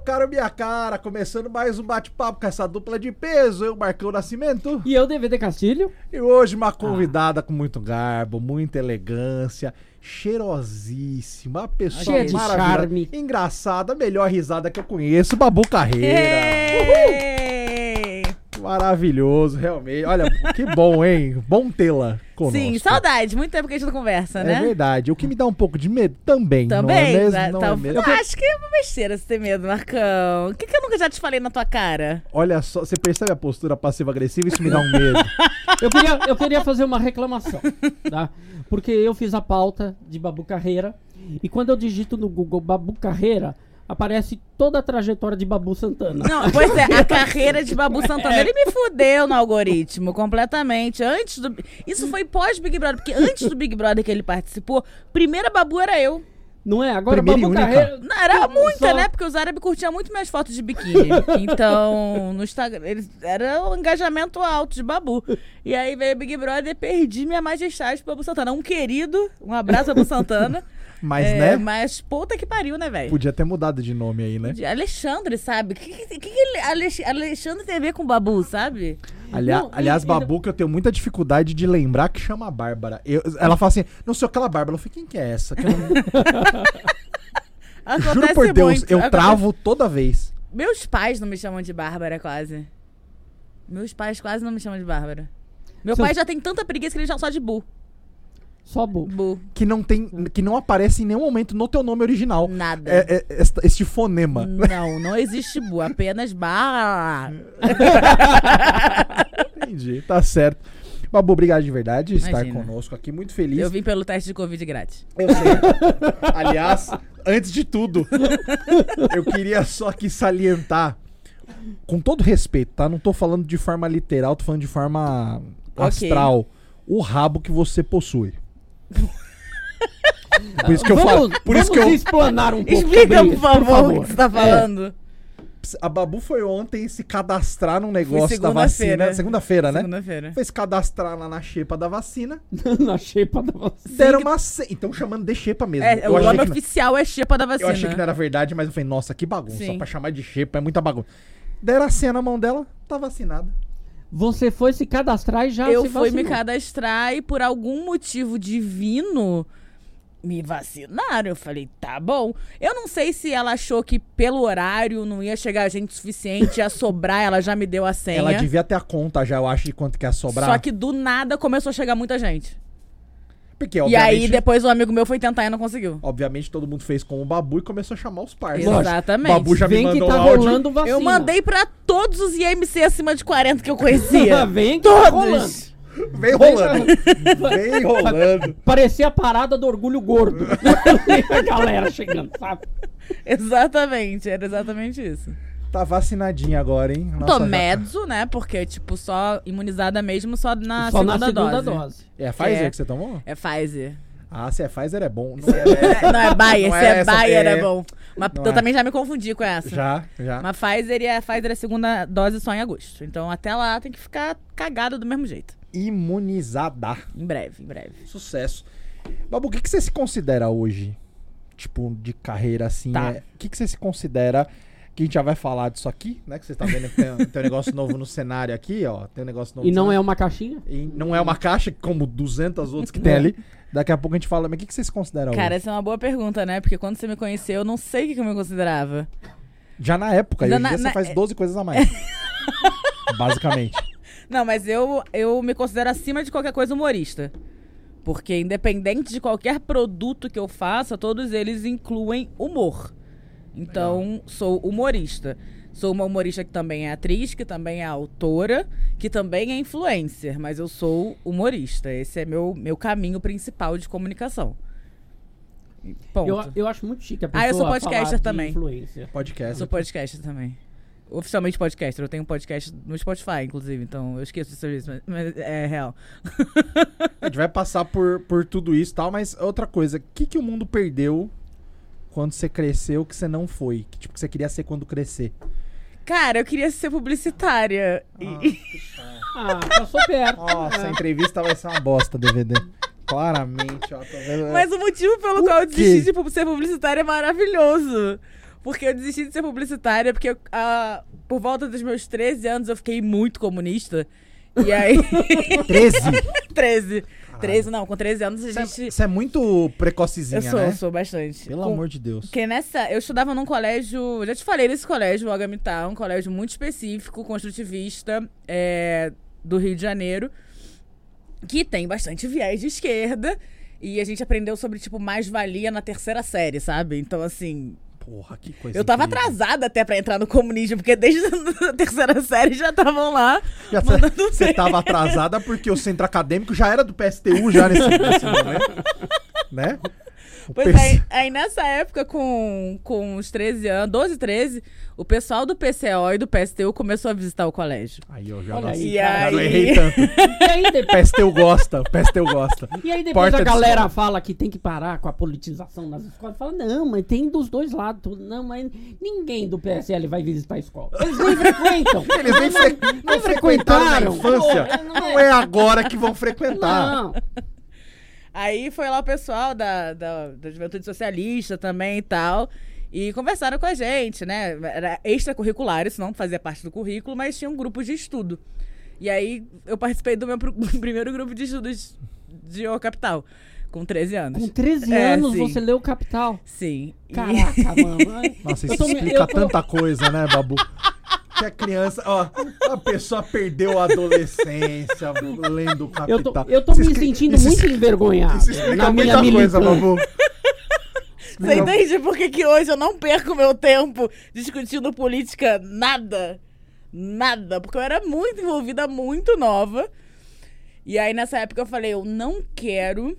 caro, minha cara, começando mais um bate-papo com essa dupla de peso, eu, Marcão Nascimento. E eu, DVD Castilho. E hoje uma convidada com muito garbo, muita elegância, cheirosíssima, uma pessoa Cheia de maravilhosa, charme. engraçada, a melhor risada que eu conheço, Babu Carreira. Ei! Maravilhoso, realmente. Olha, que bom, hein? Bom tê-la conosco. Sim, saudade. Muito tempo que a gente não conversa, É né? verdade. O que me dá um pouco de medo também, não é Também? mesmo? Tá- Não tá- é mesmo? Eu acho que é uma besteira você ter medo, Marcão. O que, que eu nunca já te falei na tua cara? Olha só, você percebe a postura passiva-agressiva? Isso me dá um medo. Eu queria, eu queria fazer uma reclamação, tá? Porque eu fiz a pauta de Babu Carreira e quando eu digito no Google Babu Carreira, aparece toda a trajetória de Babu Santana. Não, pois é, a carreira de Babu Santana. Ele me fudeu no algoritmo completamente. Antes do. Isso foi pós-Big Brother, porque antes do Big Brother que ele participou, primeira Babu era eu. Não é? Agora Primeira Babu. Carreira. Não, era muita, Só- né? Porque os árabes curtiam muito minhas fotos de biquíni. Então, no Instagram, eles, era um engajamento alto de Babu. E aí veio o Big Brother e perdi minha majestade pro Babu Santana. Um querido, um abraço, Babu Santana. Mas, É, né? Mas puta que pariu, né, velho? Podia ter mudado de nome aí, né? De Alexandre, sabe? O que, que, que, Alex- Alexandre tem a ver com Babu, sabe? Alia- Não, aliás, e- Babu, que eu tenho muita dificuldade de lembrar que chama a Bárbara. Eu- ela fala assim, não sei aquela Bárbara. Eu falei, quem que é essa? Que não- Juro por Deus, muito. eu Acontece- travo toda vez. Meus pais não me chamam de Bárbara, quase. Meus pais quase não me chamam de Bárbara. Meu pai já tem tanta preguiça que ele chama só de Bu. Só Bu. Bu. Que não tem, que não aparece em nenhum momento no teu nome original. Nada. É, é esta- este fonema. Não, não existe Bu, apenas Bar. Entendi, tá certo. Babu, obrigado de verdade por estar conosco aqui. Muito feliz. Eu vim pelo teste de Covid grátis. Eu sei. Aliás, antes de tudo, eu queria só aqui salientar, com todo respeito, tá? Não tô falando de forma literal, tô falando de forma astral. O rabo que você possui. Por isso que eu vamos, falo. Por isso que vamos eu. explanar um pouco Explica, sobre por favor, o que você tá falando. A Babu foi ontem se cadastrar num negócio da vacina. Segunda-feira, né? Segunda-feira. Foi se cadastrar lá na xepa da vacina. Na xepa da vacina. Deram uma. Então chamando de xepa mesmo. É, Eu o nome que não- oficial é Xepa da Eu vacina. achei que não era verdade, mas eu falei, nossa, que bagunça. Sim. Pra chamar de xepa é muita bagunça. Deram a cena na mão dela, tá vacinada. Você foi se cadastrar e já eu se fui me vacinou. cadastrar e por algum motivo divino me vacinaram. Eu falei, tá bom. Eu não sei se ela achou que pelo horário não ia chegar gente suficiente, ia sobrar, ela já me deu a senha. Ela devia ter a conta já, eu acho, de quanto que ia sobrar. Só que do nada começou a chegar muita gente. Porque, E aí depois um amigo meu foi tentar e não conseguiu. obviamente todo mundo fez com o Babu e começou a chamar os parceiros. Exatamente. Babu já me Vem que mandou tá um áudio. vacina. Eu mandei pra todos os IMC acima de 40 que eu conhecia. Vem que tá rolando. todos. Vem rolando. Vem rolando. Parecia a parada do orgulho gordo. a galera chegando, sabe? Exatamente, era exatamente isso. Tá vacinadinha agora, hein? Tô já- medzo, né? Porque, tipo, só imunizada mesmo só na, Só segunda, na segunda dose. dose. É a Pfizer É. que você tomou? É Pfizer. Ah, se é Pfizer é bom. Não é, É, não é Bayer, Não se é é, essa, Bayer é. é bom. Mas Não eu é. também já me confundi com essa. Já, já. Mas Pfizer e a Pfizer é a segunda dose só em agosto. Então até lá tem que ficar cagado do mesmo jeito. Imunizada. Em breve, em breve. Sucesso. Babu, o que, que você se considera hoje? Tipo, de carreira assim? Tá. é- O que, que você se considera? Que a gente já vai falar disso aqui, né? Que você tá vendo que tem, tem um negócio novo no cenário aqui, ó. Tem um negócio novo E não é cenário. uma caixinha? E não é uma caixa, como 200 outros que tem ali. Daqui a pouco a gente fala, mas o que, que você se considera Cara, hoje? essa é uma boa pergunta, né? Porque quando você me conheceu, eu não sei o que que eu me considerava. Já na época, e Já hoje em na- dia você na- faz 12 coisas a mais. Basicamente. Não, mas eu, eu me considero acima de qualquer coisa humorista. Porque independente de qualquer produto que eu faça, todos eles incluem humor. Então, sou humorista. Sou uma humorista que também é atriz, que também é autora, que também é influencer, mas eu sou humorista. Esse é meu, meu caminho principal de comunicação. Ponto. Eu, eu acho muito chique a pessoa Ah, eu sou podcaster também. influência. Podcast. sou podcaster também. Oficialmente podcaster. Eu tenho um podcast no Spotify, inclusive. Então, eu esqueço de serviço, mas, mas é real. A gente vai passar por, por tudo isso e tal, mas outra coisa, o que, que o mundo perdeu quando você cresceu que você não foi? Que tipo, que você queria ser quando crescer? Cara, eu queria ser publicitária. E- Ah, passou perto. Nossa, a entrevista vai ser uma bosta, DVD. Claramente, ó. Tô vendo. Mas o motivo pelo Por qual eu quê? desisti de ser publicitária é maravilhoso. Porque eu desisti de ser publicitária, porque eu, ah, por volta dos meus 13 anos eu fiquei muito comunista. E aí. 13? 13. 13, não, com 13 anos a é- gente. Você é muito precocezinha, Eu sou, né? sou bastante. Pelo Com- amor de Deus. Porque nessa. Eu estudava num colégio. eu Já te falei desse colégio, o Agamitá, um colégio muito específico, construtivista, é, do Rio de Janeiro, que tem bastante viés de esquerda. E a gente aprendeu sobre, tipo, mais-valia na terceira série, sabe? Então, assim. Porra, que coisa Eu tava incrível. atrasada até pra entrar no comunismo, porque desde a terceira série já estavam lá. Já tá- Você bem. tava atrasada porque o centro acadêmico já era do PSTU já nesse, nesse momento. Né? O Pois PC aí, aí nessa época, com, com uns 13 anos, 12, 13, o pessoal do PCO e do PSTU começou a visitar o colégio. Aí eu já Olha não, aí, E já não aí- errei tanto. E aí, depois, PSTU gosta, o PSTU gosta. e aí depois Porta a de galera escola. fala que tem que parar com a politização nas escolas. Fala, não, mas tem dos dois lados. tudo. Não, mas ninguém do PSL vai visitar a escola. Eles nem frequentam. Eles nem, fre não frequentaram na infância. Não é- Não é agora que vão frequentar. Não. Aí foi lá o pessoal da, da, da Juventude Socialista também e tal. E conversaram com a gente, né? Era extracurricular, isso não fazia parte do currículo, mas tinha um grupo de estudo. E aí eu participei do meu pr- primeiro grupo de estudos de O Capital, com 13 anos. Com 13 É, anos sim. você leu Capital. Sim. E- Caraca, mano. Nossa, isso explica eu tô- tanta coisa, né, Babu? Que a criança, ó, a pessoa perdeu a adolescência lendo o Eu tô, Capital. eu tô me expli- sentindo isso muito envergonhado Isso explica na minha muita coisa. Babu. Você entende por que, que hoje eu não perco meu tempo discutindo política? Nada. Nada. Porque eu era muito envolvida, muito nova. E aí, nessa época, eu falei: eu não quero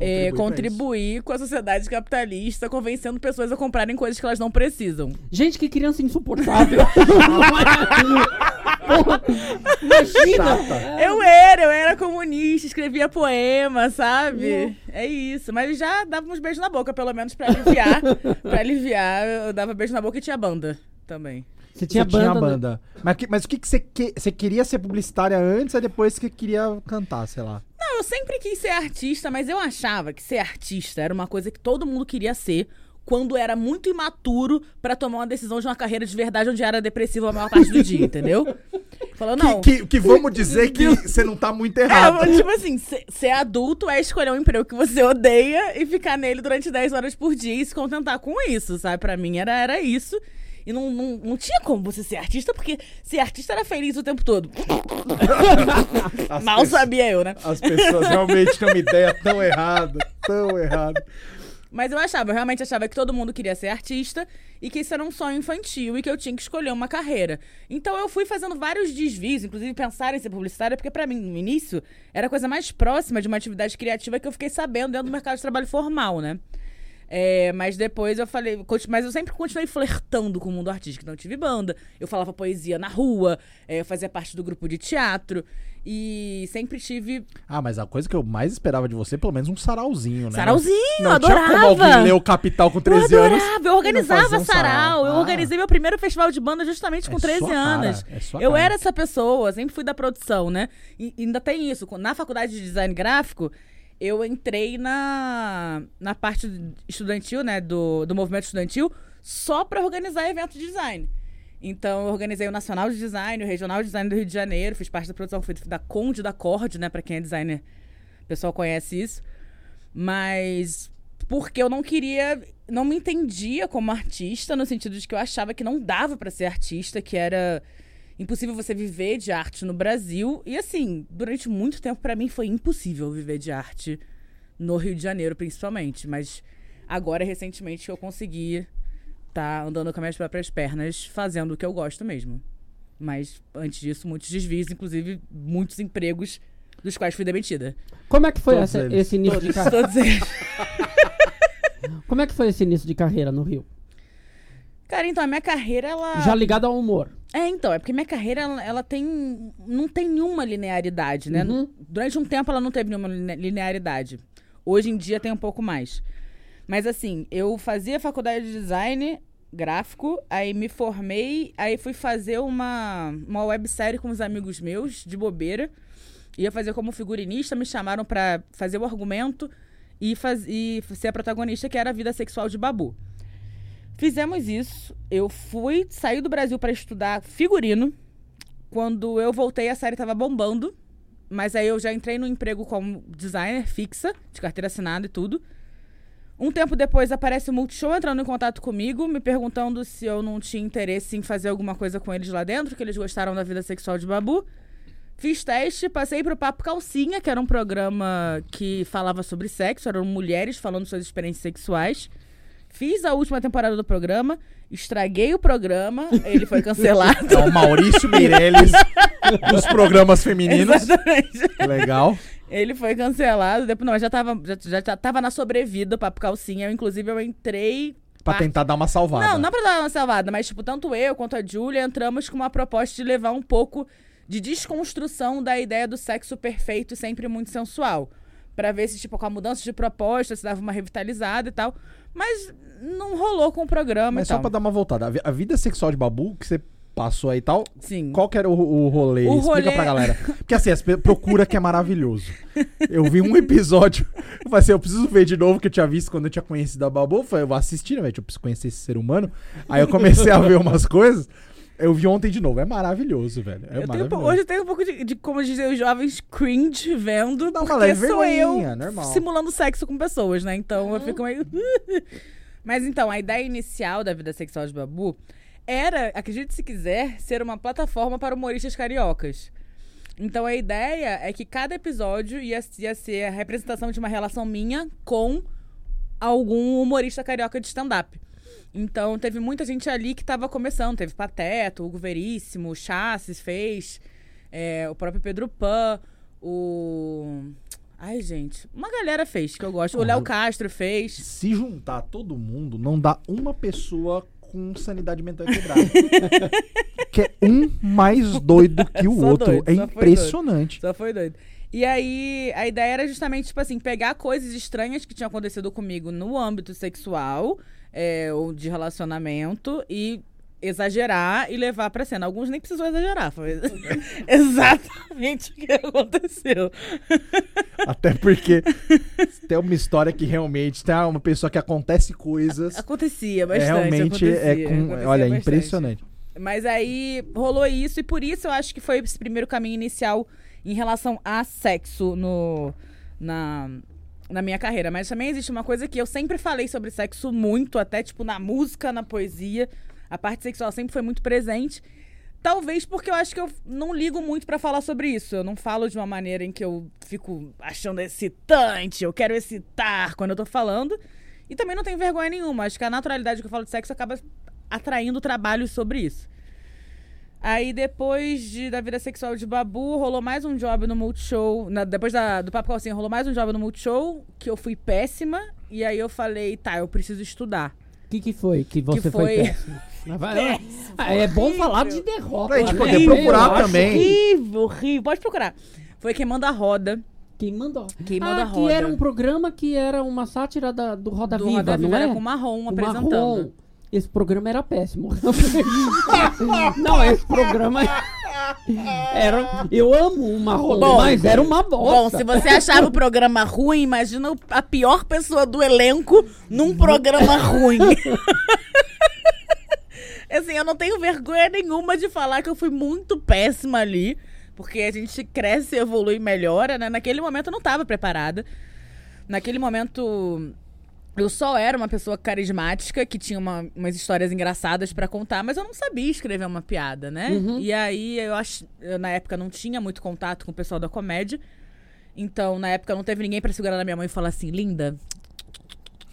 Contribuir é, contribuir com a sociedade capitalista, convencendo pessoas a comprarem coisas que elas não precisam. Gente, que criança insuportável. Imagina. Eu era, eu era comunista, escrevia poema, sabe? É isso. Mas já dava uns beijos na boca, pelo menos pra aliviar. pra aliviar, eu dava beijo na boca e tinha banda também. Você tinha Você banda. tinha né? banda. Mas, que- mas o que, que você, que, você queria ser publicitária antes ou depois que queria cantar, sei lá? Eu sempre quis ser artista, mas eu achava que ser artista era uma coisa que todo mundo queria ser quando era muito imaturo pra tomar uma decisão de uma carreira de verdade onde era depressivo a maior parte do dia, entendeu? Falou, não. Que, que, que vamos dizer que você não tá muito É, errado. tipo assim, ser, ser adulto é escolher um emprego que você odeia e ficar nele durante 10 horas por dia e se contentar com isso, sabe? Pra mim era, era isso. E não, não, não tinha como você ser artista, porque ser artista era feliz o tempo todo. As Mal pessoas- sabia eu, né? As pessoas realmente têm uma ideia tão errada, tão errada. Mas eu achava, eu realmente achava que todo mundo queria ser artista e que isso era um sonho infantil e que eu tinha que escolher uma carreira. Então eu fui fazendo vários desvios, inclusive pensar em ser publicitária, porque pra mim, no início, era a coisa mais próxima de uma atividade criativa que eu fiquei sabendo dentro do mercado de trabalho formal, né? É, mas depois eu falei, mas eu sempre continuei flertando com o mundo artístico. Então eu tive banda, eu falava poesia na rua, é, eu fazia parte do grupo de teatro e sempre tive Ah, mas a coisa que eu mais esperava de você, pelo menos um sarauzinho, né? sarauzinho, não adorava. tinha como alguém ler o Capital com 13 eu anos. adorava, eu e organizava um sarau. Eu Ah. organizei meu primeiro festival de banda justamente com É 13 sua cara, anos. é eu cara. era essa pessoa, sempre fui da produção, né? E ainda tem isso. Na faculdade de design gráfico, eu entrei na, na parte estudantil, né? Do, do movimento estudantil, só pra organizar evento de design. Então, eu organizei o Nacional de Design, o Regional de Design do Rio de Janeiro, fiz parte da produção da Conde da Cord, né? Pra quem é designer, o pessoal conhece isso. Mas porque eu não queria, não me entendia como artista, no sentido de que eu achava que não dava pra ser artista, que era impossível você viver de arte no Brasil. E assim, durante muito tempo pra mim foi impossível viver de arte no Rio de Janeiro, principalmente. Mas agora, recentemente, eu consegui estar andando com as minhas próprias pernas, fazendo o que eu gosto mesmo. Mas antes disso, muitos desvios, inclusive muitos empregos dos quais fui demitida. Como é que foi essa- esse início de Todos, carreira? todos eles. Como é que foi esse início de carreira no Rio? Cara, então, a minha carreira, ela. Já ligado ao humor. É, então, é porque minha carreira, ela, ela tem. Não tem nenhuma linearidade, né? Uhum. Durante um tempo ela não teve nenhuma line- linearidade. Hoje em dia tem um pouco mais. Mas assim, eu fazia faculdade de design gráfico, aí me formei, aí fui fazer uma, uma websérie com os amigos meus, de bobeira. Ia fazer como figurinista, me chamaram pra fazer o argumento e, faz, e ser a protagonista, que era a vida sexual de Babu. Fizemos isso. Eu fui, saí do Brasil pra estudar figurino. Quando eu voltei, a série tava bombando. Mas aí eu já entrei no emprego como designer fixa, de carteira assinada e tudo. Um tempo depois aparece o Multishow entrando em contato comigo, me perguntando se eu não tinha interesse em fazer alguma coisa com eles lá dentro, que eles gostaram da vida sexual de Babu. Fiz teste, passei pro Papo Calcinha, que era um programa que falava sobre sexo, eram mulheres falando suas experiências sexuais. Fiz a última temporada do programa, estraguei o programa, ele foi cancelado. É o Maurício Meirelles dos programas femininos. Exatamente. Legal. Ele foi cancelado, depois não, mas já tava, já, já tava na sobrevida o Papo Calcinha. Eu, inclusive, eu entrei. Pra tentar dar uma salvada. Não, não pra dar uma salvada, mas, tipo, tanto eu quanto a Julia entramos com uma proposta de levar um pouco de desconstrução da ideia do sexo perfeito e sempre muito sensual. Pra ver se, tipo, com a mudança de proposta, se dava uma revitalizada e tal. Mas não rolou com o programa Mas só tal. pra dar uma voltada. A vi- A vida sexual de Babu, que você passou aí e tal, Sim. qual que era o, o rolê? O Explica rolê- pra galera. Porque assim, as procura que é maravilhoso. Eu vi um episódio, eu falei assim, eu preciso ver de novo, que eu tinha visto quando eu tinha conhecido a Babu. Eu falei, eu vou assistir, né, velho? Eu preciso conhecer esse ser humano. Aí eu comecei a ver umas coisas. Eu vi ontem de novo. É maravilhoso, velho. É Eu tenho, um maravilhoso. pouco- hoje eu tenho um pouco de, de como dizer, os jovens cringe vendo, uma porque leve sou eu normal. simulando sexo com pessoas, né? Então eu fico meio... Mas então, a ideia inicial da vida sexual de Babu era, acredite se quiser, ser uma plataforma para humoristas cariocas. Então a ideia é que cada episódio ia, ia ser a representação de uma relação minha com algum humorista carioca de stand-up. Então teve muita gente ali que tava começando. Teve Pateta, Hugo Veríssimo, Chassis fez, é, o próprio Pedro Pan, o. Ai, gente. Uma galera fez que eu gosto. O Léo Castro fez. Se juntar todo mundo, não dá uma pessoa com sanidade mental equilibrada. que é um mais doido que o Só outro. doido, é só foi impressionante. Só foi doido. E aí, a ideia era justamente, tipo assim, pegar coisas estranhas que tinham acontecido comigo no âmbito sexual é, ou de relacionamento e exagerar e levar pra cena. Alguns nem precisou exagerar, foi exatamente o que aconteceu. Até porque tem uma história que realmente tem uma pessoa que acontece coisas. Acontecia É, bastante. realmente é acontecia, com. acontecia Olha, é bastante. impressionante. Mas aí rolou isso, e por isso eu acho que foi esse primeiro caminho inicial em relação a sexo no, na, na minha carreira. Mas também existe uma coisa que eu sempre falei sobre sexo muito, até tipo na música, na poesia. A parte sexual sempre foi muito presente. Talvez porque eu acho que eu não ligo muito pra falar sobre isso. Eu não falo de uma maneira em que eu fico achando excitante, eu quero excitar quando eu tô falando. E também não tenho vergonha nenhuma. Acho que a naturalidade que eu falo de sexo acaba atraindo trabalhos sobre isso. Aí depois de, da vida sexual de Babu, rolou mais um job no Multishow. Na, depois da, do Papo Calcinha, rolou mais um job no Multishow, que eu fui péssima. E aí eu falei, tá, eu preciso estudar. O que, que foi que você Que foi, foi- péssimo? Mas vai- Ah, é bom falar de derrota. Pra gente né? poder procurar também. Horrível, horrível. Pode procurar. Foi queimando a roda. Quem mandou? Queimando ah, a roda. que era um programa que era uma sátira da, do Roda do Viva, Roda não Viva, é? era com Marrom O apresentando. Marrom. Esse programa era péssimo. não, esse programa era. Eu amo Marrom, Bom, mas era uma Bom, bosta. se você achava o programa ruim, imagina a pior pessoa do elenco num programa ruim. assim, eu não tenho vergonha nenhuma de falar que eu fui muito péssima ali. Porque a gente cresce, evolui e melhora, né? Naquele momento eu não tava preparada. Naquele momento eu só era uma pessoa carismática que tinha uma- umas histórias engraçadas pra contar, mas eu não sabia escrever uma piada, né? Uhum. E aí eu acho, eu, na época não tinha muito contato com o pessoal da comédia. Então, na época não teve ninguém pra segurar na minha mão e falar assim, linda,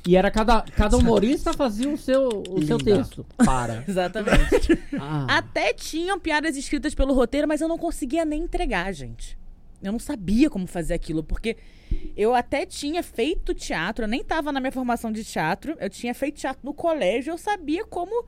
E era cada, cada humorista fazia o seu, o seu texto. Para. exatamente. Ah. Até tinham piadas escritas pelo roteiro, mas eu não conseguia nem entregar, gente. Eu não sabia como fazer aquilo, porque eu até tinha feito teatro, eu nem tava na minha formação de teatro, eu tinha feito teatro no colégio, eu sabia como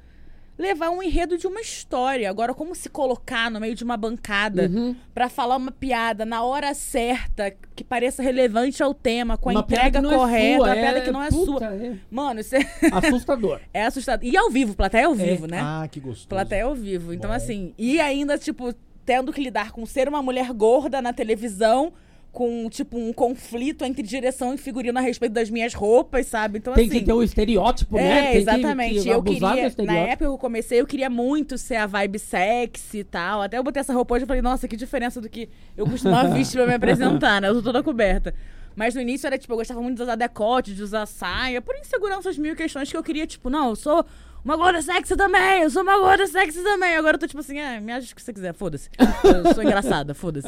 levar um enredo de uma história. Agora, como se colocar no meio de uma bancada Uhum. pra falar uma piada na hora certa, que pareça relevante ao tema, com a Uma entrega não é correta, sua, uma piada que não é puta, sua. é Mano, isso é, assustador. é assustador. E ao vivo, plateia ao vivo, né? Ah, que gostoso. Plateia ao vivo. Então, Bom. assim, e ainda, tipo, tendo que lidar com ser uma mulher gorda na televisão, com, tipo, um conflito entre direção e figurino a respeito das minhas roupas, sabe? Então, Tem assim... que ter o estereótipo, né? É, Tem que- exatamente. que eu abusar do queria, na época que eu comecei, eu queria muito ser a vibe sexy e tal. Até eu botei essa roupa hoje e falei, nossa, que diferença do que eu costumava vestir pra me apresentar, né? Eu tô toda coberta. Mas no início era tipo, eu gostava muito de usar decote, de usar saia, por inseguranças mil questões que eu queria, tipo, não, eu sou uma gorda sexy também, eu sou uma gorda sexy também. Agora eu tô tipo assim, é, me acha o que você quiser, foda-se. Eu sou engraçada, foda-se.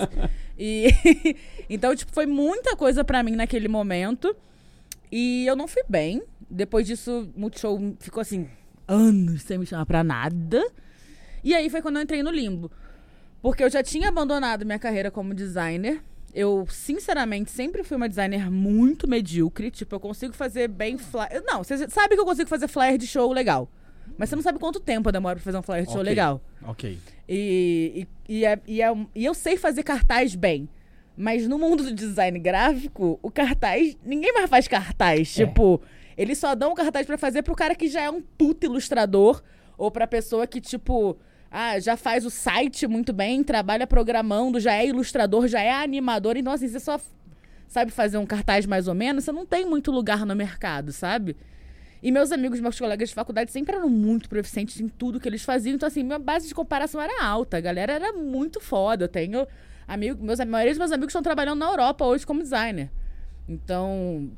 E então, tipo, foi muita coisa pra mim naquele momento. E eu não fui bem. Depois disso, Multishow ficou assim, anos sem me chamar pra nada. E aí foi quando eu entrei no limbo. Porque eu já tinha abandonado minha carreira como designer. Eu, sinceramente, sempre fui uma designer muito medíocre. Tipo, eu consigo fazer bem flyer. Não, você sabe que eu consigo fazer flyer de show legal. Mas você não sabe quanto tempo eu demoro pra fazer um flyer de show Ok. legal. Ok. E, e, e, é- e é e eu sei fazer cartaz bem. Mas no mundo do design gráfico, o cartaz. Ninguém mais faz cartaz. É. Tipo, eles só dão o cartaz pra fazer pro cara que já é um puto ilustrador. Ou pra pessoa que, tipo. Ah, já faz o site muito bem, trabalha programando, já é ilustrador, já é animador. Então, assim, você só sabe fazer um cartaz mais ou menos, você não tem muito lugar no mercado, sabe? E meus amigos, meus colegas de faculdade sempre eram muito proficientes em tudo que eles faziam. Então, assim, minha base de comparação era alta. A galera era muito foda. Eu tenho amigo, meus, a maioria dos meus amigos estão trabalhando na Europa hoje como designer. Então,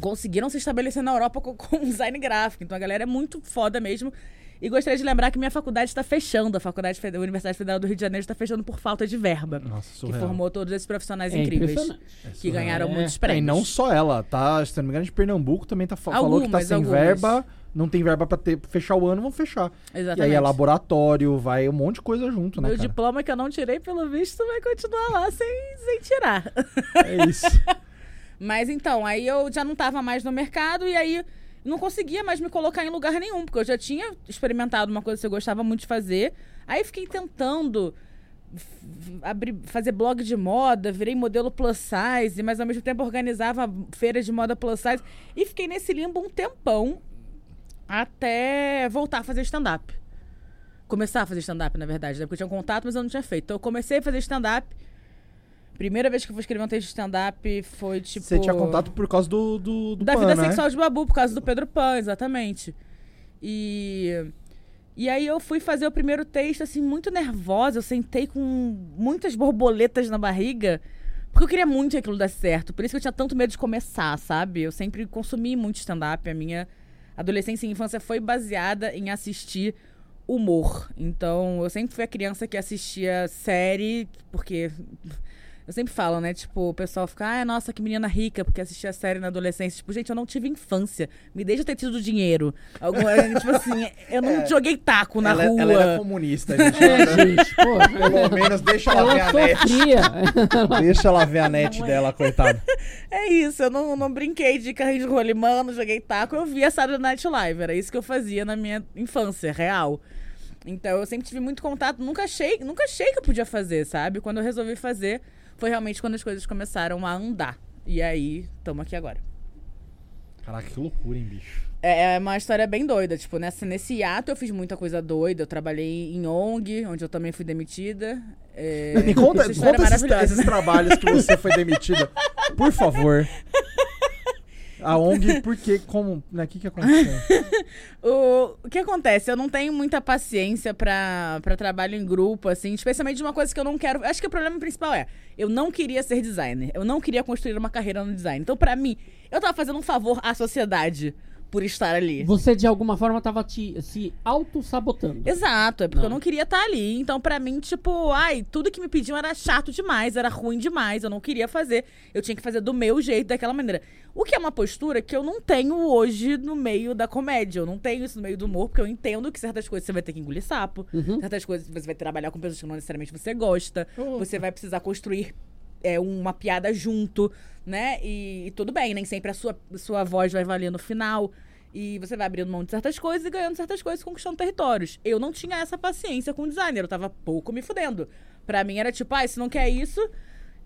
conseguiram se estabelecer na Europa com, com design gráfico. Então, a galera é muito foda mesmo. E gostaria de lembrar que minha faculdade está fechando. A Faculdade a Universidade Federal do Rio de Janeiro está fechando por falta de verba. Nossa, que surreal. formou todos esses profissionais É incríveis. impressionante. Que ganharam É. muitos É, prêmios. e não só ela, tá? Se não me engano, de Pernambuco também tá, fa- falou que tá Algumas, sem algumas. verba, não tem verba pra ter, fechar o ano, vão fechar. Exatamente. E aí é laboratório, vai um monte de coisa junto, né, Meu cara? diploma que eu não tirei, pelo visto, vai continuar lá sem, sem tirar. É isso. Mas então, aí eu já não tava mais no mercado e aí não conseguia mais me colocar em lugar nenhum, porque eu já tinha experimentado uma coisa que eu gostava muito de fazer. Aí fiquei tentando abrir, fazer blog de moda, virei modelo plus size, mas ao mesmo tempo organizava feiras de moda plus size. E fiquei nesse limbo um tempão até voltar a fazer stand-up. Começar a fazer stand-up, na verdade, né? Porque eu tinha um contato, mas eu não tinha feito. Então eu comecei a fazer stand-up. Primeira vez que eu fui escrever um texto de stand-up foi tipo. Você tinha contato por causa do, do, do Da Pan, vida né? sexual de Babu, por causa do Pedro Pan, exatamente. E. E aí eu fui fazer o primeiro texto, assim, muito nervosa. Eu sentei com muitas borboletas na barriga. Porque eu queria muito que aquilo desse certo. Por isso que eu tinha tanto medo de começar, sabe? Eu sempre consumi muito stand-up. A minha adolescência e infância foi baseada em assistir humor. Então, eu sempre fui a criança que assistia série, porque. Eu sempre falo, né? Tipo, o pessoal fica, ah, nossa, que menina rica, porque assistia série na adolescência. Tipo, gente, eu não tive infância. Me deixa ter tido dinheiro. Alguma, tipo assim, eu não joguei taco na ela, rua. ela era comunista, gente. É, gente, pô. Pelo menos deixa ela, ver Ela a net. sofria. Deixa ela ver a net dela, coitada. É isso, eu não, não brinquei de carrinho de rolimã, não joguei taco, eu via Saturday Night Live, era isso que eu fazia na minha infância, real. Então eu sempre tive muito contato, nunca achei, nunca achei que eu podia fazer, sabe? Quando eu resolvi fazer, foi realmente quando as coisas começaram a andar. E aí, tamo aqui agora. Caraca, que loucura, hein, bicho. É é uma história bem doida, tipo, nessa, nesse hiato eu fiz muita coisa doida, eu trabalhei em ONG, onde eu também fui demitida. É, Me conta, essa história conta é esses, esses trabalhos que você foi demitida, por favor. A ONG, porque, como, né, o que que aconteceu? O, o que acontece? Eu não tenho muita paciência pra trabalho em grupo, assim, especialmente de uma coisa que eu não quero. Acho que o problema principal é: eu não queria ser designer. Eu não queria construir uma carreira no design. Então, pra mim, eu tava fazendo um favor à sociedade por estar ali. Você, de alguma forma, tava te, se auto-sabotando. Exato, é porque Não. eu não queria estar ali. Então, pra mim, tipo, ai, tudo que me pediam era chato demais, era ruim demais, eu não queria fazer. Eu tinha que fazer do meu jeito, daquela maneira. O que é uma postura que eu não tenho hoje no meio da comédia. Eu não tenho isso no meio do humor, porque eu entendo que certas coisas você vai ter que engolir sapo, Uhum. certas coisas você vai trabalhar com pessoas que não necessariamente você gosta, você vai precisar construir é, uma piada junto, né? E, e tudo bem, nem sempre a sua, sua voz vai valer no final. E você vai abrindo mão de certas coisas e ganhando certas coisas, conquistando territórios. Eu não tinha essa paciência com o designer, eu tava pouco me fudendo. Pra mim era tipo, ah, se não quer isso,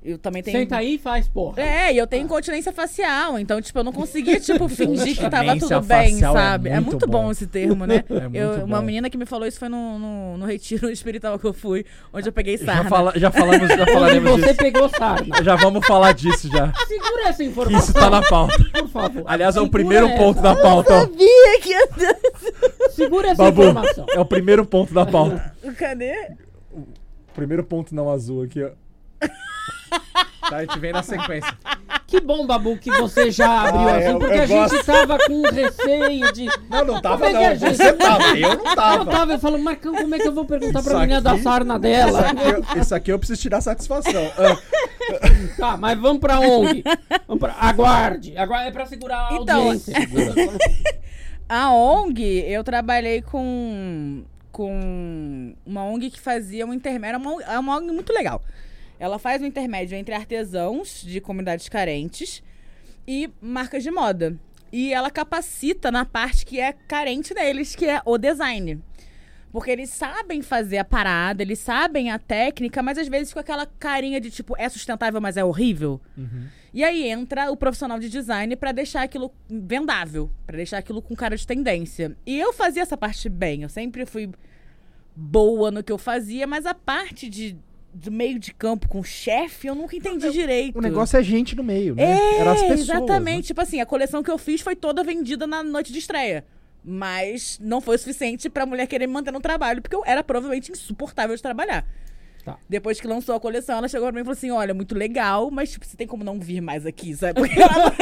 Eu também tenho. Senta aí e faz, porra. É, e eu tenho incontinência facial, então, tipo, eu não conseguia, tipo, fingir que tava tudo bem, é sabe? É muito muito, bom. bom. esse termo, né? É muito Eu- uma bom. menina que me falou isso foi no, no, no retiro espiritual que eu fui, onde eu peguei Já, sarna. fala, já falamos, já falaremos você disso. pegou sarna. Já vamos falar disso já. Segura essa informação, isso tá na pauta. por favor. Aliás, é o primeiro essa. ponto da pauta. ó. Sabia que ia Segura essa Babu, informação. é o primeiro ponto da pauta. Cadê? Primeiro ponto não azul aqui, ó. Tá, a gente vem na sequência. Que bom, Babu, que você já abriu Ah, assim, eu- porque eu a gente gosto. tava com receio de. Não, não tava Como é não. gente- Você tava, eu não Eu tava. tava, eu falo, Marcão, como é que eu vou perguntar pra Isso menina da sarna Isso dela? aqui, eu, isso aqui eu preciso tirar satisfação. Ah, Tá, mas vamos pra ONG. Vamos pra... Aguarde. Aguarde é pra segurar a Então, audiência. A ONG, eu trabalhei com, com uma ONG que fazia um intermédio. É uma, é uma ONG muito legal. Ela faz um intermédio entre artesãos de comunidades carentes e marcas de moda. E ela capacita na parte que é carente deles, que é o design. Porque eles sabem fazer a parada, eles sabem a técnica, mas às vezes com aquela carinha de tipo, é sustentável, mas é horrível. E aí entra o profissional de design pra deixar aquilo vendável, pra deixar aquilo com cara de tendência. E eu fazia essa parte bem, eu sempre fui boa no que eu fazia, mas a parte de do meio de campo com o chefe, eu nunca entendi direito. o negócio é gente no meio, né? É, Era as pessoas. exatamente. né? Tipo assim, a coleção que eu fiz foi toda vendida na noite de estreia. Mas não foi o suficiente pra mulher querer me manter no trabalho, porque eu era provavelmente insuportável de trabalhar. Tá. Depois que lançou a coleção, ela chegou pra mim e falou assim: Olha, muito legal, mas tipo, você tem como não vir mais aqui, sabe? Porque ela,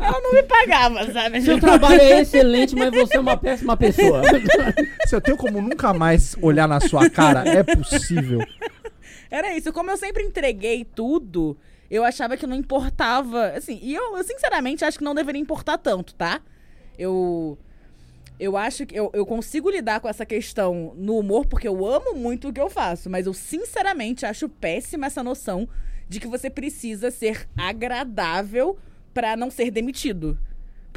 ela não me pagava, sabe? Seu trabalho é excelente, mas você é uma péssima pessoa. Se eu tenho como nunca mais olhar na sua cara, é possível. Era isso. Como eu sempre entreguei tudo, eu achava que não importava. Assim, e eu, eu, sinceramente acho que não deveria importar tanto, tá? Eu. Eu acho que eu, eu consigo lidar com essa questão no humor, porque eu amo muito o que eu faço, mas eu sinceramente acho péssima essa noção de que você precisa ser agradável pra não ser demitido.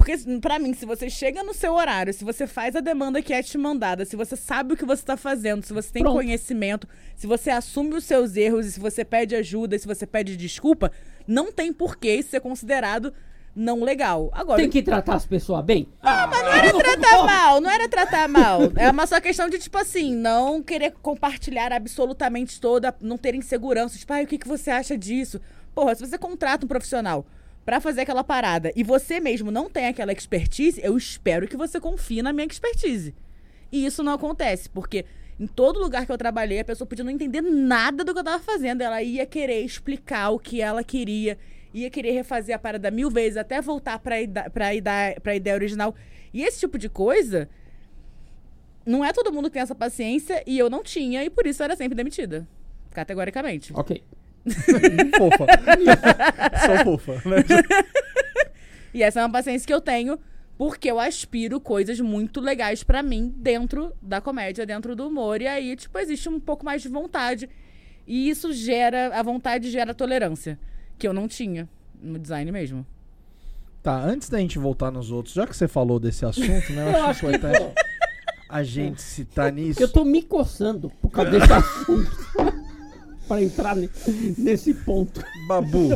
Porque, pra mim, se você chega no seu horário, se você faz a demanda que é te mandada, se você sabe o que você tá fazendo, se você tem Pronto. conhecimento, se você assume os seus erros, e se você pede ajuda, se você pede desculpa, não tem por que isso ser considerado não legal. Agora, Tem que tratar as pessoas bem. Ah, mas não era tratar mal, não era tratar mal. É uma só questão de, tipo assim, não querer compartilhar absolutamente toda, não ter insegurança. Tipo, ai, o que, que você acha disso? Porra, se você contrata um profissional pra fazer aquela parada e você mesmo não tem aquela expertise, eu espero que você confie na minha expertise. E isso não acontece, porque em todo lugar que eu trabalhei, a pessoa podia não entender nada do que eu tava fazendo. Ela ia querer explicar o que ela queria, ia querer refazer a parada mil vezes, até voltar pra, pra, pra ideia original. E esse tipo de coisa, não é todo mundo que tem essa paciência, e eu não tinha, e por isso eu era sempre demitida. Categoricamente. ok. Fofa. Sou fofa, né? E essa é uma paciência que eu tenho porque eu aspiro coisas muito legais pra mim dentro da comédia, dentro do humor. E aí, tipo, existe um pouco mais de vontade. E isso gera. A vontade gera tolerância. Que eu não tinha no design mesmo. Tá, antes da gente voltar nos outros, já que você falou desse assunto, né? Eu, Eu acho, importante a gente citar nisso. eu tô me coçando por causa desse assunto. Pra entrar ne- nesse ponto. Babu,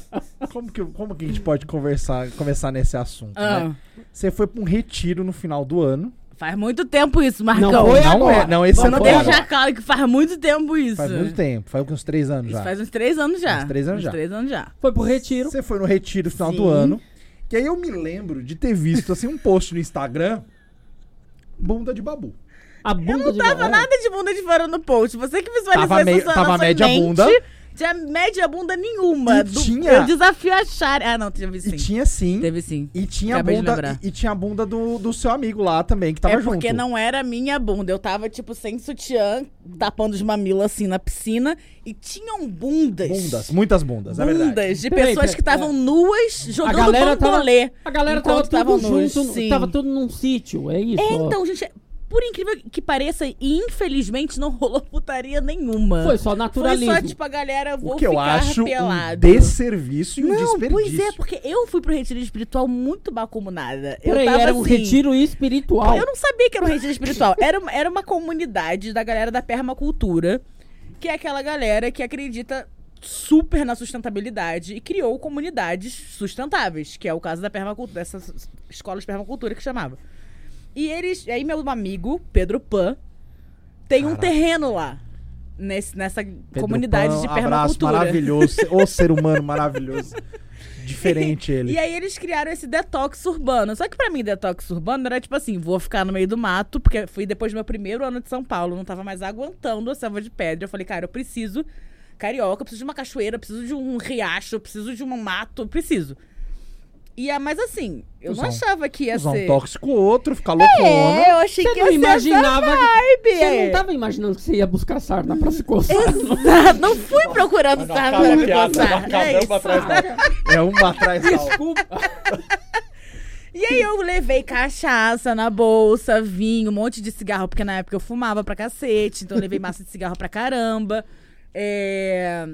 como que, como que a gente pode conversar, começar nesse assunto, Ah. né? Você foi pra um retiro no final do ano. Faz muito tempo isso, Marcão. Não foi não agora. é, não, esse Vamos ano deixar agora. claro que faz muito tempo isso. Faz muito tempo, faz uns três anos Isso já. faz uns três anos já. Uns três anos Uns já. três anos já. Foi pro retiro. Você foi no retiro no final do Sim. ano. Que aí eu me lembro de ter visto assim um post no Instagram. Bunda de babu. A bunda de Tava Babu. nada de bunda de fora no post. Você que visualizou Tava isso meio- na tava média mente, bunda. Tinha média bunda nenhuma. E Do- tinha- Eu desafio a achar. Ah, não, teve sim. E tinha sim. Teve sim. E tinha a Acabei de bunda. E, e tinha a bunda do, do seu amigo lá também, que tava é junto. porque não era minha bunda. Eu tava, tipo, sem sutiã, tapando os mamilos assim na piscina. E tinham bundas. Bundas, muitas bundas, é verdade. Bundas de Peraí, pessoas peraí, que estavam nuas A jogando galera tava, bambolê. a galera tava tudo estavam junto, sim. tava tudo num sítio, é isso? É, então, gente, por incrível que pareça, infelizmente não rolou putaria nenhuma. Foi só Foi naturalismo. só, tipo, a galera, vou O que eu acho um pelado. desserviço e um Não, desperdício. pois é, porque eu fui pro retiro espiritual muito bacumunada. Eu Peraí, tava era um assim, retiro espiritual. Eu não sabia que era um retiro espiritual. Era, uma- era uma comunidade da galera da permacultura, que é aquela galera que acredita super na sustentabilidade e criou comunidades sustentáveis, que é o caso da permacultura, dessas escolas de permacultura que chamava. E eles, aí meu amigo, Pedro Pan, tem um Caraca. terreno lá. Nesse, nessa Pedro comunidade Pan, de Abraço permacultura. maravilhoso. O ser humano maravilhoso. Diferente ele. E aí eles criaram esse detox urbano. Só que pra mim, detox urbano era tipo assim, vou ficar no meio do mato, porque fui depois do meu primeiro ano de São Paulo, não tava mais aguentando a selva de pedra. Eu falei, cara, eu preciso carioca, eu preciso de uma cachoeira, eu preciso de um riacho, eu preciso de um mato, eu preciso. E é, mas assim, eu Usar não um- achava que ia Usar um ser. tóxico outro, ficar loucona. É, eu achei Você que não ia ser essa imaginava. vibe. Você não tava imaginando que você ia buscar sarna pra se coçar. não? Exato, não fui procurando Não, sarna pra a me coçar. É uma isso. atrás. É uma atrás da outra. Desculpa. E aí eu levei cachaça na bolsa, vinho, um monte de cigarro, porque na época eu fumava pra cacete, então eu levei massa de cigarro pra caramba. É...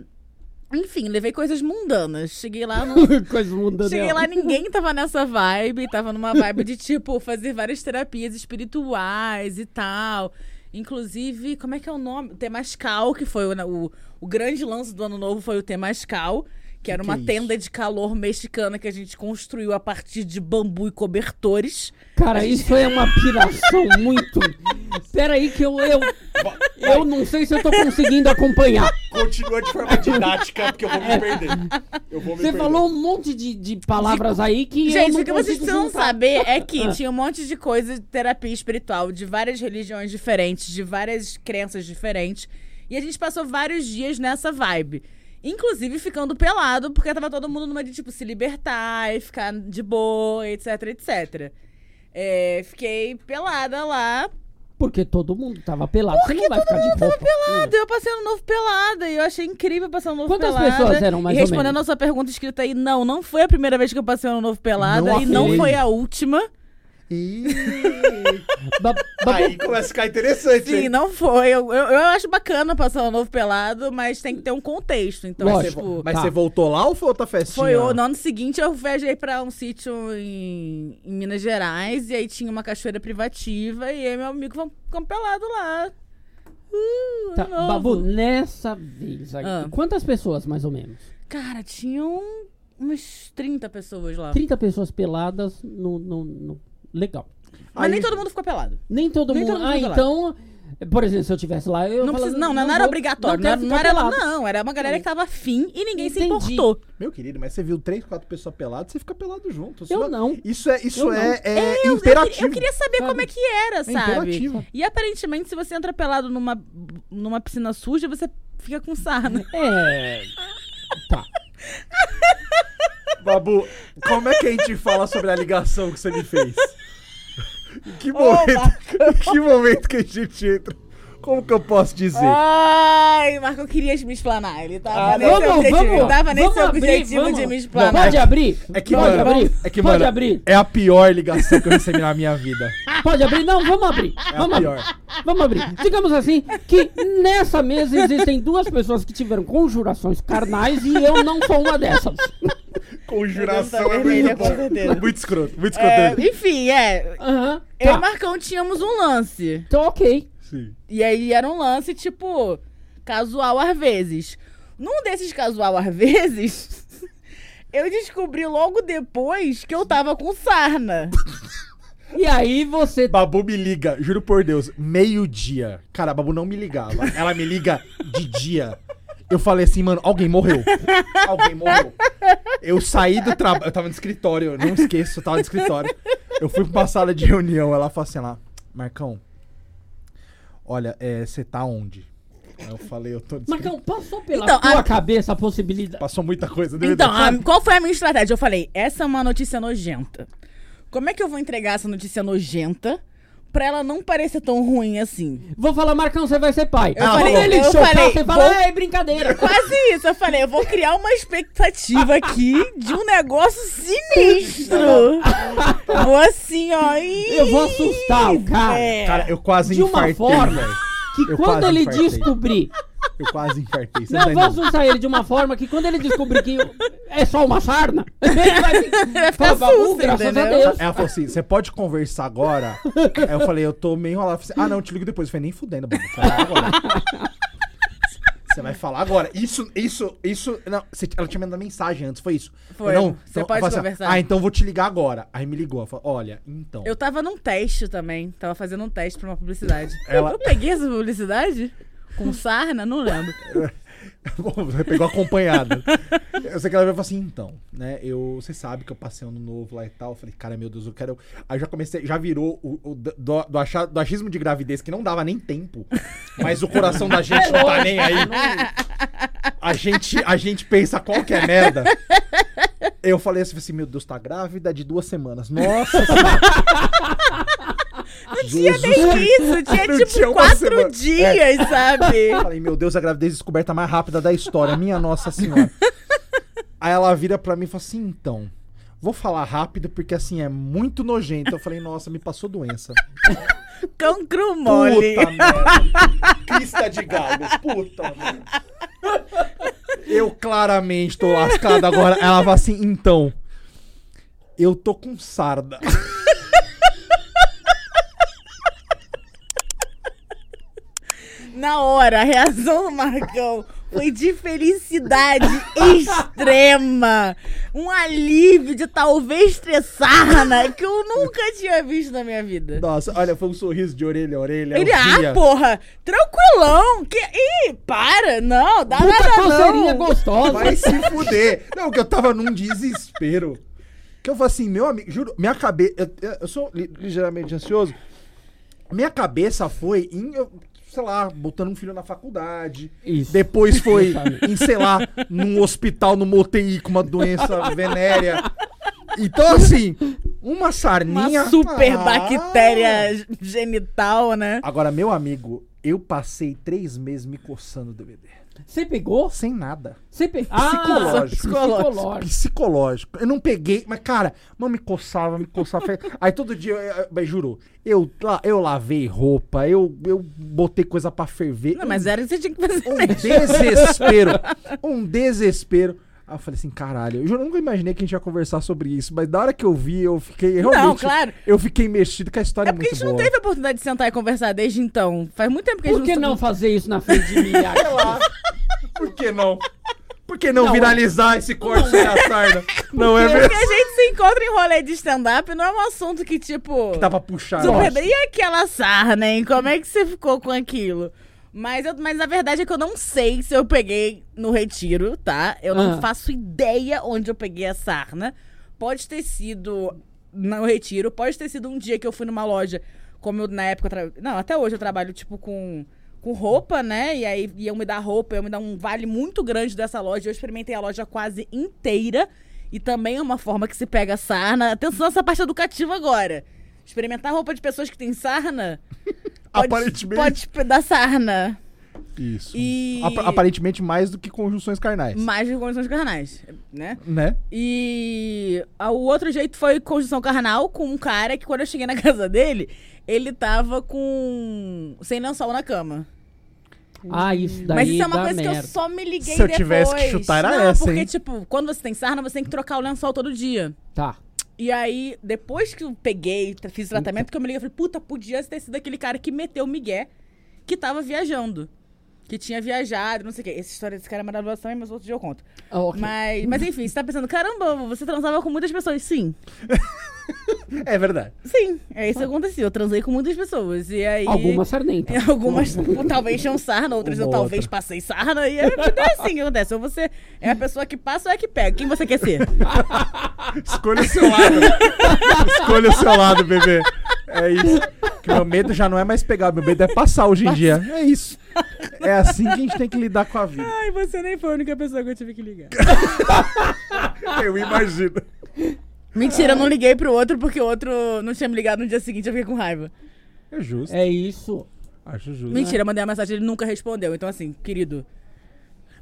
Enfim, levei coisas mundanas. Cheguei lá no. Coisa mudando. Cheguei lá, ninguém tava nessa vibe, tava numa vibe de, tipo, fazer várias terapias espirituais e tal. Inclusive, como é que é o nome? Temascal, que foi o, o, o grande lance do ano novo, foi o Temascal, que era Que uma que é tenda de calor mexicana que a gente construiu a partir de bambu e cobertores. Cara, isso é uma piração muito. Pera aí que eu, eu. Eu não sei se eu tô conseguindo acompanhar. Continua de forma didática, porque eu vou me perder. Eu vou me Você perder. falou um monte de, de palavras aí que. eu Gente, não o que vocês precisam saber é que Ah. tinha um monte de coisa de terapia espiritual, de várias religiões diferentes, de várias crenças diferentes. E a gente passou vários dias nessa vibe. Inclusive ficando pelado, porque tava todo mundo numa de, tipo, se libertar e ficar de boa, etc, etc. É, fiquei pelada lá. Porque todo mundo tava pelado. Você não vai ficar de roupa. Pelada, eu passei ano novo pelada. E eu achei incrível passar ano novo Quantas pelada. pessoas eram, mais E ou respondendo menos? a sua pergunta escrita aí, não, não foi a primeira vez que eu passei ano novo pelada. Não e não foi a última. Ba- Aí começa a ficar interessante. Sim, hein? não foi. Eu, eu, eu acho bacana passar o novo pelado, mas tem que ter um contexto. Então, Mas, Lógico. você, tipo, mas Tá. você voltou lá ou foi outra festinha? foi o, no ano seguinte eu viajei pra um sítio em, em Minas Gerais e aí tinha uma cachoeira privativa e aí meu amigo ficou pelado lá. Uh, Tá. Babu, nessa vez Ah. quantas pessoas mais ou menos? Cara, tinham umas 30 pessoas lá. 30 pessoas peladas no. no- no- Legal. Mas Aí- nem todo mundo ficou pelado. Nem todo Nem mundo. todo mundo ah, então. Por exemplo, se eu tivesse lá, eu Não, falava, precisa, não, não, era vou- obrigatório. Não, quero era, não, era, pelado. não, era uma galera que tava afim e ninguém se Entendi. importou. Meu querido, mas você viu três, quatro pessoas peladas, você fica pelado junto. Isso Eu não. Isso é, isso Eu é, é eu imperativo. queria, eu queria saber Sabe? como é que era, É sabe? imperativo. E aparentemente, se você entra pelado numa, numa piscina suja, você fica com sarna. É. Tá. Babu, como é que a gente fala sobre a ligação que você me fez? Em que momento, em que momento que a gente entra? Como que eu posso dizer? Ai, Marco, eu queria me explanar. Ele tava Ah, nesse vamos, objetivo, vamos. tava nesse vamos abrir, objetivo vamos. de me explanar. Pode abrir? É que, Pode mano, abrir? é que, Pode mano, abrir? é a pior ligação que eu recebi na minha vida. Pode abrir? Não, vamos abrir. É a vamos abrir. pior. Vamos abrir. Digamos assim, que nessa mesa existem duas pessoas que tiveram conjurações carnais e eu não sou uma dessas. Conjuração é muito com bom. Muito escroto, muito É, escroto. enfim, é. Aham. Eu e Tá. Marcão tínhamos um lance. Então, ok. Sim. E aí era um lance, tipo, casual às vezes. Num desses casual às vezes, eu descobri logo depois que eu tava com sarna. E aí você. Babu me liga, juro por Deus, meio-dia. Cara, a Babu não me ligava. Ela me liga de dia. Eu falei assim, mano, alguém morreu. Alguém morreu. Eu saí do trabalho. Eu tava no escritório, eu não esqueço, eu tava no escritório. Eu fui pra uma sala de reunião, ela falou assim lá, Marcão, olha, você tá onde? Aí eu falei, eu tô. Marcão, passou pela Então, tua a- cabeça a possibilidade. Passou muita coisa. deve Então, a- qual foi a minha estratégia? Eu falei, essa é uma notícia nojenta. Como é que eu vou entregar essa notícia nojenta pra ela não parecer tão ruim assim? Vou falar, Marcão, você vai ser pai. Eu Quando falei- ele eu chocar, falei, você fala, vou- é brincadeira. Quase isso, eu falei, eu vou criar uma expectativa aqui de um negócio sinistro. vou assim, ó. Eu vou assustar o cara. é. Cara, eu quase De uma infartei, forma. Que Eu quando ele infartei. descobrir. Eu quase infartei. Você Não, tá entendendo? assustar ele de uma forma que quando ele descobrir que é só uma sarna, ele vai ficar. susto, graças a? Deus. Ela falou assim: você pode conversar agora? Aí eu falei, eu tô meio enrolado. Eu falei, ah, não, eu te ligo depois. Eu falei, nem fudendo. Fala agora. Você vai falar agora. Isso, isso, isso. Não, você- ela tinha mandado mensagem antes, foi isso. Foi. Não, Você então, pode conversar. ah, então vou te ligar agora. Aí me ligou. Ela falou, olha, então. Eu tava num teste também. Tava fazendo um teste pra uma publicidade. Ela- Eu peguei essa publicidade? Com sarna? Não lembro. Bom, Você pegou acompanhada. eu sei que ela vai falar assim, então, né? Eu, você sabe que eu passei ano novo lá e tal. Eu falei, cara, meu Deus, eu quero. Aí já comecei, já virou o, o do, do, acha- do achismo de gravidez que não dava nem tempo. Mas o coração da gente não tá nem aí. A gente, a gente pensa qualquer merda. Eu falei assim, assim, meu Deus, tá grávida de duas semanas. Nossa senhora. Tinha Jesus nem isso, tinha Não tipo tinha quatro semana. dias, sabe? Eu Falei, meu Deus, a gravidez descoberta mais rápida da história. Minha Nossa Senhora. Aí ela vira pra mim e fala assim: então, vou falar rápido porque assim é muito nojento. Eu falei, nossa, me passou doença. Cancro mole. Puta merda. Crista de galhos. Puta merda. Eu claramente tô lascado agora. Ela fala assim: então, eu tô com sarda. Na hora, a reação do Marcão foi de felicidade extrema. Um alívio de talvez ter sarna que eu nunca tinha visto na minha vida. Nossa, olha, foi um sorriso de orelha a orelha. Ele, ah, porra, tranquilão. Que... Ih, para, não, dá Puta nada coceirinha não. gostosa. Vai se fuder. Não, que eu tava num desespero. Que eu falei assim, meu amigo, juro, minha cabeça. Eu, eu sou li- ligeiramente ansioso. Minha cabeça foi em, eu, sei lá, botando um filho na faculdade. Isso. Depois foi em, sei lá, num hospital, numa UTI com uma doença venérea. Então, assim, uma sarninha. Uma super Ah. bactéria genital, né? Agora, meu amigo, eu passei três meses me coçando o DVD. Você pegou? Sem nada. Você pegou? Psicológico. Ah, psicológico. psicológico. Eu não peguei, mas, cara, mano, me coçava, me coçava. Aí todo dia, mas juro, eu, eu lavei roupa, eu, eu botei coisa pra ferver. Não, mas era que você tinha que fazer. Um desespero. Um desespero. Aí eu falei assim, caralho, eu juro, nunca imaginei que a gente ia conversar sobre isso, mas da hora que eu vi, eu fiquei realmente. Não, claro. Eu fiquei mexido que a história É é, porque a gente não boa. teve a oportunidade de sentar e conversar desde então. Faz muito tempo que a Por gente que não fazer isso na frente de mim? Arte? Por que não? Por que não, Não, viralizar esse corte sem a sarna? Não é Porque mesmo? a gente se encontra em rolê de stand-up não é um assunto que, tipo. Que dá pra puxar. Super, e aquela sarna, hein? Como é que você ficou com aquilo? Mas, eu, mas a verdade é que eu não sei se eu peguei no retiro, tá? Eu não Ah. faço ideia onde eu peguei a sarna. Pode ter sido no retiro, pode ter sido um dia que eu fui numa loja, como eu na época. tra- Não, até hoje eu trabalho, tipo, com, com roupa, né? E aí iam me dar roupa, iam me dar um vale muito grande dessa loja. Eu experimentei a loja quase inteira. E também é uma forma que se pega sarna. Atenção nessa parte educativa agora. Experimentar roupa de pessoas que têm sarna. Pode, Aparentemente. Pode dar sarna. Isso. E- Apa- aparentemente mais do que conjunções carnais. Mais de condições carnais, né? Né? E o outro jeito foi conjunção carnal com um cara que quando eu cheguei na casa dele, ele tava com. sem lençol na cama. Ah, isso daí Mas isso é uma coisa que merda. eu só me liguei Se eu depois. tivesse que chutar, era Não, essa, porque, hein? tipo, quando você tem sarna, você tem que trocar o lençol todo dia. Tá. E aí, depois que eu peguei, fiz o tratamento, que eu me liguei, eu falei, puta, podia ter sido aquele cara que meteu o migué, que tava viajando. Que tinha viajado, não sei o quê. Essa história desse cara é maravilhosa também, mas outro dia eu conto. Ah, ok. Mas, mas enfim, você tá pensando, caramba, você transava com muitas pessoas. Sim, É verdade. sim, é isso que aconteceu. Eu transei com muitas pessoas. E aí... Algumas sardentas. Algumas talvez tinham sarna, outras eu Uma talvez outra. passei sarna. E é, é assim que acontece. Ou você é a pessoa que passa ou é que pega. Quem você quer ser? Escolha o seu lado. Escolha o seu lado, bebê. É isso. Que meu medo já não é mais pegar, meu medo é passar hoje em dia. É isso. É assim que a gente tem que lidar com a vida. Ai, você nem foi a única pessoa que eu tive que ligar. Eu imagino. Mentira, eu não liguei pro outro porque o outro não tinha me ligado no dia seguinte, eu fiquei com raiva. É justo. É isso. Acho justo. Mentira, eu mandei uma mensagem, ele nunca respondeu. Então, assim, querido.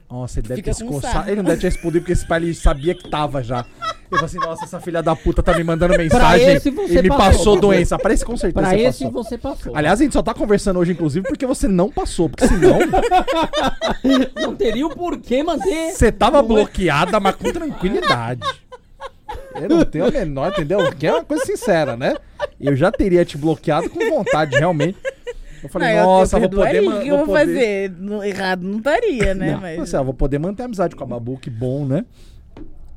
Nossa, ele deve Fica ter se com coçado. sarna. Ele não deve ter respondido porque esse pai ele sabia que tava já. Eu falei assim, nossa, essa filha da puta tá me mandando mensagem esse você e me passou, passou doença. Parece com certeza Pra você esse passou. você passou. Aliás, a gente só tá conversando hoje, inclusive, porque você não passou. Porque senão, Não teria o porquê manter. você tava bloqueada, mas com tranquilidade. Eu não tenho a menor, entendeu? Que é uma coisa sincera, né? Eu já teria te bloqueado com vontade, realmente. Eu falei, Não, eu- nossa, eu vou poder... O que eu vou poder- fazer? No- errado não estaria, né? Não, Mas... assim, ó, vou poder manter a amizade com a Babu, que bom, né?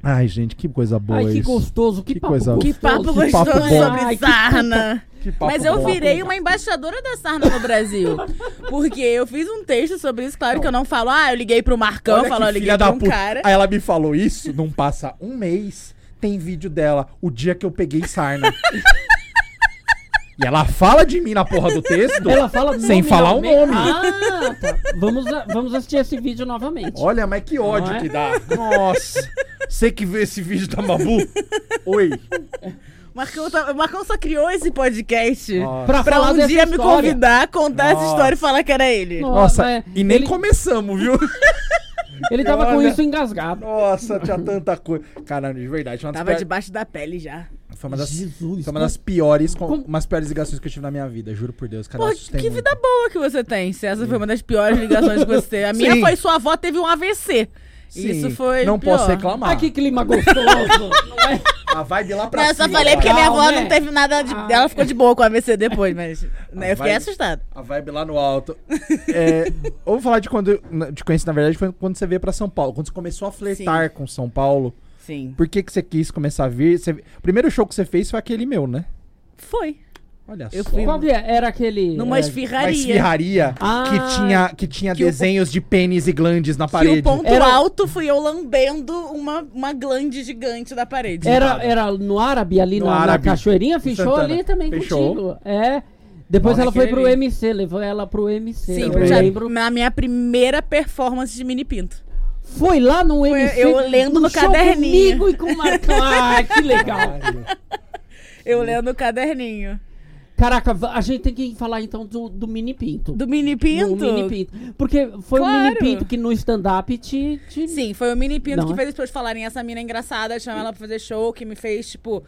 Ai, gente, que coisa boa Ai, que isso. gostoso, que, Que papo coisa- Que papo gostoso. Que papo gostoso bom. sobre Ai, que sarna. Que papo Mas eu bom. virei uma embaixadora da sarna no Brasil. Porque eu fiz um texto sobre isso. Claro que eu não falo, ah, eu liguei pro Marcão, Olha falo, que eu liguei pra da um puta. cara. Aí ela me falou isso, não passa um mês, tem vídeo dela, o dia que eu peguei sarna. e ela fala de mim na porra do texto. Ela fala Sem falar o nome. Ah, tá. Vamos, vamos assistir esse vídeo novamente. Olha, mas que ódio é? que dá. Nossa. Você que vê esse vídeo da Babu? Oi. Marcão, tá- o Marcão só criou esse podcast Nossa. Pra, pra falar um dia me história. convidar, contar essa Nossa. história e falar que era ele. Nossa, Nossa, e nem ele- começamos, viu? Ele tava com Olha. isso engasgado. Nossa, tinha tanta coisa. Cara, de verdade, Tava pior- debaixo da pele já. foi uma das, Jesus. foi uma das piores, com- Como- umas piores ligações que eu tive na minha vida, juro por Deus. Cara, Pô, que muito. vida boa que você tem. Se essa foi uma das piores ligações que você tem. A minha Sim. foi sua avó teve um AVC. Sim, Isso foi Não pior. posso reclamar. Ai, que clima gostoso. é? A vibe lá pra Não, eu só cima. falei porque minha avó né? não teve nada de. Ah. Ela ficou de boa com o AVC depois, mas. né, eu fiquei assustada. A vibe lá no alto. É, eu vou falar de quando. eu Te conheci, na verdade, foi quando você veio pra São Paulo. Quando você começou a flertar com São Paulo. Sim. Por que, que você quis começar a vir? Você- O primeiro show que você fez foi aquele meu, né? Foi. Olha Eu só. fui Qual que é? Era aquele... Numa é, Uma esfirraria. esfirraria Ah. que tinha, que tinha Que o- desenhos de pênis e glandes na Que parede. o ponto Era- alto fui eu lambendo uma, uma glande gigante da parede. Era, era no árabe, ali No na, na Árabe, Cachoeirinha, em fechou ali também Fechou. contigo. É. Depois Lá ela foi pro ali. MC, levou ela pro MC. Sim, eu já lembro. na minha primeira performance de mini pinto. Foi lá no Foi MC. eu lendo no show caderninho. comigo e com o Marcão. Ai, que legal. Eu lendo o caderninho. Caraca, a gente tem que falar então do, do mini pinto. Do mini pinto? Do mini pinto. Porque foi o Claro. mini pinto que no stand-up te, te- Sim, foi o mini pinto Não, que é? fez as pessoas falarem essa mina é engraçada, chamar ela pra fazer show, que me fez, tipo,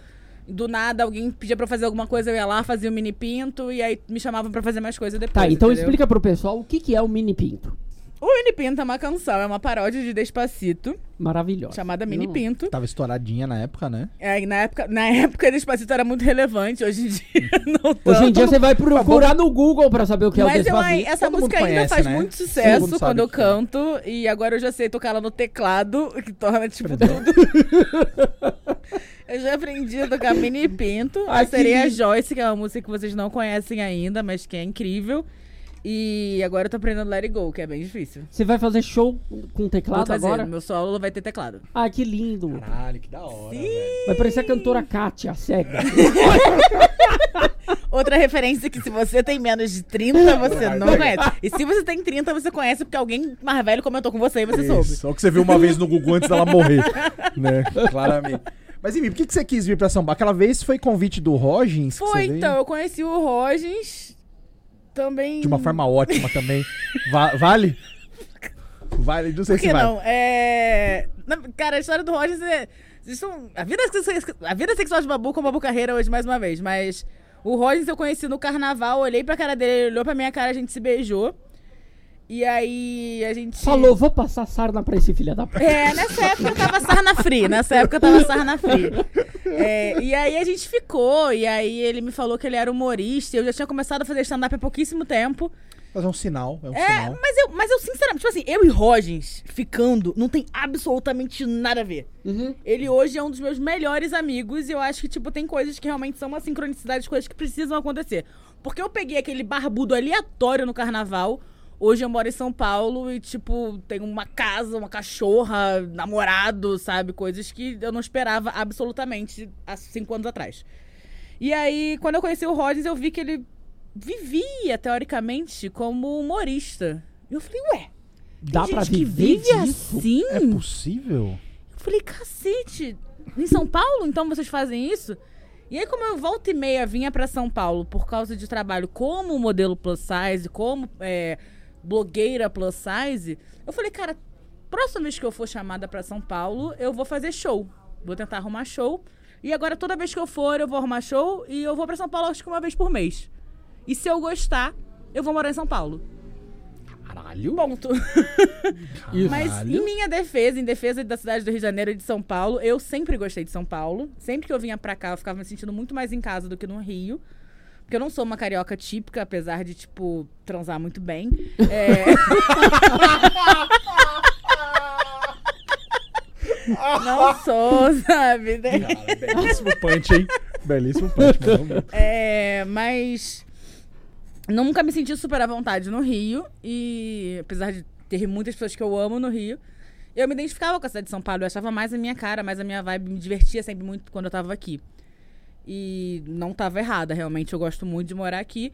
do nada alguém pedia pra fazer alguma coisa, eu ia lá, fazia o mini pinto, e aí me chamavam pra fazer mais coisa depois. Tá, então entendeu? explica pro pessoal o que, que é o mini pinto. O Mini Pinto é uma canção, é uma paródia de Despacito, Maravilhosa. chamada Mini Não. Pinto. Tava estouradinha na época, né? É, na, época, na época, Despacito era muito relevante, hoje em dia não tanto. Hoje em dia você vai procurar no Google pra saber o que é o Mas eu, Despacito. essa Todo música ainda conhece, faz né? muito sucesso quando eu é. canto. E agora eu já sei tocar ela no teclado, que torna, tipo, tudo. eu já aprendi a tocar Mini Pinto. Ai, a Sereia. Joyce, que é uma música que vocês não conhecem ainda, mas que é incrível. E agora eu tô aprendendo Let It Go, que é bem difícil. Você vai fazer show com Vou teclado fazer, agora? meu solo vai ter teclado. Ah, que lindo. Caralho, que da hora, velho. Vai parecer a cantora Kátia, cega. Outra referência que se você tem menos de 30, você não conhece. E se você tem 30, você conhece porque alguém mais velho comentou com você e você soube. Isso. Ou que você viu uma vez no Google antes dela morrer. né? Claramente. Mas enfim, por que, que você quis vir pra São Paulo? Aquela vez foi convite do Rogens? que Foi, então, eu conheci o Rogens também. De uma forma ótima também. Va- vale? Vale, não sei Por se que vale. não? É. Cara, a história do Rogens é. A vida, a vida sexual de Babu com Babu Carreira hoje, mais uma vez. Mas o Rogens eu conheci no carnaval, olhei pra cara dele, ele olhou pra minha cara, a gente se beijou. E aí a gente. Falou, vou passar sarna pra esse filho da puta. É, nessa época eu tava sarna free. Nessa época eu tava sarna free. É, e aí a gente ficou, e aí ele me falou que ele era humorista. Eu já tinha começado a fazer stand-up há pouquíssimo tempo. Mas é um sinal, é um É, sinal. mas eu, mas eu sinceramente, tipo assim, eu e Rogens ficando não tem absolutamente nada a ver. Uhum. Ele hoje é um dos meus melhores amigos e eu acho que, tipo, tem coisas que realmente são uma sincronicidade, coisas que precisam acontecer. Porque eu peguei aquele barbudo aleatório no carnaval. Hoje eu moro em São Paulo e, tipo, tenho uma casa, uma cachorra, namorado, sabe? Coisas que eu não esperava absolutamente há cinco anos atrás. E aí, quando eu conheci o Rollins, eu vi que ele vivia, teoricamente, como humorista. E eu falei, ué, Dá tem pra gente que viver vive disso? assim? É possível? Eu falei, cacete, em São Paulo, então vocês fazem isso? E aí, como eu volta e meia vinha pra São Paulo por causa de trabalho como modelo plus size, como é, blogueira plus size, eu falei, cara, próxima vez que eu for chamada pra São Paulo, eu vou fazer show. Vou tentar arrumar show. E agora, toda vez que eu for, eu vou arrumar show e eu vou pra São Paulo, acho que uma vez por mês. E se eu gostar, eu vou morar em São Paulo. Caralho. Ponto. Isso. Mas Caralho. em minha defesa, em defesa da cidade do Rio de Janeiro e de São Paulo, eu sempre gostei de São Paulo. Sempre que eu vinha pra cá, eu ficava me sentindo muito mais em casa do que no Rio. Porque eu não sou uma carioca típica, apesar de, tipo, transar muito bem. É... não sou, sabe? né? Cara, belíssimo punch, hein? Belíssimo punch, mano. É, mas nunca me senti super à vontade no Rio. E apesar de ter muitas pessoas que eu amo no Rio, eu me identificava com a cidade de São Paulo. Eu achava mais a minha cara, mais a minha vibe. Me divertia sempre muito quando eu tava aqui. E não tava errada, realmente. Eu gosto muito de morar aqui.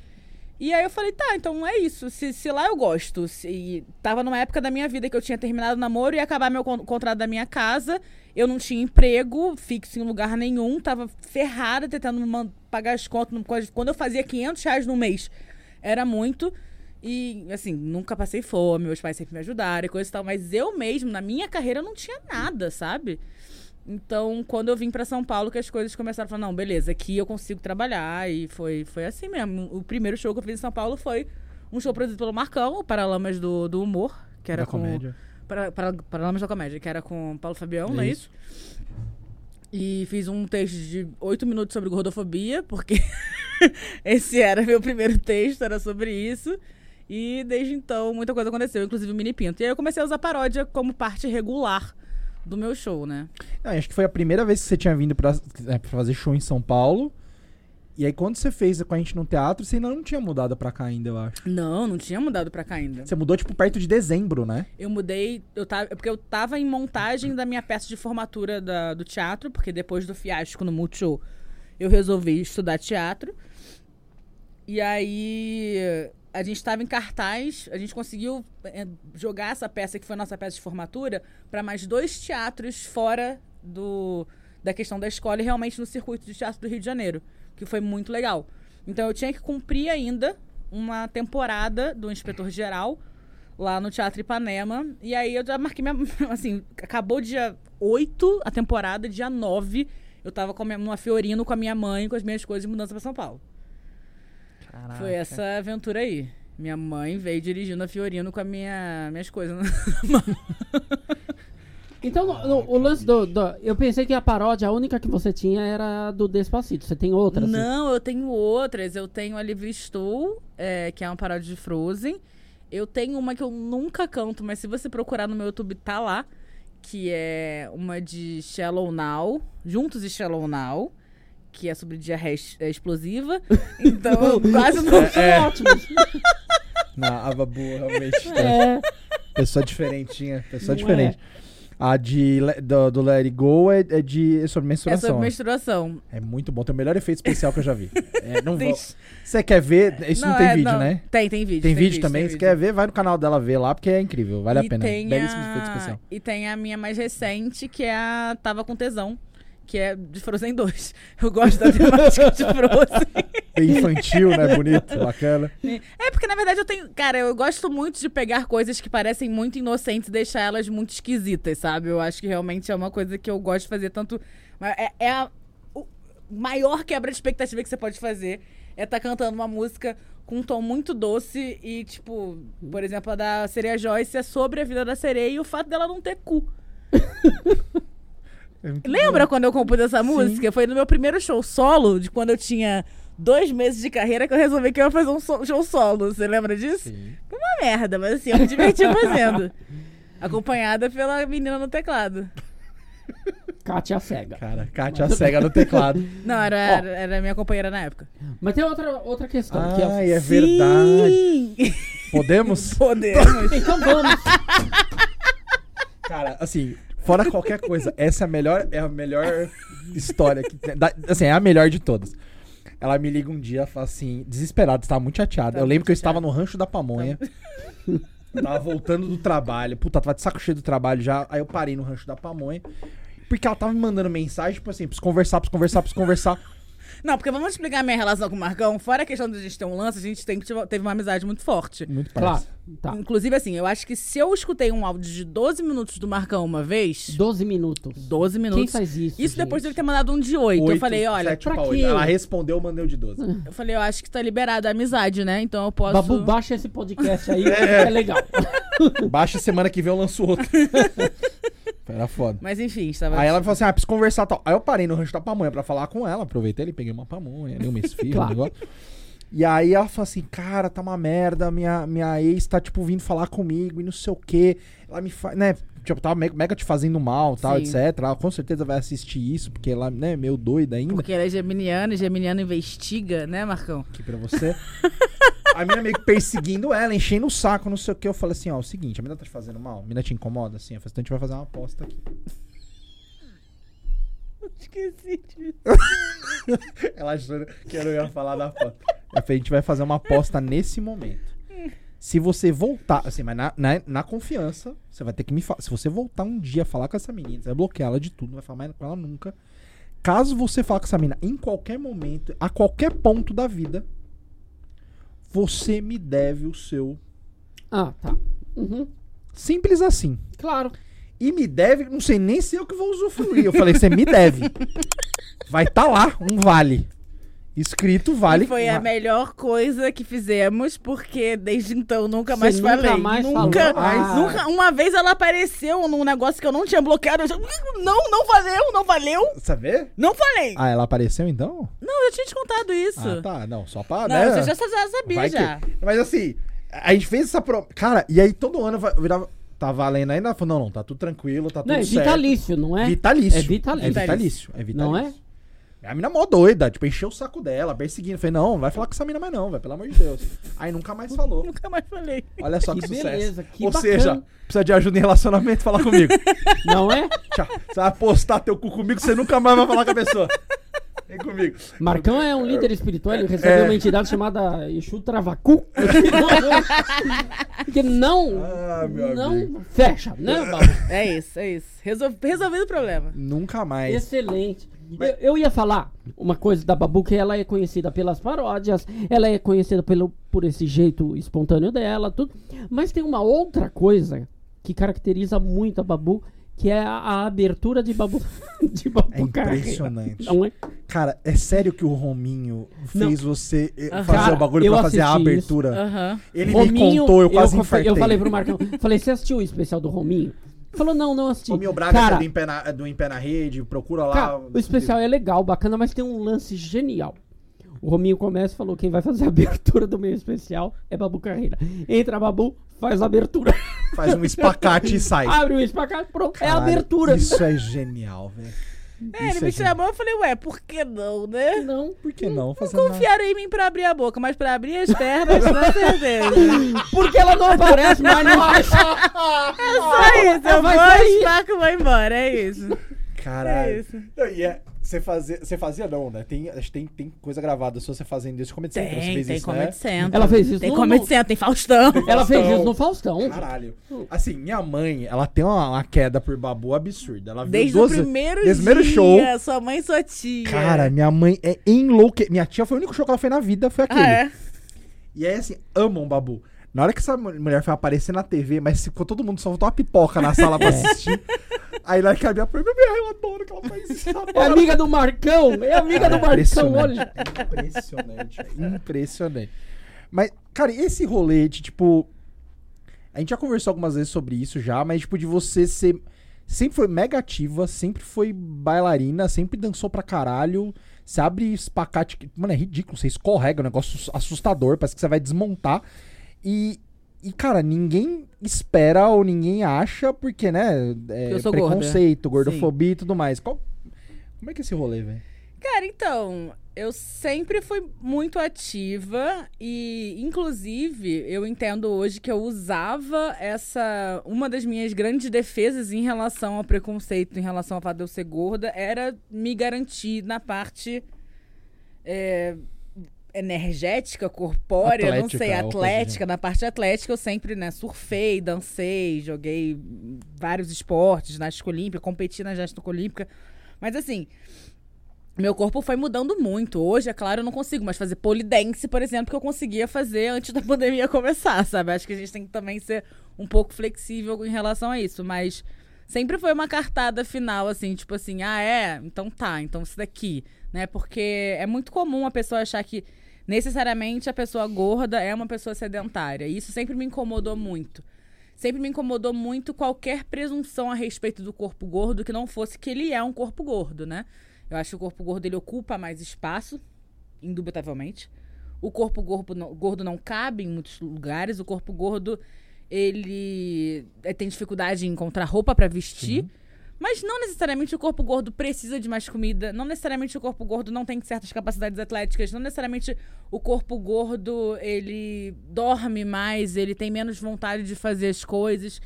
E aí eu falei, tá, então é isso. Se, se lá eu gosto. Se, e tava numa época da minha vida que eu tinha terminado o namoro e acabar meu con- contrato da minha casa. Eu não tinha emprego fixo em lugar nenhum. Tava ferrada tentando pagar as contas. Quando eu fazia 500 reais no mês, era muito. E, assim, nunca passei fome. Meus pais sempre me ajudaram e coisa e tal. Mas eu mesmo, na minha carreira, não tinha nada, sabe? Então, quando eu vim pra São Paulo, que as coisas começaram a falar, não, beleza, aqui eu consigo trabalhar. E foi, foi assim mesmo. O primeiro show que eu fiz em São Paulo foi um show produzido pelo Marcão, o Paralamas do, do Humor, que era Da com. comédia. Para, para, Paralamas da Comédia, que era com Paulo Fabião, não é Isso. isso? E fiz um texto de oito minutos sobre gordofobia, porque esse era meu primeiro texto, era sobre isso. E desde então muita coisa aconteceu, inclusive o mini pinto. E aí eu comecei a usar paródia como parte regular do meu show, né? Ah, acho que foi a primeira vez que você tinha vindo pra, é, pra fazer show em São Paulo. E aí, quando você fez com a gente no teatro, você ainda não tinha mudado pra cá ainda, eu acho. Não, não tinha mudado pra cá ainda. Você mudou, tipo, perto de dezembro, né? Eu mudei, eu tava, porque eu tava em montagem da minha peça de formatura da- do teatro, porque depois do fiasco no Multishow, eu resolvi estudar teatro. E aí a gente tava em cartaz, a gente conseguiu eh, jogar essa peça que foi a nossa peça de formatura para mais dois teatros fora do da questão da escola e realmente no circuito de teatro do Rio de Janeiro, que foi muito legal. Então eu tinha que cumprir ainda uma temporada do inspetor geral lá no Teatro Ipanema. E aí eu já marquei minha. Assim, acabou dia 8 a temporada, dia 9. Eu tava com a minha, numa Fiorino com a minha mãe, com as minhas coisas mudança pra São Paulo. Foi essa aventura aí. Minha mãe veio dirigindo a Fiorino com a minha, minhas coisas. Então, no- no- o lance do, do- Eu pensei que a paródia, a única que você tinha era do Despacito. Você tem outra? assim? Não, eu tenho outras. Eu tenho a Livre Estou, é, que é uma paródia de Frozen. Eu tenho uma que eu nunca canto, mas se você procurar no meu YouTube, tá lá. Que é uma de Shallow Now, Juntos e Shallow Now, que é sobre diarreia é, explosiva. Então, quase não. São ótimos. Na a Babu, realmente. É. Pessoa diferentinha. Pessoa Não diferente. A de, do, do Let It Go é, é de é sobre É menstruação. sobre né? menstruação. É muito bom. Tem o melhor efeito especial que eu já vi. É, não Tem- vou... Você quer ver? Isso não, tem é, vídeo, não. né? Tem, tem vídeo. Tem, vídeo também. tem Se vídeo. quer ver, vai no canal dela ver lá, porque é incrível. Vale E a pena. tem Belíssimo a- efeito especial. E tem a minha mais recente, que é a Tava com Tesão, que é de Frozen 2. Eu gosto da temática de Frozen. Bem infantil, né? Bonito, bacana. É porque, na verdade, eu tenho. Cara, eu gosto muito de pegar coisas que parecem muito inocentes e deixar elas muito esquisitas, sabe? Eu acho que realmente é uma coisa que eu gosto de fazer tanto. É, é a o maior quebra de expectativa que você pode fazer. É estar cantando uma música com um tom muito doce e, tipo, por exemplo, a da Sereia Joyce é sobre a vida da sereia e o fato dela não ter cu. É Lembra quando eu compus essa música? Foi no meu primeiro show solo, de quando eu tinha dois meses de carreira, que eu resolvi que eu ia fazer um show solo. Você lembra disso? Sim. Uma merda, mas assim, eu me diverti fazendo. Acompanhada pela menina no teclado. Kátia Cega. Cara, Kátia cega no teclado. Não, era, era, era minha companheira na época. Mas tem outra, outra questão. que é- Ai, é verdade. Sim! Podemos? Podemos. Então vamos. Cara, assim, fora qualquer coisa, essa é a melhor, é a melhor história que tem. Da- assim, é a melhor de todas. Ela me liga um dia fala assim, desesperada, estava muito chateada. Tava eu lembro que eu estava no rancho da pamonha. Eu tava voltando do trabalho. Puta, tava de saco cheio do trabalho já. Aí eu parei no rancho da pamonha. Porque ela tava me mandando mensagem, tipo assim, preciso conversar, preciso conversar, preciso conversar. Não, porque vamos explicar a minha relação com o Marcão. Fora a questão de a gente ter um lance, a gente tem, teve uma amizade muito forte. Muito Claro. Tá. Inclusive, assim, eu acho que se eu escutei um áudio de 12 minutos do Marcão uma vez, 12 minutos. 12 Quem minutos. faz isso? Isso depois dele gente? ter mandado um de 8. eu Oito, falei, olha, sete pra pra quê? oito. Ela respondeu, eu mandei o de 12. eu falei, eu acho que tá liberada a amizade, né? Então eu posso. Babu, baixa esse podcast aí, é legal. Baixa semana que vem eu lanço outro. Era foda. Mas enfim, estava. Aí ela falou assim: ah, preciso conversar tal. Aí eu parei no rancho da pamonha pra falar com ela. Aproveitei ele, peguei uma pamonha, ali uma esfirra, Claro. um negócio. E aí ela fala assim, cara, tá uma merda, minha, minha ex tá, tipo, vindo falar comigo e não sei o quê. Ela me faz, né, tipo, tava me- mega te fazendo mal, tal, Sim. etc. Ela com certeza vai assistir isso, porque ela, né, meio doida ainda. Porque ela é geminiana e geminiano investiga, né, Marcão? aqui pra você. a mina meio que perseguindo ela, enchendo o saco, não sei o que. Eu falei assim, ó, o seguinte, a mina tá te fazendo mal? A mina te incomoda? Assim, eu falei, então a gente vai fazer uma aposta aqui. Esqueci disso. Ela achou que eu não ia falar da aposta. Eu falei, a gente vai fazer uma aposta nesse momento. Se você voltar, assim, mas na, na, na confiança, você vai ter que me falar. Se você voltar um dia a falar com essa menina, você vai bloquear ela de tudo, não vai falar mais com ela nunca. Caso você falar com essa menina em qualquer momento, a qualquer ponto da vida, você me deve o seu. Ah, tá. Uhum. Simples assim. Claro. E me deve, não sei nem se eu que vou usufruir. Eu falei, você me deve. Vai estar lá um vale. Escrito vale. E foi a melhor coisa que fizemos, porque desde então nunca Você mais nunca falei. mais nunca, falou. Ah. nunca. Uma vez ela apareceu num negócio que eu não tinha bloqueado. Eu já, não, não valeu, não valeu. Sabe? Não falei. Ah, ela apareceu então? Não, eu tinha te contado isso. Ah, tá. Não, só pra. Não, né? você já, já sabia Vai que- já. Mas assim, a gente fez essa pro... Cara, e aí todo ano virava. Tá valendo ainda? Não, não, tá tudo tranquilo, tá tudo Não, é certo. vitalício, não é? Vitalício. É vitalício. É vitalício. É vitalício. Não é? A mina mó doida, tipo, encheu o saco dela, perseguindo. Falei, não, não vai falar com essa mina mais não, velho, pelo amor de Deus. Aí nunca mais falou. Nunca mais falei. Olha só que, Que sucesso. beleza, que Ou bacana. seja, precisa de ajuda em relacionamento, fala comigo. Não é? Tchau. Você vai apostar teu cu comigo, você nunca mais vai falar com a pessoa. Vem comigo. Marcão é um líder espiritual, ele recebeu É. uma entidade chamada Exu Travacu. que não, Ah, meu não amigo. fecha, né, Babu? É isso, é isso. Resol... Resolvido o problema. Nunca mais. Excelente. Eu, eu ia falar uma coisa da Babu, que ela é conhecida pelas paródias, ela é conhecida pelo, por esse jeito espontâneo dela, tudo. Mas tem uma outra coisa que caracteriza muito a Babu, que é a, a abertura de Babu, de Babu É Carreira. impressionante. Não é? Cara, é sério que o Rominho Não. fez você eh, Aham. fazer Cara, o bagulho pra fazer a abertura? Aham. Ele Rominho, me contou, eu quase eu, infartei. eu falei pro Marcão, falei, você assistiu o especial do Rominho? Ele Falou, não, não assisti. Rominho Braga Cara, do, em pé na, do Em Pé na Rede, procura lá. Cara, o especial é legal, bacana, mas tem um lance genial. O Rominho começa e falou: quem vai fazer a abertura do meu especial é Babu Carreira. Entra Babu, faz a abertura. Faz um espacate e sai. Abre o espacate, pronto, é a abertura. Isso é genial, velho. É, ele me genial. chamou, eu falei, ué, por que não, né? Não, Por que não? Fazer nada. Confiaram em mim pra abrir a boca, mas pra abrir as pernas, com certeza. porque ela não aparece mais no acha. É só isso, eu Vai vou, sair. espaco e vou embora, é isso. Caralho. É isso. Não, e é, você, fazia, você fazia não, né? Tem, acho que tem, tem coisa gravada sua você fazendo isso. Comedy Central, você Tem, fez tem isso, Comedy né? Central. Ela fez isso Tem no- Comedy tem Faustão. Ela fez isso no Faustão. Caralho. Assim, minha mãe, ela tem uma, uma queda por babu absurda. Ela viu Desde duas- o primeiro desde o dia, primeiro show. sua mãe e sua tia. Cara, minha mãe é enlouque. Minha tia foi o único show que ela foi na vida, foi aquele. Ah, é? E aí, assim, amam babu. Na hora que essa mu- mulher foi aparecer na TV, mas ficou todo mundo só faltou uma pipoca na sala pra assistir. Aí lá que a minha foi, meu bem, eu adoro que ela faz isso. É adoro." amiga do Marcão, é amiga do Marcão, Impressionante. olha. Impressionante, velho, impressionante. Mas, cara, esse rolê de, tipo. A gente já conversou algumas vezes sobre isso já, mas, tipo, de você ser. Sempre foi mega ativa, sempre foi bailarina, sempre dançou pra caralho. Você abre espacate. que- Mano, é ridículo, você escorrega, é um negócio assustador, parece que você vai desmontar. E. E, cara, ninguém espera ou ninguém acha, porque, né? É Eu sou gorda. preconceito, gordofobia e tudo mais. Qual- Como é que é esse rolê, velho? Cara, então, eu sempre fui muito ativa e, inclusive, eu entendo hoje que eu usava essa. Uma das minhas grandes defesas em relação ao preconceito, em relação ao fato de eu ser gorda, era me garantir na parte. é, energética, corpórea, não Atlética, sei, ou coisa atlética. Na parte atlética eu sempre, né, surfei, dancei, joguei vários esportes, ginástica olímpica, competi na ginástica olímpica. Mas assim, meu corpo foi mudando muito. Hoje, é claro, eu não consigo mais fazer polidense, por exemplo, que eu conseguia fazer antes da pandemia começar, sabe? Acho que a gente tem que também ser um pouco flexível em relação a isso. Mas sempre foi uma cartada final, assim, tipo assim, ah, é? Então tá, então isso daqui, né? Porque é muito comum a pessoa achar que necessariamente a pessoa gorda é uma pessoa sedentária. Isso sempre me incomodou muito. Sempre me incomodou muito qualquer presunção a respeito do corpo gordo que não fosse que ele é um corpo gordo, né? Eu acho que o corpo gordo ele ocupa mais espaço, indubitavelmente. o corpo gordo não, gordo não cabe em muitos lugares. O corpo gordo, ele eh, tem dificuldade em encontrar roupa pra vestir. Mas não necessariamente o corpo gordo precisa de mais comida. Não necessariamente o corpo gordo não tem certas capacidades atléticas. Não necessariamente o corpo gordo, ele dorme mais, ele tem menos vontade de fazer as coisas.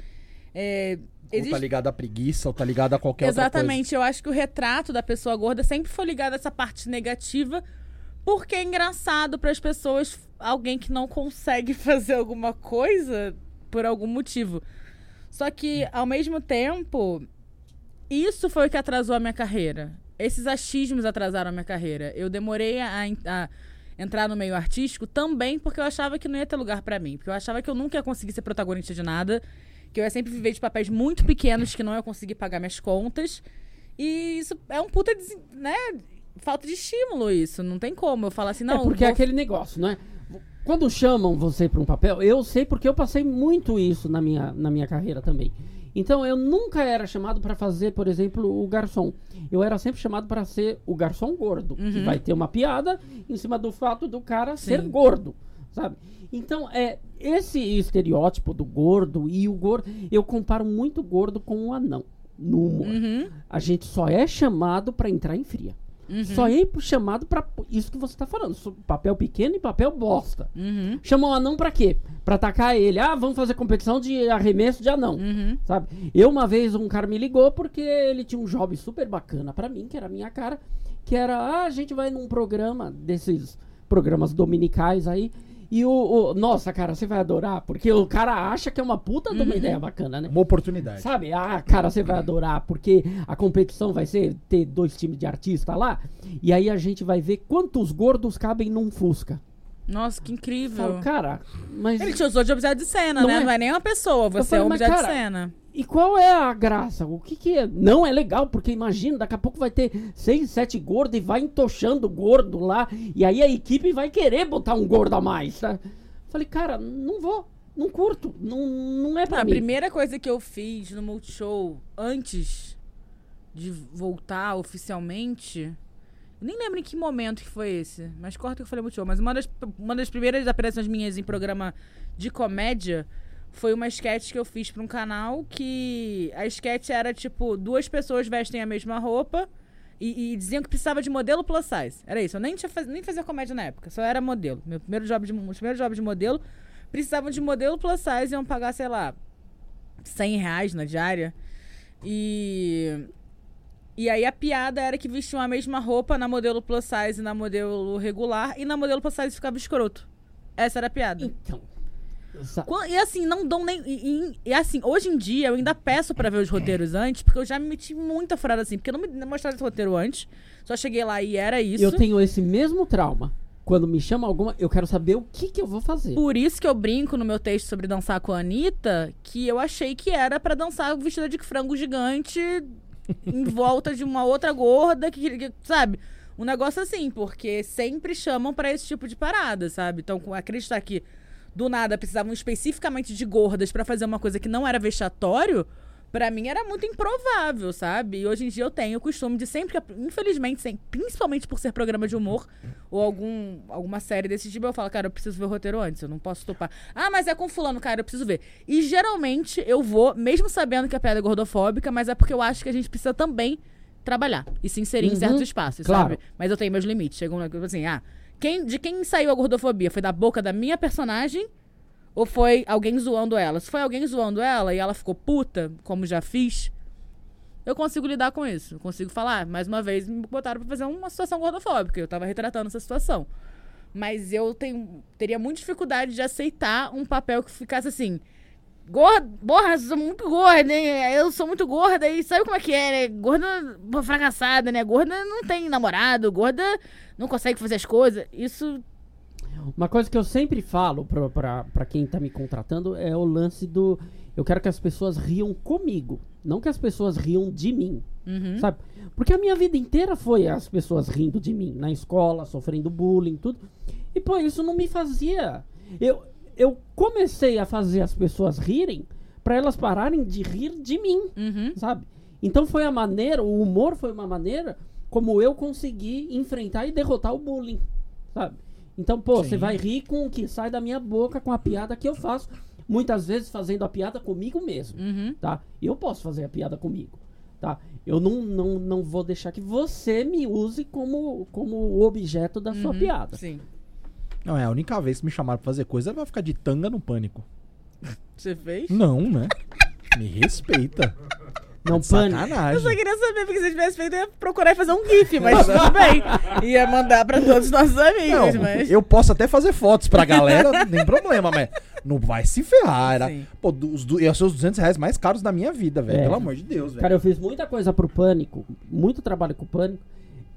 É, Ou existe- tá ligado à preguiça, ou tá ligado a qualquer outra coisa. Exatamente. Eu acho que o retrato da pessoa gorda sempre foi ligado a essa parte negativa, porque é engraçado para as pessoas alguém que não consegue fazer alguma coisa por algum motivo. Só que, ao mesmo tempo, isso foi o que atrasou a minha carreira. Esses achismos atrasaram a minha carreira. Eu demorei a, a entrar no meio artístico também porque eu achava que não ia ter lugar pra mim. Porque eu achava que eu nunca ia conseguir ser protagonista de nada. Que eu ia sempre viver de papéis muito pequenos que não ia conseguir pagar minhas contas. E isso é um puta, des- né? Falta de estímulo isso. Não tem como. Eu falo assim, não. é porque é vou- aquele negócio, né? Quando chamam você para um papel, eu sei porque eu passei muito isso na minha, na minha carreira também. Então eu nunca era chamado para fazer, por exemplo, o garçom. Eu era sempre chamado para ser o garçom gordo, que vai ter uma piada em cima do fato do cara ser Sim. gordo, sabe? Então é esse estereótipo do gordo e o gordo, eu comparo muito o gordo com um anão no humor. Uhum, A gente só é chamado para entrar em fria. Uhum, Só é chamado pra isso que você tá falando. Papel pequeno e papel bosta. uhum, Chamam o anão pra quê? Pra atacar ele. Ah, vamos fazer competição de arremesso de anão. uhum. Sabe? Eu, uma vez, um cara me ligou porque ele tinha um job super bacana pra mim, que era a minha cara. Que era, ah, a gente vai num programa desses programas dominicais aí. E o, o- Nossa, cara, você vai adorar. Porque o cara acha que é uma puta de uma ideia bacana, né? Uma oportunidade. Sabe? Ah, cara, você vai adorar, porque a competição vai ser ter dois times de artista lá. E aí a gente vai ver quantos gordos cabem num Fusca. Nossa, que incrível. falo, cara, mas. Ele te usou de objeto de cena, Não né? é? Não é nem uma pessoa, você falei, é um objeto cara, de cena. E qual é a graça? O que que é? Não é legal, porque imagina, daqui a pouco vai ter seis, sete gordos e vai entochando o gordo lá. E aí a equipe vai querer botar um gordo a mais. Tá? Falei, cara, não vou. Não curto. Não, não é pra a mim. primeira coisa que eu fiz no Multishow antes de voltar oficialmente. Nem lembro em que momento que foi esse. Mas corta que eu falei Multishow. Mas uma das, uma das primeiras aparições minhas em programa de comédia foi uma sketch que eu fiz pra um canal que a sketch era tipo: duas pessoas vestem a mesma roupa. E, e diziam que precisava de modelo plus size. Era isso. Eu nem, tinha faz- nem fazia comédia na época. Só era modelo. Meu primeiro job de, meus primeiros jobs de modelo precisavam de modelo plus size. Iam pagar, sei lá, 100 reais na diária. E. E aí a piada era que vestiam a mesma roupa na modelo plus size e na modelo regular. E na modelo plus size ficava escroto. Essa era a piada. Então. E assim, não dão nem. E, e- e, assim, hoje em dia eu ainda peço pra ver os roteiros antes, porque eu já me meti muita furada assim. Porque eu não me mostraram esse roteiro antes. Só cheguei lá e era isso. Eu tenho esse mesmo trauma. Quando me chama alguma, eu quero saber o que, que eu vou fazer. Por isso que eu brinco no meu texto sobre dançar com a Anitta, que eu achei que era pra dançar vestida de frango gigante em volta de uma outra gorda, que, que- sabe? Um negócio assim, porque sempre chamam pra esse tipo de parada, sabe? Então, acreditar que do nada precisavam especificamente de gordas pra fazer uma coisa que não era vexatório, pra mim era muito improvável, sabe? E hoje em dia eu tenho o costume de sempre, que- infelizmente, sempre, principalmente por ser programa de humor ou algum, alguma série desse tipo, eu falo, cara, eu preciso ver o roteiro antes, eu não posso topar. Ah, mas é com fulano, cara, eu preciso ver. E geralmente eu vou, mesmo sabendo que a piada é gordofóbica, mas é porque eu acho que a gente precisa também trabalhar e se inserir em Uhum, certos espaços, claro. sabe? Mas eu tenho meus limites. Chegou um negócio assim, ah, quem, de quem saiu a gordofobia? Foi da boca da minha personagem ou foi alguém zoando ela? Se foi alguém zoando ela e ela ficou puta, como já fiz, eu consigo lidar com isso. Eu consigo falar, mais uma vez, me botaram pra fazer uma situação gordofóbica. Eu tava retratando essa situação. Mas eu tenho, teria muita dificuldade de aceitar um papel que ficasse assim. Gorda, porra, sou muito gorda, hein? Eu sou muito gorda e sabe como é que é, né? Gorda fracassada, né? Gorda não tem namorado, gorda não consegue fazer as coisas. Isso. Uma coisa que eu sempre falo pra, pra, pra quem tá me contratando é o lance do. Eu quero que as pessoas riam comigo, não que as pessoas riam de mim. Uhum. Sabe? Porque a minha vida inteira foi as pessoas rindo de mim, na escola, sofrendo bullying, tudo. E, pô, isso não me fazia. Eu, eu comecei a fazer as pessoas rirem pra elas pararem de rir de mim, Uhum. sabe? Então foi a maneira, o humor foi uma maneira como eu consegui enfrentar e derrotar o bullying, sabe? Então, pô, você vai rir com o que sai da minha boca, com a piada que eu faço. Muitas vezes fazendo a piada comigo mesmo, Uhum. tá? Eu posso fazer a piada comigo, tá? Eu não, não, não vou deixar que você me use como, como objeto da Uhum. sua piada. Sim. Não, é a única vez que me chamaram pra fazer coisa, vai ficar de tanga no pânico. Você fez? Não, né? Me respeita. Não, pânico. Eu Sacanagem. só queria saber, porque se eu tivesse feito, eu ia procurar e fazer um GIF, mas tudo bem. Ia mandar pra todos os nossos amigos, Não, mas. eu posso até fazer fotos pra galera, não tem problema, mas não vai se ferrar. Era, Sim. pô, os, ia ser os 200 reais mais caros da minha vida, velho. É. Pelo amor de Deus, velho. Cara, eu fiz muita coisa pro Pânico, muito trabalho com o Pânico.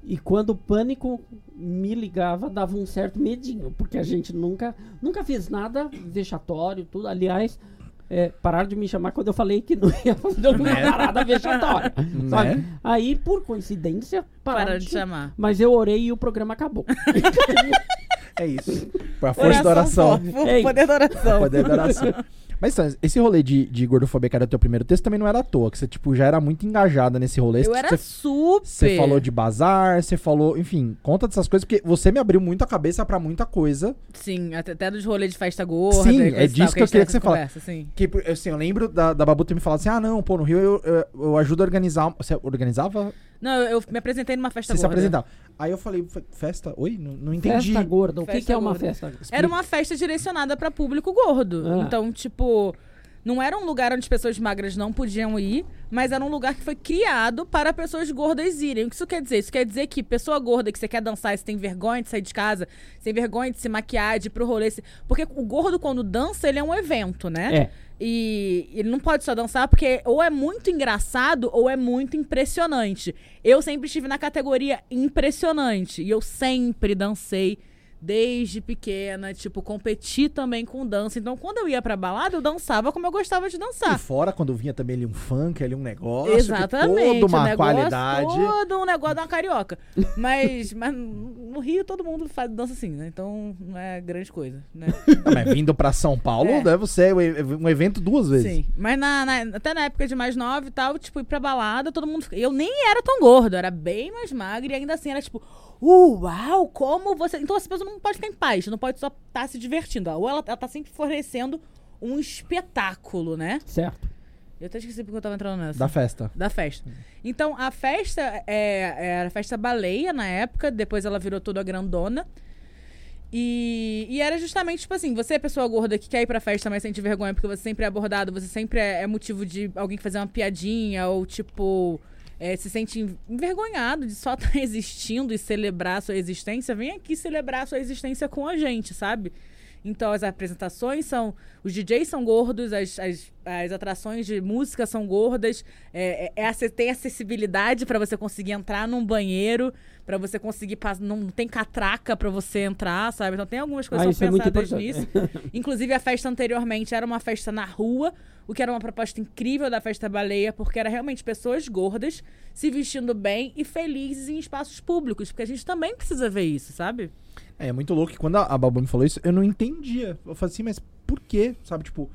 E quando o Pânico me ligava, dava um certo medinho, porque a gente nunca, nunca fez nada vexatório, tudo. Aliás, é, pararam de me chamar quando eu falei que não ia fazer uma Né? parada vexatória. sabe? Né? Aí, por coincidência, pararam Para de de chamar. Mas eu orei e o programa acabou. É isso. Foi a força da oração. o Ei. poder da oração. Poder da oração. Mas esse rolê de, de gordofobia que era o teu primeiro texto também não era à toa, que você tipo, já era muito engajada nesse rolê. Eu Você- era super. Você falou de bazar, você falou, enfim, conta dessas coisas, porque você me abriu muito a cabeça pra muita coisa. Sim, até, até dos rolês de festa gorda. Sim, é disso tal, que eu queria que você essa conversa, Sim. Que, assim, eu lembro da, da Babu ter me falado assim: ah, não, pô, no Rio eu, eu, eu ajudo a organizar. Você organizava? Não, eu, me apresentei numa festa Você se gorda. apresentava. Aí eu falei, "Fe- festa? Oi? Não, não entendi. Festa gorda. O que, Festa que é uma gorda. festa gorda? Era uma festa direcionada pra público gordo. Ah. Então, tipo, não era um lugar onde as pessoas magras não podiam ir, mas era um lugar que foi criado para pessoas gordas irem. O que isso quer dizer? Isso quer dizer que pessoa gorda que você quer dançar e você tem vergonha de sair de casa, você tem vergonha de se maquiar, de ir pro rolê. Porque o gordo, quando dança, ele é um evento, né? É. E ele não pode só dançar porque ou é muito engraçado ou é muito impressionante. Eu sempre estive na categoria impressionante. E eu sempre dancei desde pequena, tipo, competi também com dança. Então, quando eu ia pra balada, eu dançava como eu gostava de E dançar. fora, quando vinha também ali um funk, ali um negócio. Exatamente. Toda uma negócio qualidade. Todo um negócio de uma carioca. Mas, mas no Rio todo mundo faz dança assim, né? Então não é grande coisa, né? Ah, mas vindo pra São Paulo, É. deve ser um evento duas vezes. Sim. Mas na, na- até na época de mais nova e tal, tipo, ir pra balada, todo mundo. Eu nem era tão gordo, era bem mais magra e ainda assim era tipo. Uau, como você. Então essa pessoa não pode ficar em paz, não pode só estar se divertindo. Ou ela, ela tá sempre fornecendo um espetáculo, né? Certo. Eu até esqueci porque eu tava entrando nessa. Da festa. Da festa. Então, a festa é, era a festa baleia na época, depois ela virou toda grandona. E, e era justamente, tipo assim, você é pessoa gorda que quer ir pra festa, mas sente vergonha porque você sempre é abordado, você sempre é, é motivo de alguém fazer uma piadinha, ou tipo, é, se sente en- envergonhado de só estar existindo e celebrar a sua existência, vem aqui celebrar a sua existência com a gente, sabe? Então as apresentações são. Os DJs são gordos, as, as, as atrações de música são gordas. É, é, é tem acessibilidade pra você conseguir entrar num banheiro, pra você conseguir passar. Não tem catraca pra você entrar, sabe? Então tem algumas coisas Ah, que são é pensadas importante. nisso. Inclusive, a festa anteriormente era uma festa na rua, o que era uma proposta incrível da festa baleia, porque era realmente pessoas gordas se vestindo bem e felizes em espaços públicos, porque a gente também precisa ver isso, sabe? É, é muito louco que quando a, a Babu me falou isso, eu não entendia. Eu falei assim, mas por quê? Sabe, tipo.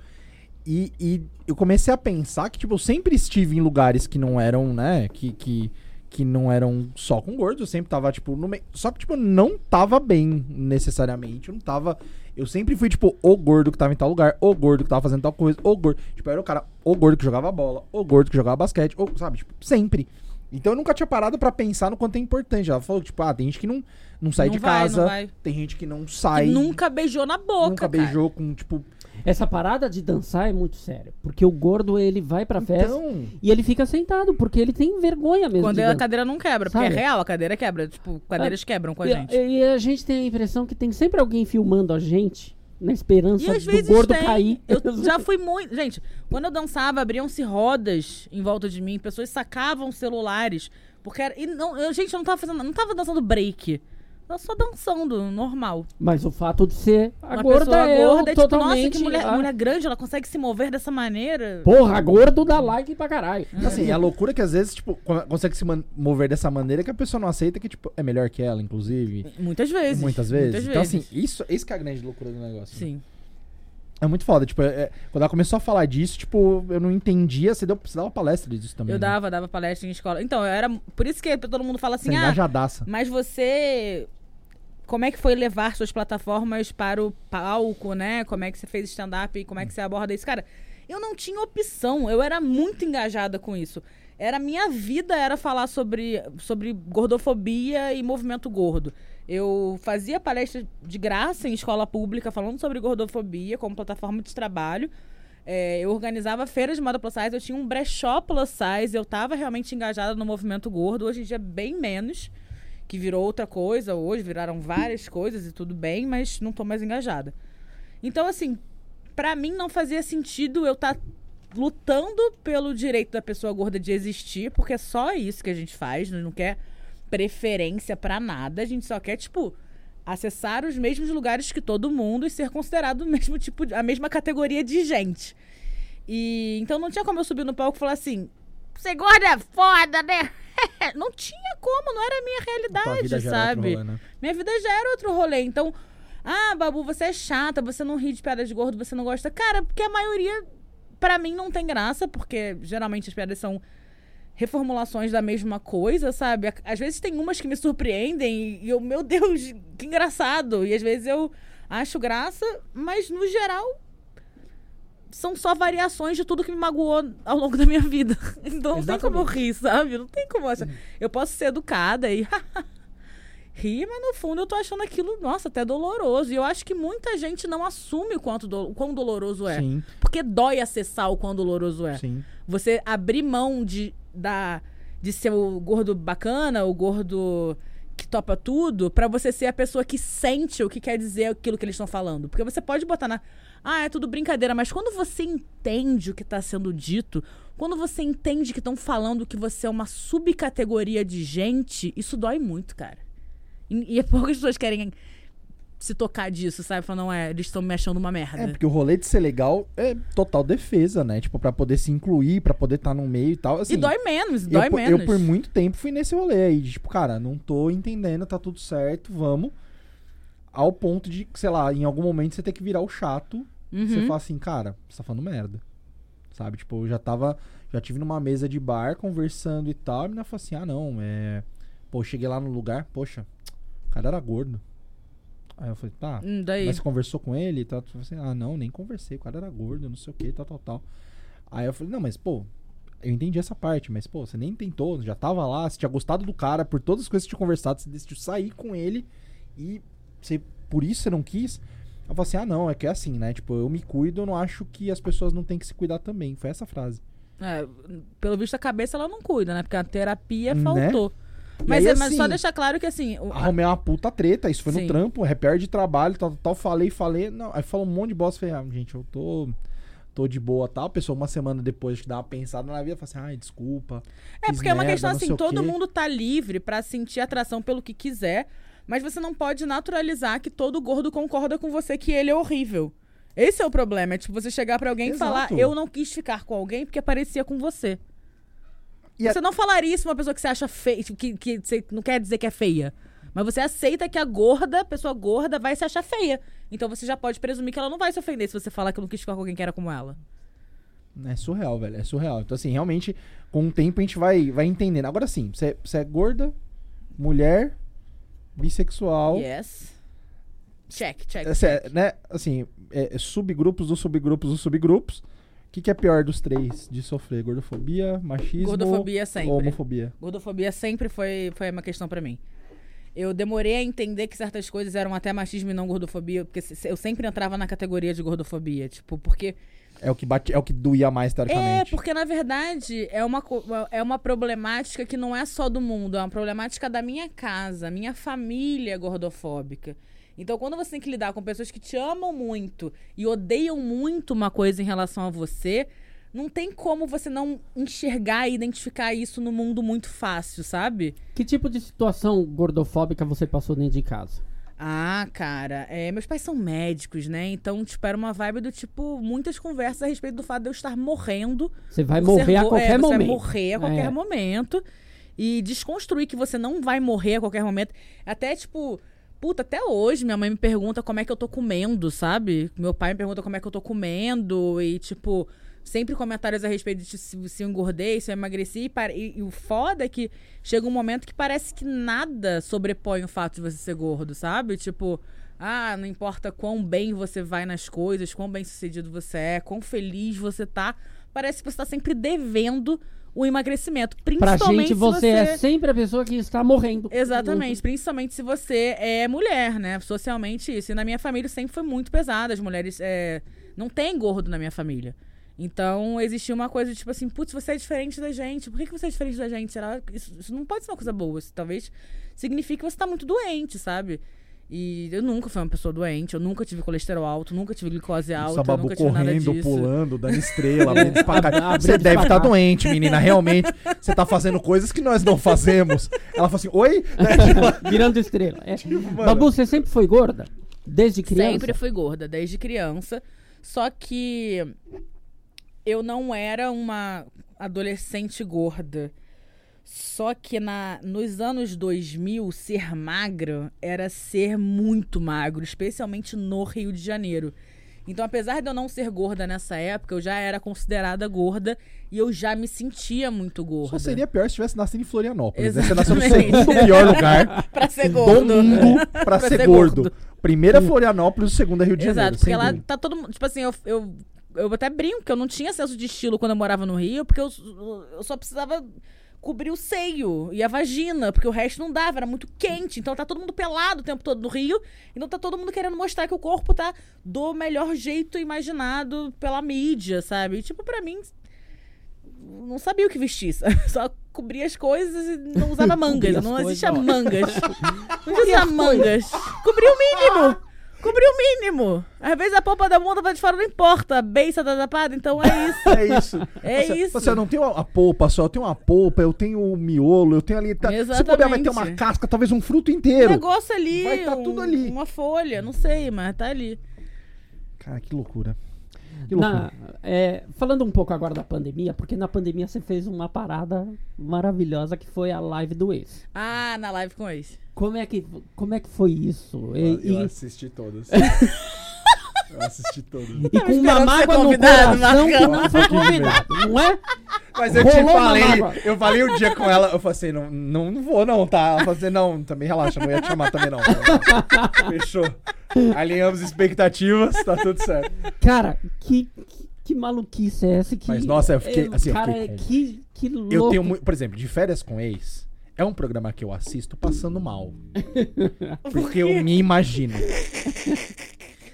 E, e eu comecei a pensar que, tipo, eu sempre estive em lugares que não eram, né? Que, que, que não eram só com gordos. Eu sempre tava, tipo, no meio. Só que, tipo, não tava bem necessariamente. Eu não tava. Eu sempre fui, tipo, o gordo que tava em tal lugar, o gordo que tava fazendo tal coisa, o gordo. Tipo, eu era o cara, o gordo que jogava bola, o gordo que jogava basquete, ou, sabe, tipo, sempre. Então eu nunca tinha parado pra pensar no quanto é importante. Ela falou, tipo, ah, tem gente que não, não sai Não de vai, casa, tem gente que não sai. Que nunca beijou na boca. nunca cara. beijou com, tipo. Essa parada de dançar é muito séria. Porque o gordo, ele vai pra festa Então. e ele fica sentado, porque ele tem vergonha mesmo. Quando de a dançar. cadeira não quebra, porque Sabe? é real, a cadeira quebra. Tipo, cadeiras quebram com a E- gente. E, a gente tem a impressão que tem sempre alguém filmando a gente, na esperança E às do vezes gordo tem. cair. Eu já fui muito. Gente, quando eu dançava, abriam-se rodas em volta de mim, pessoas sacavam celulares. Porque era. E não, eu, gente, eu não tava fazendo. Não tava dançando break. Eu só dançando, normal. Mas o fato de ser a Uma gorda pessoa é gorda, é tipo, totalmente... nossa, que mulher, a- mulher grande, ela consegue se mover dessa maneira. Porra, gordo dá like pra caralho. Assim, é a loucura que às vezes, tipo, co- consegue se mover dessa maneira que a pessoa não aceita que, tipo, é melhor que ela, inclusive. Muitas vezes. Muitas vezes. Muitas então, vezes. assim, isso, isso que é a grande loucura do negócio. né? Sim. É muito foda. Tipo, é- é- quando ela começou a falar disso, tipo, eu não entendia. Você, deu, você dava palestra disso também. Eu né? dava, dava palestra em escola. Então, eu era. Por isso que todo mundo fala assim, Você é ah, engajadaça. mas você. Como é que foi levar suas plataformas para o palco, né? Como é que você fez stand-up e como é que você aborda isso? Cara, eu não tinha opção, eu era muito engajada com isso. Era minha vida era falar sobre, sobre gordofobia e movimento gordo. Eu fazia palestra de graça em escola pública falando sobre gordofobia como plataforma de trabalho. É, eu organizava feiras de moda plus size, eu tinha um brechó plus size, eu estava realmente engajada no movimento gordo. Hoje em dia, bem menos, que virou outra coisa. Hoje viraram várias coisas e tudo bem, mas não estou mais engajada. Então, assim, para mim não fazia sentido eu estar tá lutando pelo direito da pessoa gorda de existir, porque é só isso que a gente faz, não quer preferência para nada, a gente só quer, tipo, acessar os mesmos lugares que todo mundo e ser considerado o mesmo tipo, a mesma categoria de gente. E então não tinha como eu subir no palco e falar assim: "Você gorda é foda, né?" Não tinha como, não era a minha realidade, sabe? Rolê, né? Minha vida já era outro rolê. Então, ah, Babu, você é chata, você não ri de piadas de gordo, você não gosta. Cara, porque a maioria, para mim, não tem graça, porque geralmente as piadas são reformulações da mesma coisa, sabe? Às vezes tem umas que me surpreendem e eu, meu Deus, que engraçado. E às vezes eu acho graça, mas no geral são só variações de tudo que me magoou ao longo da minha vida. Então não Exatamente. tem como eu rir, sabe? Não tem como achar. Eu posso ser educada e rir, mas no fundo eu tô achando aquilo, nossa, até doloroso. E eu acho que muita gente não assume o, quanto do, o quão doloroso é. Sim. Porque dói acessar o quão doloroso é. Sim. Você abrir mão de, da, de ser o gordo bacana, o gordo que topa tudo, para você ser a pessoa que sente o que quer dizer aquilo que eles estão falando. Porque você pode botar na. Ah, é tudo brincadeira, mas quando você entende o que está sendo dito, quando você entende que estão falando que você é uma subcategoria de gente, isso dói muito, cara. E, e poucas pessoas querem se tocar disso, sabe? Falando, não é, eles estão me achando uma merda. É, porque o rolê de ser legal é total defesa, né? Tipo, pra poder se incluir, pra poder estar tá no meio e tal. Assim, e dói menos, dói eu, menos. Eu, por muito tempo, fui nesse rolê aí. De, tipo, cara, não tô entendendo, tá tudo certo, vamos. Ao ponto de, sei lá, em algum momento você tem que virar o chato. Uhum. Você fala assim, cara, você tá falando merda. Sabe? Tipo, eu já tava. Já tive numa mesa de bar conversando e tal. E a menina falou assim: ah, não, é. Pô, cheguei lá no lugar, poxa, o cara era gordo. Aí eu falei, tá. Hum, mas você conversou com ele? Tá? Eu assim, ah, não, nem conversei. O cara era gordo, não sei o que, tal, tal, tal. Aí eu falei, não, mas pô, eu entendi essa parte, mas pô, você nem tentou, já tava lá, você tinha gostado do cara, por todas as coisas que você tinha conversado, você decidiu sair com ele e você, por isso você não quis. Eu falei assim, ah, não, é que é assim, né? Tipo, eu me cuido, eu não acho que as pessoas não têm que se cuidar também. Foi essa frase. É, pelo visto, a cabeça ela não cuida, né? Porque a terapia né? faltou. Mas, aí, é, mas assim, só deixar claro que assim. O, arrumei uma puta treta, isso foi sim. no trampo, repère de trabalho, tal, tal, falei, falei. Não, aí falou um monte de bosta, falei, ah, gente, eu tô. Tô de boa tal. A pessoa, uma semana depois de dar uma pensada na vida, fala assim, ai, desculpa. É, porque merda, é uma questão assim, todo mundo tá livre para sentir atração pelo que quiser, mas você não pode naturalizar que todo gordo concorda com você que ele é horrível. Esse é o problema. É tipo você chegar para alguém Exato. e falar, eu não quis ficar com alguém porque parecia com você. E você a... não falaria isso pra uma pessoa que você acha feia, que, que você não quer dizer que é feia. Mas você aceita que a gorda, a pessoa gorda, vai se achar feia. Então você já pode presumir que ela não vai se ofender se você falar que não quis ficar com alguém que era como ela. É surreal, velho. É surreal. Então, assim, realmente, com o tempo a gente vai, vai entendendo. Agora sim, você, você é gorda, mulher, bissexual. Yes. Check, check. É, check. né, assim, é, subgrupos dos subgrupos dos subgrupos. O que, que, é pior dos três de sofrer? Gordofobia, machismo Gordofobia sempre. ou homofobia? Gordofobia sempre foi, foi uma questão para mim. Eu demorei a entender que certas coisas eram até machismo e não gordofobia, porque eu sempre entrava na categoria de gordofobia, tipo, porque é o que bate, é o que doía mais teoricamente. É, porque na verdade é uma, é uma problemática que não é só do mundo, é uma problemática da minha casa, minha família é gordofóbica. Então, quando você tem que lidar com pessoas que te amam muito e odeiam muito uma coisa em relação a você, não tem como você não enxergar e identificar isso no mundo muito fácil, sabe? Que tipo de situação gordofóbica você passou dentro de casa? Ah, cara, é, meus pais são médicos, né? Então, tipo, era uma vibe do tipo, muitas conversas a respeito do fato de eu estar morrendo. Você vai morrer a qualquer é, momento. Você vai morrer a qualquer é. momento. E desconstruir que você não vai morrer a qualquer momento. Até, tipo, Puta, até hoje minha mãe me pergunta como é que eu tô comendo, sabe? Meu pai me pergunta como é que eu tô comendo e, tipo, sempre comentários a respeito de se, se eu engordei, se eu emagreci. E, e- e o foda é que chega um momento que parece que nada sobrepõe o fato de você ser gordo, sabe? Tipo, ah, não importa quão bem você vai nas coisas, quão bem sucedido você é, quão feliz você tá. Parece que você tá sempre devendo o emagrecimento. Pra Principalmente gente, se você, é sempre a pessoa que está morrendo. Exatamente, principalmente se você é mulher, né? Socialmente isso. E na minha família sempre foi muito pesada. As mulheres é, não tem gordo na minha família. Então existia uma coisa tipo assim, putz, você é diferente da gente. Por que, que você é diferente da gente? Será? Isso, isso não pode ser uma coisa boa. Isso talvez signifique que você tá muito doente, sabe? E eu nunca fui uma pessoa doente, eu nunca tive colesterol alto, nunca tive glicose alta, Essa eu babu nunca tive nada correndo, disso. pulando, dando estrela, pra Você deve estar cá. doente, menina. Realmente, você tá fazendo coisas que nós não fazemos. Ela fala assim, oi? Tipo, Virando estrela. É. mano. Babu, você sempre foi gorda? Desde criança? Sempre fui gorda, desde criança. Só que eu não era uma adolescente gorda. Só que na, nos anos 2000, ser magra era ser muito magro, especialmente no Rio de Janeiro. Então, apesar de eu não ser gorda nessa época, eu já era considerada gorda e eu já me sentia muito gorda. Só seria pior se tivesse nascido em Florianópolis. né? Você nasceu no Exatamente. segundo pior lugar pra ser do gordo. mundo pra, ser, ser gordo. gordo. Primeira Florianópolis, segunda Rio de Janeiro. Exato, porque lá tá todo mundo. Tipo assim, eu, eu, eu até brinco que eu não tinha senso de estilo quando eu morava no Rio, porque eu, eu só precisava cobrir o seio e a vagina, porque o resto não dava, era muito quente. Então tá todo mundo pelado o tempo todo no Rio, então tá todo mundo querendo mostrar que o corpo tá do melhor jeito imaginado pela mídia, sabe? E, tipo, pra mim. Não sabia o que vestir, só cobria as coisas e não usava mangas. Não existia coisas, mangas. Não existia mangas. Cobria o mínimo. Cobria o mínimo. Às vezes a polpa da bunda pra de fora não importa. A beiça tá tapada, então é isso. É isso. É você, isso. Você não tem a polpa só, eu tenho uma polpa, eu tenho o miolo, eu tenho ali. Tá, se puder, vai ter uma Exatamente. casca, talvez um fruto Um inteiro. negócio ali. Vai tá tudo um- ali. Uma folha, não sei, mas tá ali. Cara, que loucura. Que loucura. Na- é, falando um pouco agora da pandemia, porque na pandemia você fez uma parada maravilhosa que foi a live do ex. Ah, na live com ex. Como é que, como é que foi isso? E, e- assisti todas. eu assisti todas. e com uma mágoa no convidado, coração que não foi convidado, não é? Mas eu te Rolou uma falei, eu falei um dia com ela, eu falei assim, não, não, não vou não, tá? Ela falou assim, não, também relaxa, não ia te chamar também não. Fechou. Alinhamos expectativas, tá tudo certo. Cara, que, que, que maluquice é essa? Que, Mas, nossa, eu fiquei- assim, eu Cara, fiquei- que, que louco. Eu tenho muito, por exemplo, de férias com ex, é um programa que eu assisto passando mal. Porque eu me imagino.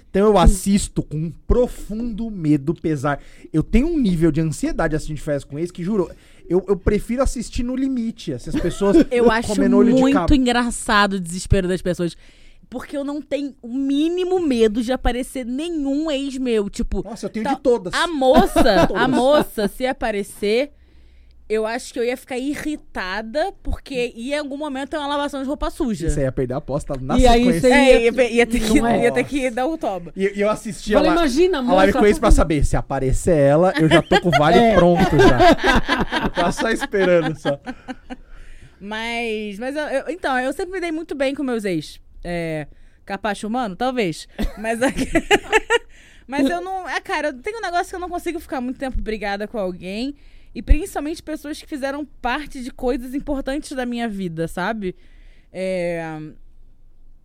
Então eu assisto com um profundo medo, pesar. Eu tenho um nível de ansiedade assistindo de férias com ex que juro, eu, eu prefiro assistir no limite. Essas pessoas Eu acho muito engraçado o desespero das pessoas. Porque eu não tenho o mínimo medo de aparecer nenhum ex meu. Tipo, Nossa, eu tenho Tá, de todas. A moça, a Todas. moça, se aparecer, eu acho que eu ia ficar irritada, porque ia em algum momento ter uma lavação de roupa suja. Você ia perder a aposta na E aí sequência. você- É, ia, ia ter que, é? ia ter que dar o toba. E, eu assisti a, Falei, la- imagina, a moça. live com ex pra saber. Se aparecer ela, eu já tô com o vale É. pronto já. Eu tava só esperando só. Mas, mas eu, eu- então, eu sempre me dei muito bem com meus ex. É, capacho humano? Talvez. Mas, mas eu não. É, cara, tem um negócio que eu não consigo ficar muito tempo brigada com alguém. E principalmente pessoas que fizeram parte de coisas importantes da minha vida, sabe? É,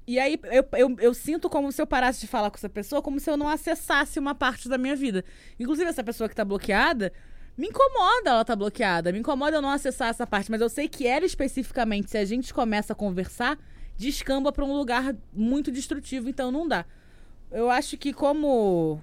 E aí eu, eu, eu sinto como se eu parasse de falar com essa pessoa, como se eu não acessasse uma parte da minha vida. Inclusive, essa pessoa que tá bloqueada, me incomoda ela tá bloqueada. Me incomoda eu não acessar essa parte. Mas eu sei que ela especificamente, se a gente começa a conversar, descamba pra um lugar muito destrutivo, então não dá. Eu acho que como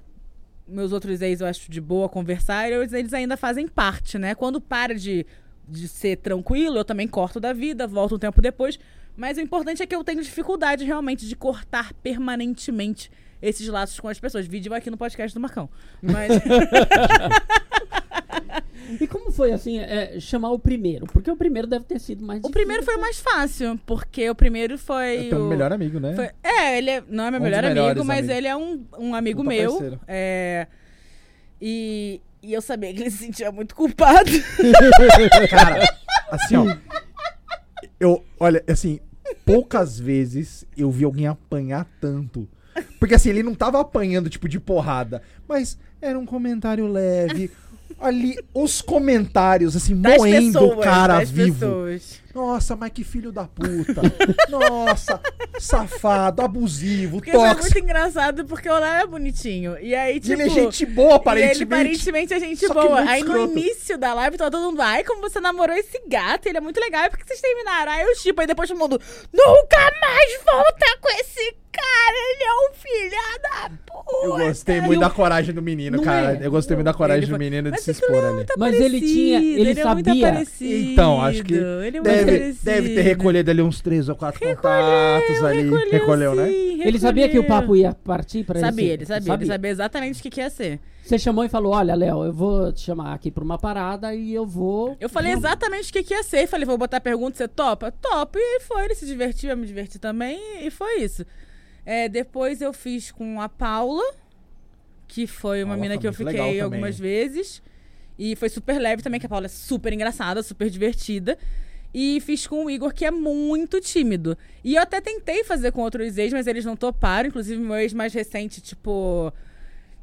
meus outros ex eu acho de boa conversar, eu- eles ainda fazem parte, né? Quando para de, de ser tranquilo, eu também corto da vida, volto um tempo depois. Mas o importante é que eu tenho dificuldade realmente de cortar permanentemente esses laços com as pessoas. Vídeo aqui no podcast do Marcão. Mas E como foi, assim, é, chamar o primeiro? Porque o primeiro deve ter sido mais o primeiro foi o mais fácil, porque o primeiro foi. É teu o... melhor amigo, né? Foi- é, ele é- não é meu Um melhor amigo, mas amigos. ele é um, um amigo Puta meu. É, e, e eu sabia que ele se sentia muito culpado. Cara, assim, ó. Eu, olha, assim, poucas vezes eu vi alguém apanhar tanto. Porque assim, ele não tava apanhando, tipo, de porrada. Mas era um comentário leve, ali os comentários, assim, Das moendo o cara vivo. pessoas. Nossa, mas que filho da puta. Nossa, safado, abusivo, Porque foi tóxico. muito engraçado porque o Léo é bonitinho. E aí, E tipo. ele é gente boa, E ele aparentemente. aparentemente é gente boa. Aí no escroto. início da live tava todo mundo, ai, como você namorou esse gato, ele é muito legal, e por que vocês terminaram? Aí eu tipo, aí depois todo mundo, nunca mais volta com esse cara, ele é um filho da puta. Eu gostei muito da coragem do menino, Não cara. é. Eu gostei muito da coragem Ele do foi- menino de Mas se é expor é ali. Mas ele tinha- parecido, ele é muito sabia. parecido, Então, acho que ele é muito Deve, deve ter recolhido ali uns três ou quatro contatos ali. recolheu, Recolheu, né? sim, Ele sabia que o recolheu. papo ia partir pra Sabia, esse- ele sabia, ele sabia exatamente o que, que ia ser. Você chamou e falou: Olha, Léo, eu vou te chamar aqui pra uma parada e eu vou. Eu falei exatamente o que, que ia ser. Falei, vou botar pergunta, você topa? Topa. E foi, ele se divertiu, eu me diverti também, e foi isso. É, depois eu fiz com a Paula, que foi uma Paula mina que eu fiquei também. algumas vezes. E foi super leve também, que a Paula é super engraçada, super divertida. E fiz com o Igor, que é muito tímido. E eu até tentei fazer com outros ex, mas eles não toparam. Inclusive, meu ex mais recente, tipo.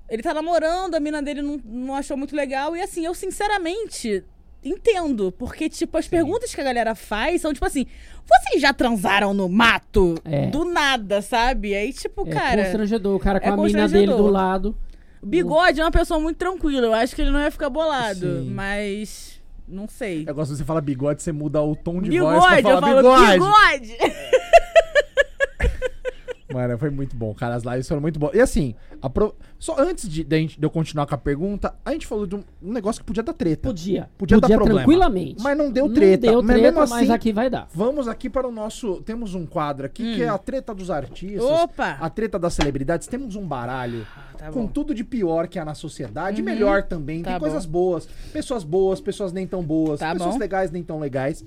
Ele tá namorando, a mina dele não, não achou muito legal. E assim, eu sinceramente entendo. Porque, tipo, as perguntas que a galera faz são, tipo assim, vocês já transaram no mato? É. Do nada, sabe? Aí, tipo, É cara. constrangedor, o cara com é a mina dele do lado. O Bigode é uma pessoa muito tranquila. Eu acho que ele não ia ficar bolado. Sim. Mas. Não sei. Eu gosto de você falar bigode, você muda o tom de voz pra Bigode, falar eu falo bigode. bigode. Mano, foi muito bom, cara. As lives foram muito boas. E assim, apro- só antes de, de, eu continuar com a pergunta, a gente falou de um, negócio que podia dar treta. Podia. Podia dar problema. tranquilamente. Mas não deu treta. Não deu Mas treta, mas assim- aqui vai dar. Vamos aqui para o nosso. Temos um quadro aqui que é a treta dos artistas. Opa! A treta das celebridades. Temos um baralho tá com tudo de pior que há na sociedade. e Melhor também. Tá Tem bom. coisas boas. Pessoas boas, pessoas nem tão boas. Tá pessoas bom. legais, nem tão legais.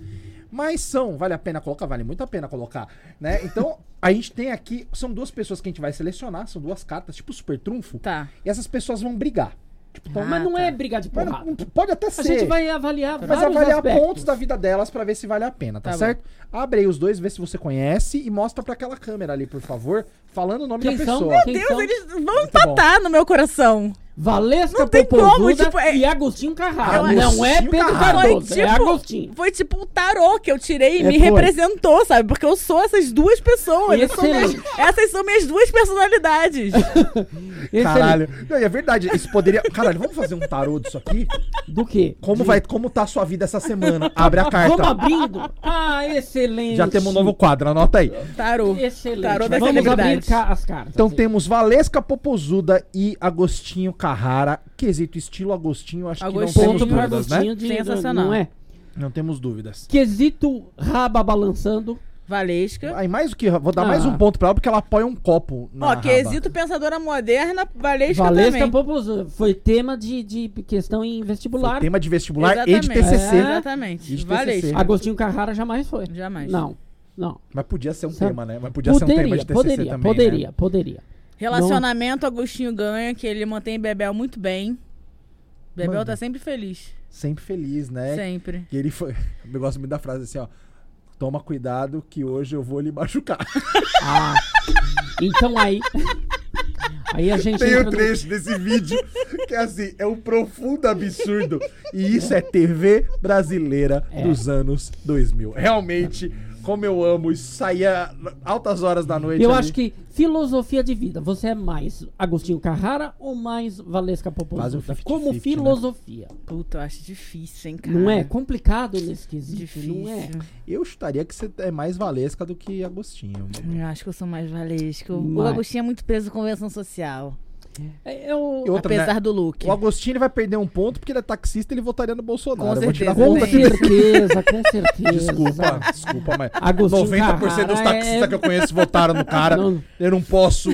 Mas são, vale a pena colocar? Vale muito a pena colocar, né? Então, a gente tem aqui, são duas pessoas que a gente vai selecionar, são duas cartas, tipo super trunfo. Tá. E essas pessoas vão brigar. Tipo, então, Ah, mas não tá. é brigar de mas porrada. não- pode até A ser. gente vai avaliar Mas vários avaliar aspectos. pontos da vida delas pra ver se vale a pena, tá, Tá bom. certo? Abre aí os dois, vê se você conhece e mostra pra aquela câmera ali, por favor, falando o nome Quem da são? pessoa. Quem Deus, são? eles vão empatar no meu coração. Valesca Não tem como, Popozuda tipo, é- e Agostinho Carrara. Eu- Não é Agostinho Pedro Carrara. Cardoso, Foi é tipo- Agostinho. Foi tipo um tarô que eu tirei e É, me foi. representou, sabe? Porque eu sou essas duas pessoas. Essas são minhas- essas são minhas duas personalidades. Caralho. Não, é verdade, isso poderia. Caralho, vamos fazer um tarô disso aqui? Do quê? Como, vai, como tá a sua vida essa semana? Abre a Vamos carta. abrindo? Ah, excelente. Já temos um novo quadro, anota aí. Tarô. Excelente. Tarô das Vamos abrir as cartas. Então Sim. temos Valesca Popozuda e Agostinho Carrara. Quesito estilo Agostinho, acho Agostinho. que não Ponto temos dúvidas, né? Agostinho de... Sensacional. Não é? Não temos dúvidas. Quesito raba balançando. Valesca. Aí mais do que. Vou dar mais Ah. um ponto pra ela porque ela apoia um copo. Na Ó, raba. quesito pensadora moderna, Valesca, Valesca também. Popozuda. Foi tema de, de questão em vestibular. Foi tema de vestibular e de Exatamente. TCC. É. Exatamente. E de Valesca. TCC. Agostinho Carrara jamais foi. Jamais. Não, não. Mas podia ser um Sabe? tema, né? Mas podia ser um tema de TCC poderia, também. poderia, Né? poderia. Relacionamento, Agostinho ganha, que ele mantém Bebel muito bem. Bebel Manda. tá sempre feliz. Sempre feliz, né? Sempre. E ele foi. Eu gosto muito da frase assim, ó. Toma cuidado que hoje eu vou lhe machucar. Ah, então aí. Aí a gente. Tem um no- trecho desse vídeo que é assim, é um profundo absurdo. E isso é TV brasileira É. dos anos 2000. Realmente, como eu amo, isso saía altas horas da noite. Eu ali. acho que filosofia de vida. Você é mais Agostinho Carrara ou mais Valesca um Popozuda? 50-50, Como né? filosofia. Puta, eu acho difícil, hein, cara. Não é complicado nesse quesito, Difícil. não é? Eu chutaria que você é mais Valesca do que Agostinho. Eu acho que eu sou mais Valesca. O Mas- Agostinho é muito preso com convenção social. É, Eu, E outra, apesar né? do look. O Agostinho ele vai perder um ponto porque ele é taxista e ele votaria no Bolsonaro. Com Eu certeza. com certeza, com certeza. Desculpa, desculpa, mas Agostinho 90% dos taxistas é- que eu conheço votaram no cara. Não. Eu não posso,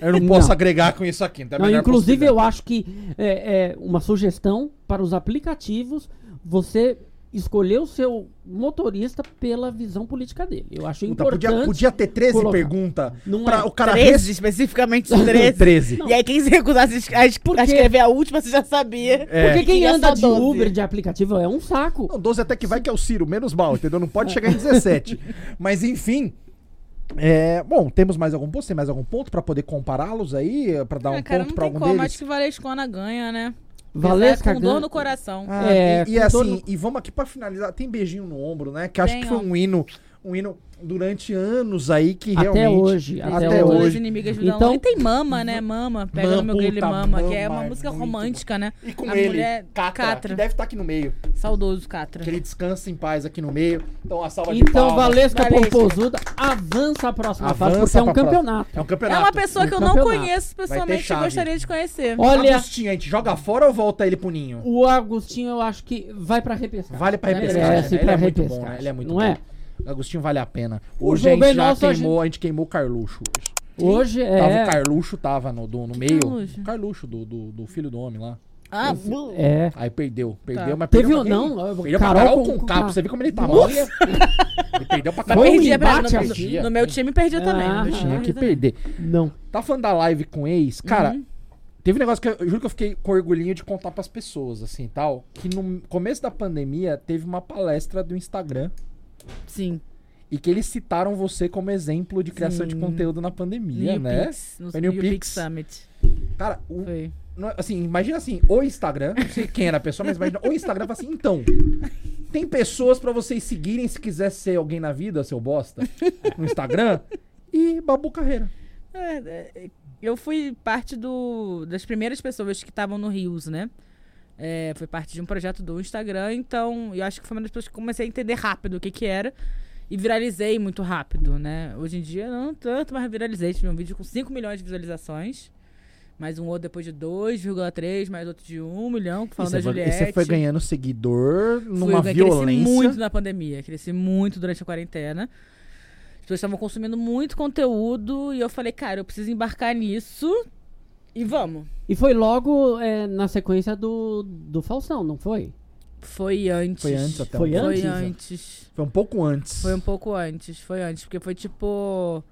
eu não posso Não. agregar com isso aqui. Tem a Não, inclusive, eu acho que é, é uma sugestão para os aplicativos você escolher o seu motorista pela visão política dele. Eu acho Puta, importante. podia, podia ter 13 colocar. perguntas Não pra é. o cara 13, res- especificamente 13. 13. E aí, quem se recusasse a es- a, escrever a última, você já sabia. É. Porque quem anda de 12. Uber, de aplicativo, é um saco. Não, 12 até que vai que é o Ciro, menos mal, entendeu? Não pode chegar em 17. Mas enfim. é, bom, temos mais algum ponto? Tem mais algum ponto pra poder compará-los aí? Pra dar um Ah, cara, ponto não pra tem algum como. deles? Acho que Valescona ganha, né? Valesca com dor no coração. Ah, É, e, e assim, e vamos aqui pra finalizar. Tem beijinho no ombro, né? Que acho Tem, que foi um hino, um hino durante anos aí que Até realmente. hoje, Até, até hoje. inimigas me Então- E tem Mama, né? Mama. Pega Mama, no meu grelho e puta, Mama, que é Mama uma é música muito romântica, né? E com A ele, mulher Catra, Catra. que deve estar aqui no meio. Saudoso, Catra. Que ele descansa em paz aqui no meio. Então a salva de Então, palmas. Valesca Valesca. Pomposuda avança a próxima fase, porque Avança é um pra próxima. campeonato. É um É campeonato. uma pessoa que eu Um não conheço pessoalmente e gostaria de conhecer. Olha, Agostinho, a gente joga fora ou volta ele pro ninho? o Agostinho eu acho que vai pra repescar. Vale pra repescar. Merece né? pra ele é muito bom, repescar. né? Ele é muito não bom. é? Agostinho vale a pena. Hoje a gente já nosso, a queimou, a gente queimou o Carluxo. Hoje Tava é. o Carluxo, tava no, do- no meio. Carluxo? Carluxo, do, do, do filho do homem lá. Ah, É. Aí perdeu. Perdeu, Tá. mas Teve perdeu o pra quem? não, Perdeu Carol pra Carol com- com, Você viu como ele tá mal? Ele perdeu pra mas Carol. Foi um perdia pra- embate no, no, no meu time perdia também. Ah, meu time Tinha que também. perder. Não. Tá falando da live com ex? Cara, Uhum. teve um negócio que eu, eu juro que eu fiquei com orgulhinho de contar pras pessoas, assim, tal. Que no começo da pandemia teve uma palestra do Instagram Sim. e que eles citaram você como exemplo de criação de Sim. conteúdo na pandemia, New né? Pix, no New New Pix. Pix Summit. Cara, o, é- assim, imagina assim, o Instagram, não sei quem era a pessoa, mas imagina, o Instagram fala assim, então, tem pessoas pra vocês seguirem se quiser ser alguém na vida, seu bosta, no Instagram, e Babu Carreira. É, é, eu fui parte do, das primeiras pessoas que estavam no Rios, né? É, foi parte de um projeto do Instagram, então eu acho que foi uma das pessoas que comecei a entender rápido o que que era e viralizei muito rápido, né? Hoje em dia não tanto, mas viralizei. Tive um vídeo com 5 milhões de visualizações, mais um outro depois de 2,3, mais outro de 1 milhão, falando da foi, e Juliette. você foi ganhando seguidor Fui, numa eu Cresci violência. muito na pandemia, cresci muito durante a quarentena. As pessoas estavam consumindo muito conteúdo e eu falei, cara, eu preciso embarcar nisso e vamos. E foi logo é, na sequência do, do Faustão, não foi? Foi antes. Foi antes até Foi um antes? Foi antes. Foi um pouco antes. Foi um pouco antes. Foi antes, porque foi tipo.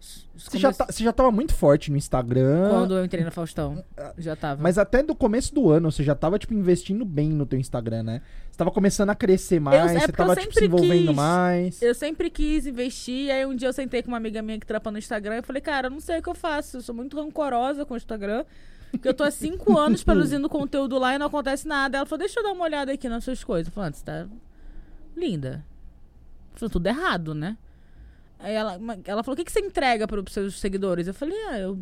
Você, já tá, você já tava muito forte no Instagram. Quando eu entrei na Faustão. Já tava. Mas até do começo do ano, você já tava, tipo, investindo bem no teu Instagram, né? Você tava começando a crescer mais, é você eu tava, tipo, se sempre envolvendo quis. mais. Eu sempre quis investir, aí um dia eu sentei com uma amiga minha que trampa no Instagram e falei, cara, eu não sei o que eu faço, eu sou muito rancorosa com o Instagram, porque eu tô há cinco anos produzindo conteúdo lá e não acontece nada. Ela falou, deixa eu dar uma olhada aqui nas suas coisas. Eu falei, "Ah, você tá linda. Falou, tudo errado, né? Aí ela, ela falou, o que, que você entrega para os seus seguidores? Eu falei, ah, eu...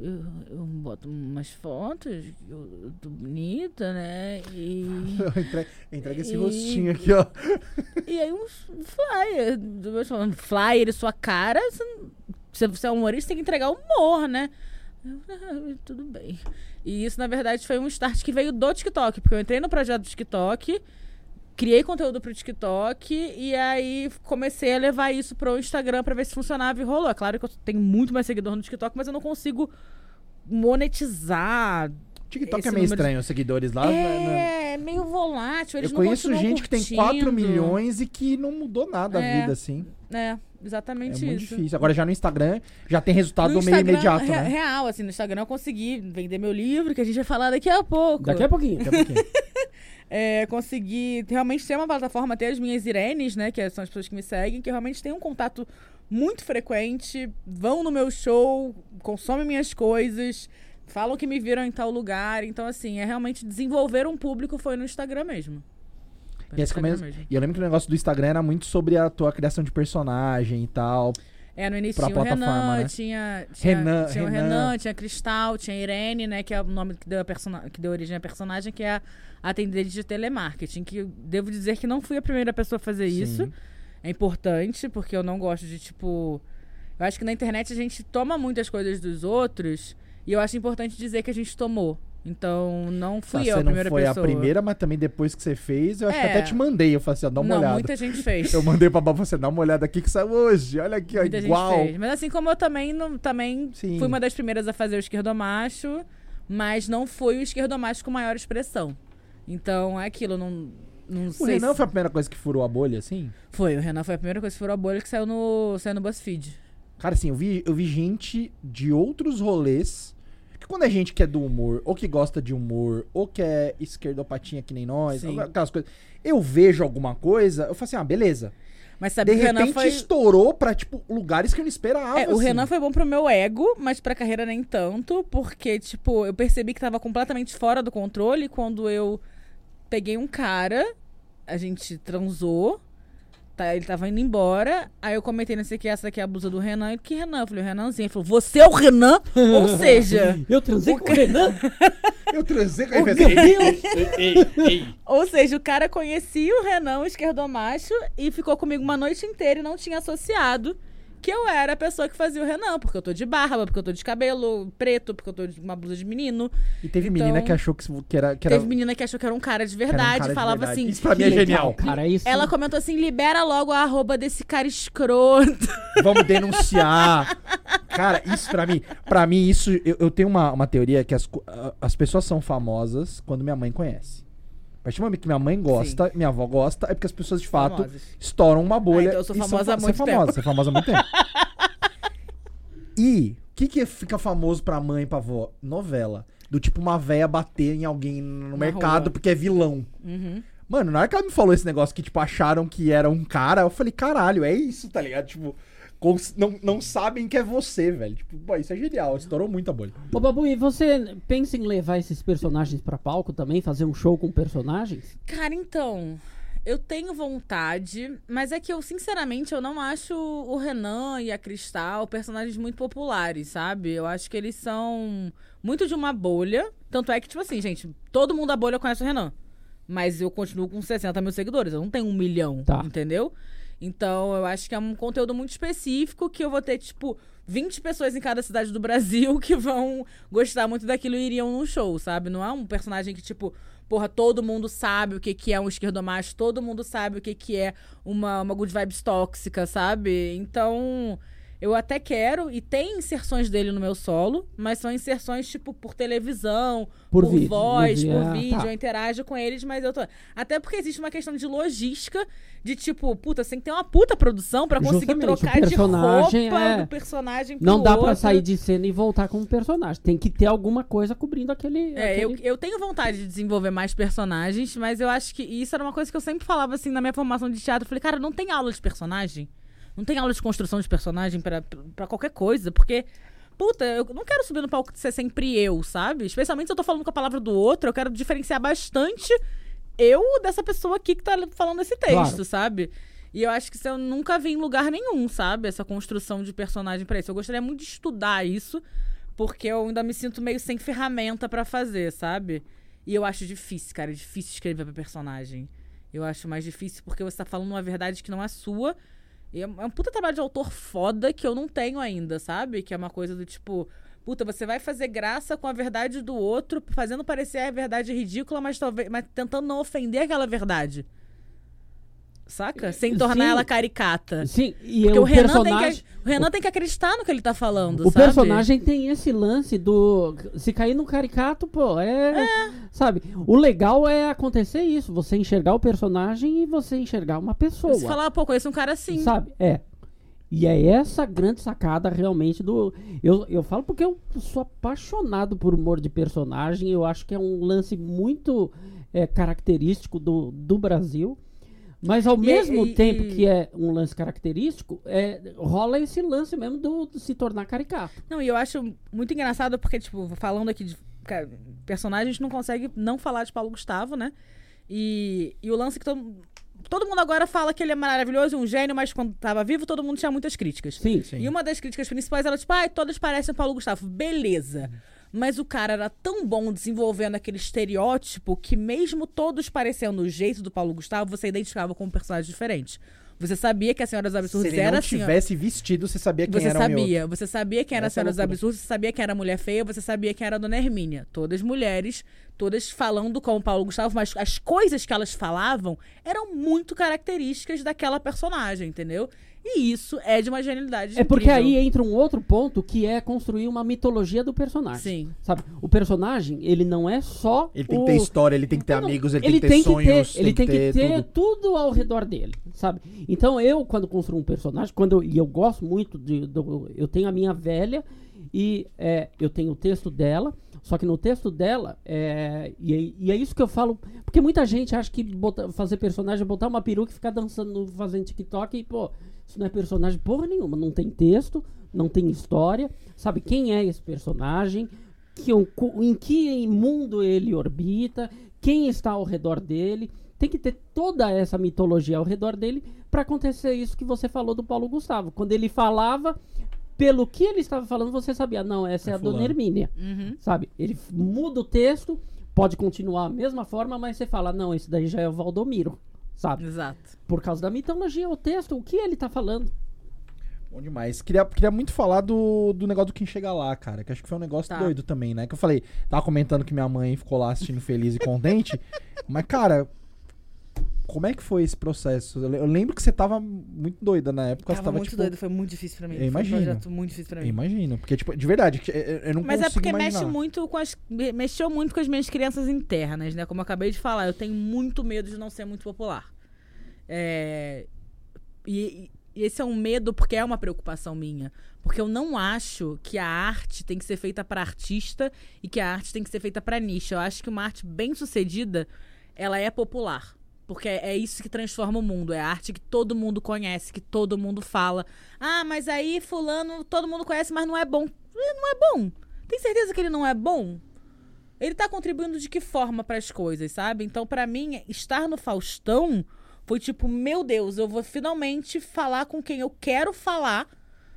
Eu, eu boto umas fotos, eu, eu tô bonita, né? E... entrega, entrega esse E- rostinho aqui, ó. E aí uns flyer, flyer sua cara, se você é humorista, tem que entregar humor, né? Eu, "Ah, tudo bem. E isso, na verdade, foi um start que veio do TikTok, porque eu entrei no projeto do TikTok, criei conteúdo pro TikTok e aí comecei a levar isso pro Instagram pra ver se funcionava e rolou. É claro que eu tenho muito mais seguidor no TikTok, mas eu não consigo monetizar. TikTok é meio número estranho, os seguidores lá. né? É, meio volátil. Eles Eu conheço gente que tem 4 curtindo. milhões e que não mudou nada a É. vida, assim. É, É exatamente muito isso. difícil. Agora já no Instagram já tem resultado No meio imediato, re- né? Real, assim, no Instagram eu consegui vender meu livro, que a gente vai falar daqui a pouco. Daqui a pouquinho. Daqui a pouquinho. É, consegui realmente ter uma plataforma, ter as minhas Irenes, né? Que são as pessoas que me seguem, que realmente têm um contato muito frequente, vão no meu show, consomem minhas coisas, falam que me viram em tal lugar. Então, assim, é realmente desenvolver um público foi no Instagram mesmo. Foi E, Instagram começo- mesmo. e eu lembro que o negócio do Instagram era muito sobre a tua criação de personagem e tal. É, no início tinha o Renan, né? tinha, tinha, Renan, tinha o Renan. Renan, tinha Cristal, tinha a Irene, né? Que é o nome que deu, que deu origem à personagem, que é a atendente de telemarketing. Que eu devo dizer que não fui a primeira pessoa a fazer isso. Sim. É importante, porque eu não gosto de, tipo. Eu acho que na internet a gente toma muitas coisas dos outros. E eu acho importante dizer que a gente tomou. Então, não Tá, fui você eu a não primeira foi pessoa. a primeira, mas também depois que você fez, eu acho que É. até te mandei. Eu falei assim, ó, dá uma não, olhada. muita gente fez. Eu mandei pra você dá uma olhada aqui que saiu hoje. Olha aqui, ó, Muita igual. gente fez. Mas assim como eu também, não, também Sim. fui uma das primeiras a fazer o esquerdomacho, mas não foi o esquerdomacho com maior expressão. Então é aquilo, não, não O. Renan se- foi a primeira coisa que furou a bolha, assim? Foi, o Renan foi a primeira coisa que furou a bolha que saiu no, saiu no BuzzFeed. Cara, assim, eu vi, eu vi gente de outros rolês. Porque quando é gente que é do humor, ou que gosta de humor, ou que é esquerdopatinha que nem nós, Sim. aquelas coisas. Eu vejo alguma coisa, eu falo assim, ah, beleza. Mas sabe De que o Renan repente foi. estourou pra, tipo, lugares que eu não esperava. É, o assim. Renan foi bom pro meu ego, mas pra carreira nem tanto, porque, tipo, eu percebi que tava completamente fora do controle quando eu peguei um cara, a gente transou, tá, ele tava indo embora, aí eu comentei, não sei o que, essa aqui é a blusa do Renan, e que Renan? Eu falei, o Renanzinho. Ele falou, você é o Renan? Ou seja, Eu transei com o Renan? Eu transei com! Ei, ei. ou seja, o cara conhecia o Renan, o esquerdomacho, e ficou comigo uma noite inteira e não tinha associado que eu era a pessoa que fazia o Renan, porque eu tô de barba, porque eu tô de cabelo preto, porque eu tô de uma blusa de menino. E teve Então- menina que achou que, que era. Que era Teve menina que achou que era um cara de era um verdade, cara de falava verdade. assim. Isso pra mim é genial. Cara, isso. Ela comentou assim: libera logo a arroba desse cara escroto. Vamos denunciar. Cara, isso pra mim. Pra mim, isso. Eu, eu tenho uma, uma teoria que as, as pessoas são famosas quando minha mãe conhece. A partir do momento que minha mãe gosta, minha avó gosta, é porque as pessoas de fato Famosas. estouram uma bolha. Ah, então eu sou e são famosa há muito você é famosa, Você é famosa há muito tempo. E o que, que fica famoso pra mãe e pra avó? Novela. Do tipo uma véia bater em alguém no Na mercado rua. porque é vilão. Uhum. Mano, na hora que ela me falou esse negócio que, tipo, acharam que era um cara, eu falei, caralho, é isso, tá ligado? Tipo, não, não sabem que é você, velho. Tipo, pô, isso é genial, estourou muito a bolha. Ô, Babu, e você pensa em levar esses personagens pra palco também? Fazer um show com personagens? Cara, então. Eu tenho vontade, mas é que eu, sinceramente, eu não acho o Renan e a Cristal personagens muito populares, sabe? Eu acho que eles são muito de uma bolha. Tanto é que, tipo assim, gente, todo mundo da bolha conhece o Renan. Mas eu continuo com 60 mil seguidores. Eu não tenho um milhão, Tá. entendeu? Então, eu acho que é um conteúdo muito específico que eu vou ter, tipo, 20 pessoas em cada cidade do Brasil que vão gostar muito daquilo e iriam num show, sabe? Não é um personagem que, tipo, porra, todo mundo sabe o que, que é um esquerdomacho, todo mundo sabe o que, que é uma, uma good vibes tóxica, sabe? Então, eu até quero, e tem inserções dele no meu solo, mas são inserções, tipo, por televisão, Por por, vídeo, voz, no vi- por ah, vídeo, tá. eu interajo com eles, mas eu tô. Até porque existe uma questão de logística, de tipo, puta, você tem que ter uma puta produção pra conseguir Justamente, trocar de roupa é- do personagem pro Não dá pra outro. sair de cena e voltar como personagem. Tem que ter alguma coisa cobrindo aquele. É, eu, aquele- eu tenho vontade de desenvolver mais personagens, mas eu acho que isso era uma coisa que eu sempre falava assim na minha formação de teatro. Eu falei, cara, não tem aula de personagem? Não tem aula de construção de personagem pra pra qualquer coisa, porque. Puta, eu não quero subir no palco de ser sempre eu, sabe? Especialmente se eu tô falando com a palavra do outro, eu quero diferenciar bastante eu dessa pessoa aqui que tá falando esse texto, Claro. sabe? E eu acho que isso eu nunca vi em lugar nenhum, sabe? Essa construção de personagem pra isso. Eu gostaria muito de estudar isso, porque eu ainda me sinto meio sem ferramenta pra fazer, sabe? E eu acho difícil, cara. É difícil escrever pra personagem. Eu acho mais difícil porque você tá falando uma verdade que não é sua. E é um é um puta trabalho de autor foda que eu não tenho ainda, sabe? Que é uma coisa do tipo. Puta, você vai fazer graça com a verdade do outro, fazendo parecer a verdade ridícula, mas talvez. Mas tentando não ofender aquela verdade. Saca? Sem tornar Sim. ela caricata. Sim, e Porque o, o Renan, tem personagem. que, o Renan tem que acreditar no que ele tá falando, O sabe? personagem tem esse lance do. Se cair no caricato, pô, é, Sabe? O legal é acontecer isso. Você enxergar o personagem e você enxergar uma pessoa. Você falar, pô, conheço um cara assim. Sabe? É. E é essa grande sacada realmente do. Eu, eu falo porque eu sou apaixonado por humor de personagem. Eu acho que é um lance muito é, característico do, do Brasil. Mas ao E- mesmo e- tempo e- que é um lance característico, é, rola esse lance mesmo do, do se tornar caricato. Não, e eu acho muito engraçado porque, tipo, falando aqui de personagem, a gente não consegue não falar de Paulo Gustavo, né? E, e o lance que todo, todo mundo agora fala que ele é maravilhoso, um gênio, mas quando tava vivo todo mundo tinha muitas críticas. Sim, Sim. E uma das críticas principais era tipo, ai, todas parecem Paulo Gustavo. Beleza. Mas o cara era tão bom desenvolvendo aquele estereótipo que, mesmo todos parecendo o jeito do Paulo Gustavo, você identificava como personagens diferentes. Você sabia que a Senhora dos Se Absurdos ele era não tivesse vestido, você sabia quem Você era um sabia, você sabia quem era a Essa é a Senhora dos. Absurdos, você sabia quem era a Mulher Feia, você sabia quem era a Dona Hermínia. Todas mulheres, todas falando como Paulo Gustavo, mas as coisas que elas falavam eram muito características daquela personagem, entendeu? E isso é de uma genialidade É porque incrível. aí entra um outro ponto que é construir uma mitologia do personagem. Sim. Sabe? O personagem, ele não é só. Ele tem o... que ter história, ele tem que ter Não, amigos, ele, ele tem que ter sonhos, ter, ele tem que ter tudo. tudo. ao redor dele, sabe? Então eu quando construo um personagem, quando eu, e eu gosto muito de, do, eu tenho a minha velha E é, eu tenho o texto dela, só que no texto dela, é, e, é- e é isso que eu falo, porque muita gente acha que botar- fazer personagem é botar uma peruca e ficar dançando, fazendo TikTok e, pô, isso não é personagem porra nenhuma, não tem texto, não tem história, sabe quem é esse personagem, que, em que mundo ele orbita, quem está ao redor dele. Tem que ter toda essa mitologia ao redor dele para acontecer isso que você falou do Paulo Gustavo. Quando ele falava, pelo que ele estava falando, você sabia, não, essa é, É a Dona. Hermínia. Uhum. Sabe? Ele muda o texto, pode continuar a mesma forma, mas você fala, não, esse daí já é o Valdomiro. Sabe? Exato. Por causa da mitologia, o texto, o que ele tá falando. Bom demais. Queria, queria muito falar do, do negócio do Quem Chega Lá, cara. Que acho que foi um negócio Tá. doido também, né? Que eu falei, tava comentando que minha mãe ficou lá assistindo feliz e contente. mas, cara, como é que foi esse processo? Eu, le- eu lembro que você tava muito doida na época. você Tava tava, muito tipo, doido, foi muito difícil pra mim. Eu Foi imagino. um projeto muito difícil pra Eu mim. imagino. Porque, tipo, de verdade, eu, eu não Mas é consigo porque imaginar. mexe muito com as. me- Mexeu muito com as minhas crianças internas, né? Como eu acabei de falar, eu tenho muito medo de não ser muito popular. É, E, e esse é um medo porque é uma preocupação minha. Porque eu não acho que a arte tem que ser feita para artista e que a arte tem que ser feita para nicho. Eu acho que uma arte bem sucedida, ela é popular. Porque é isso que transforma o mundo. É a arte que todo mundo conhece, que todo mundo fala. Ah, mas aí fulano todo mundo conhece, mas não é bom. Não é bom. Tem certeza que ele não é bom? Ele tá contribuindo de que forma para as coisas, sabe? Então, para mim, estar no Faustão foi tipo, meu Deus, eu vou finalmente falar com quem eu quero falar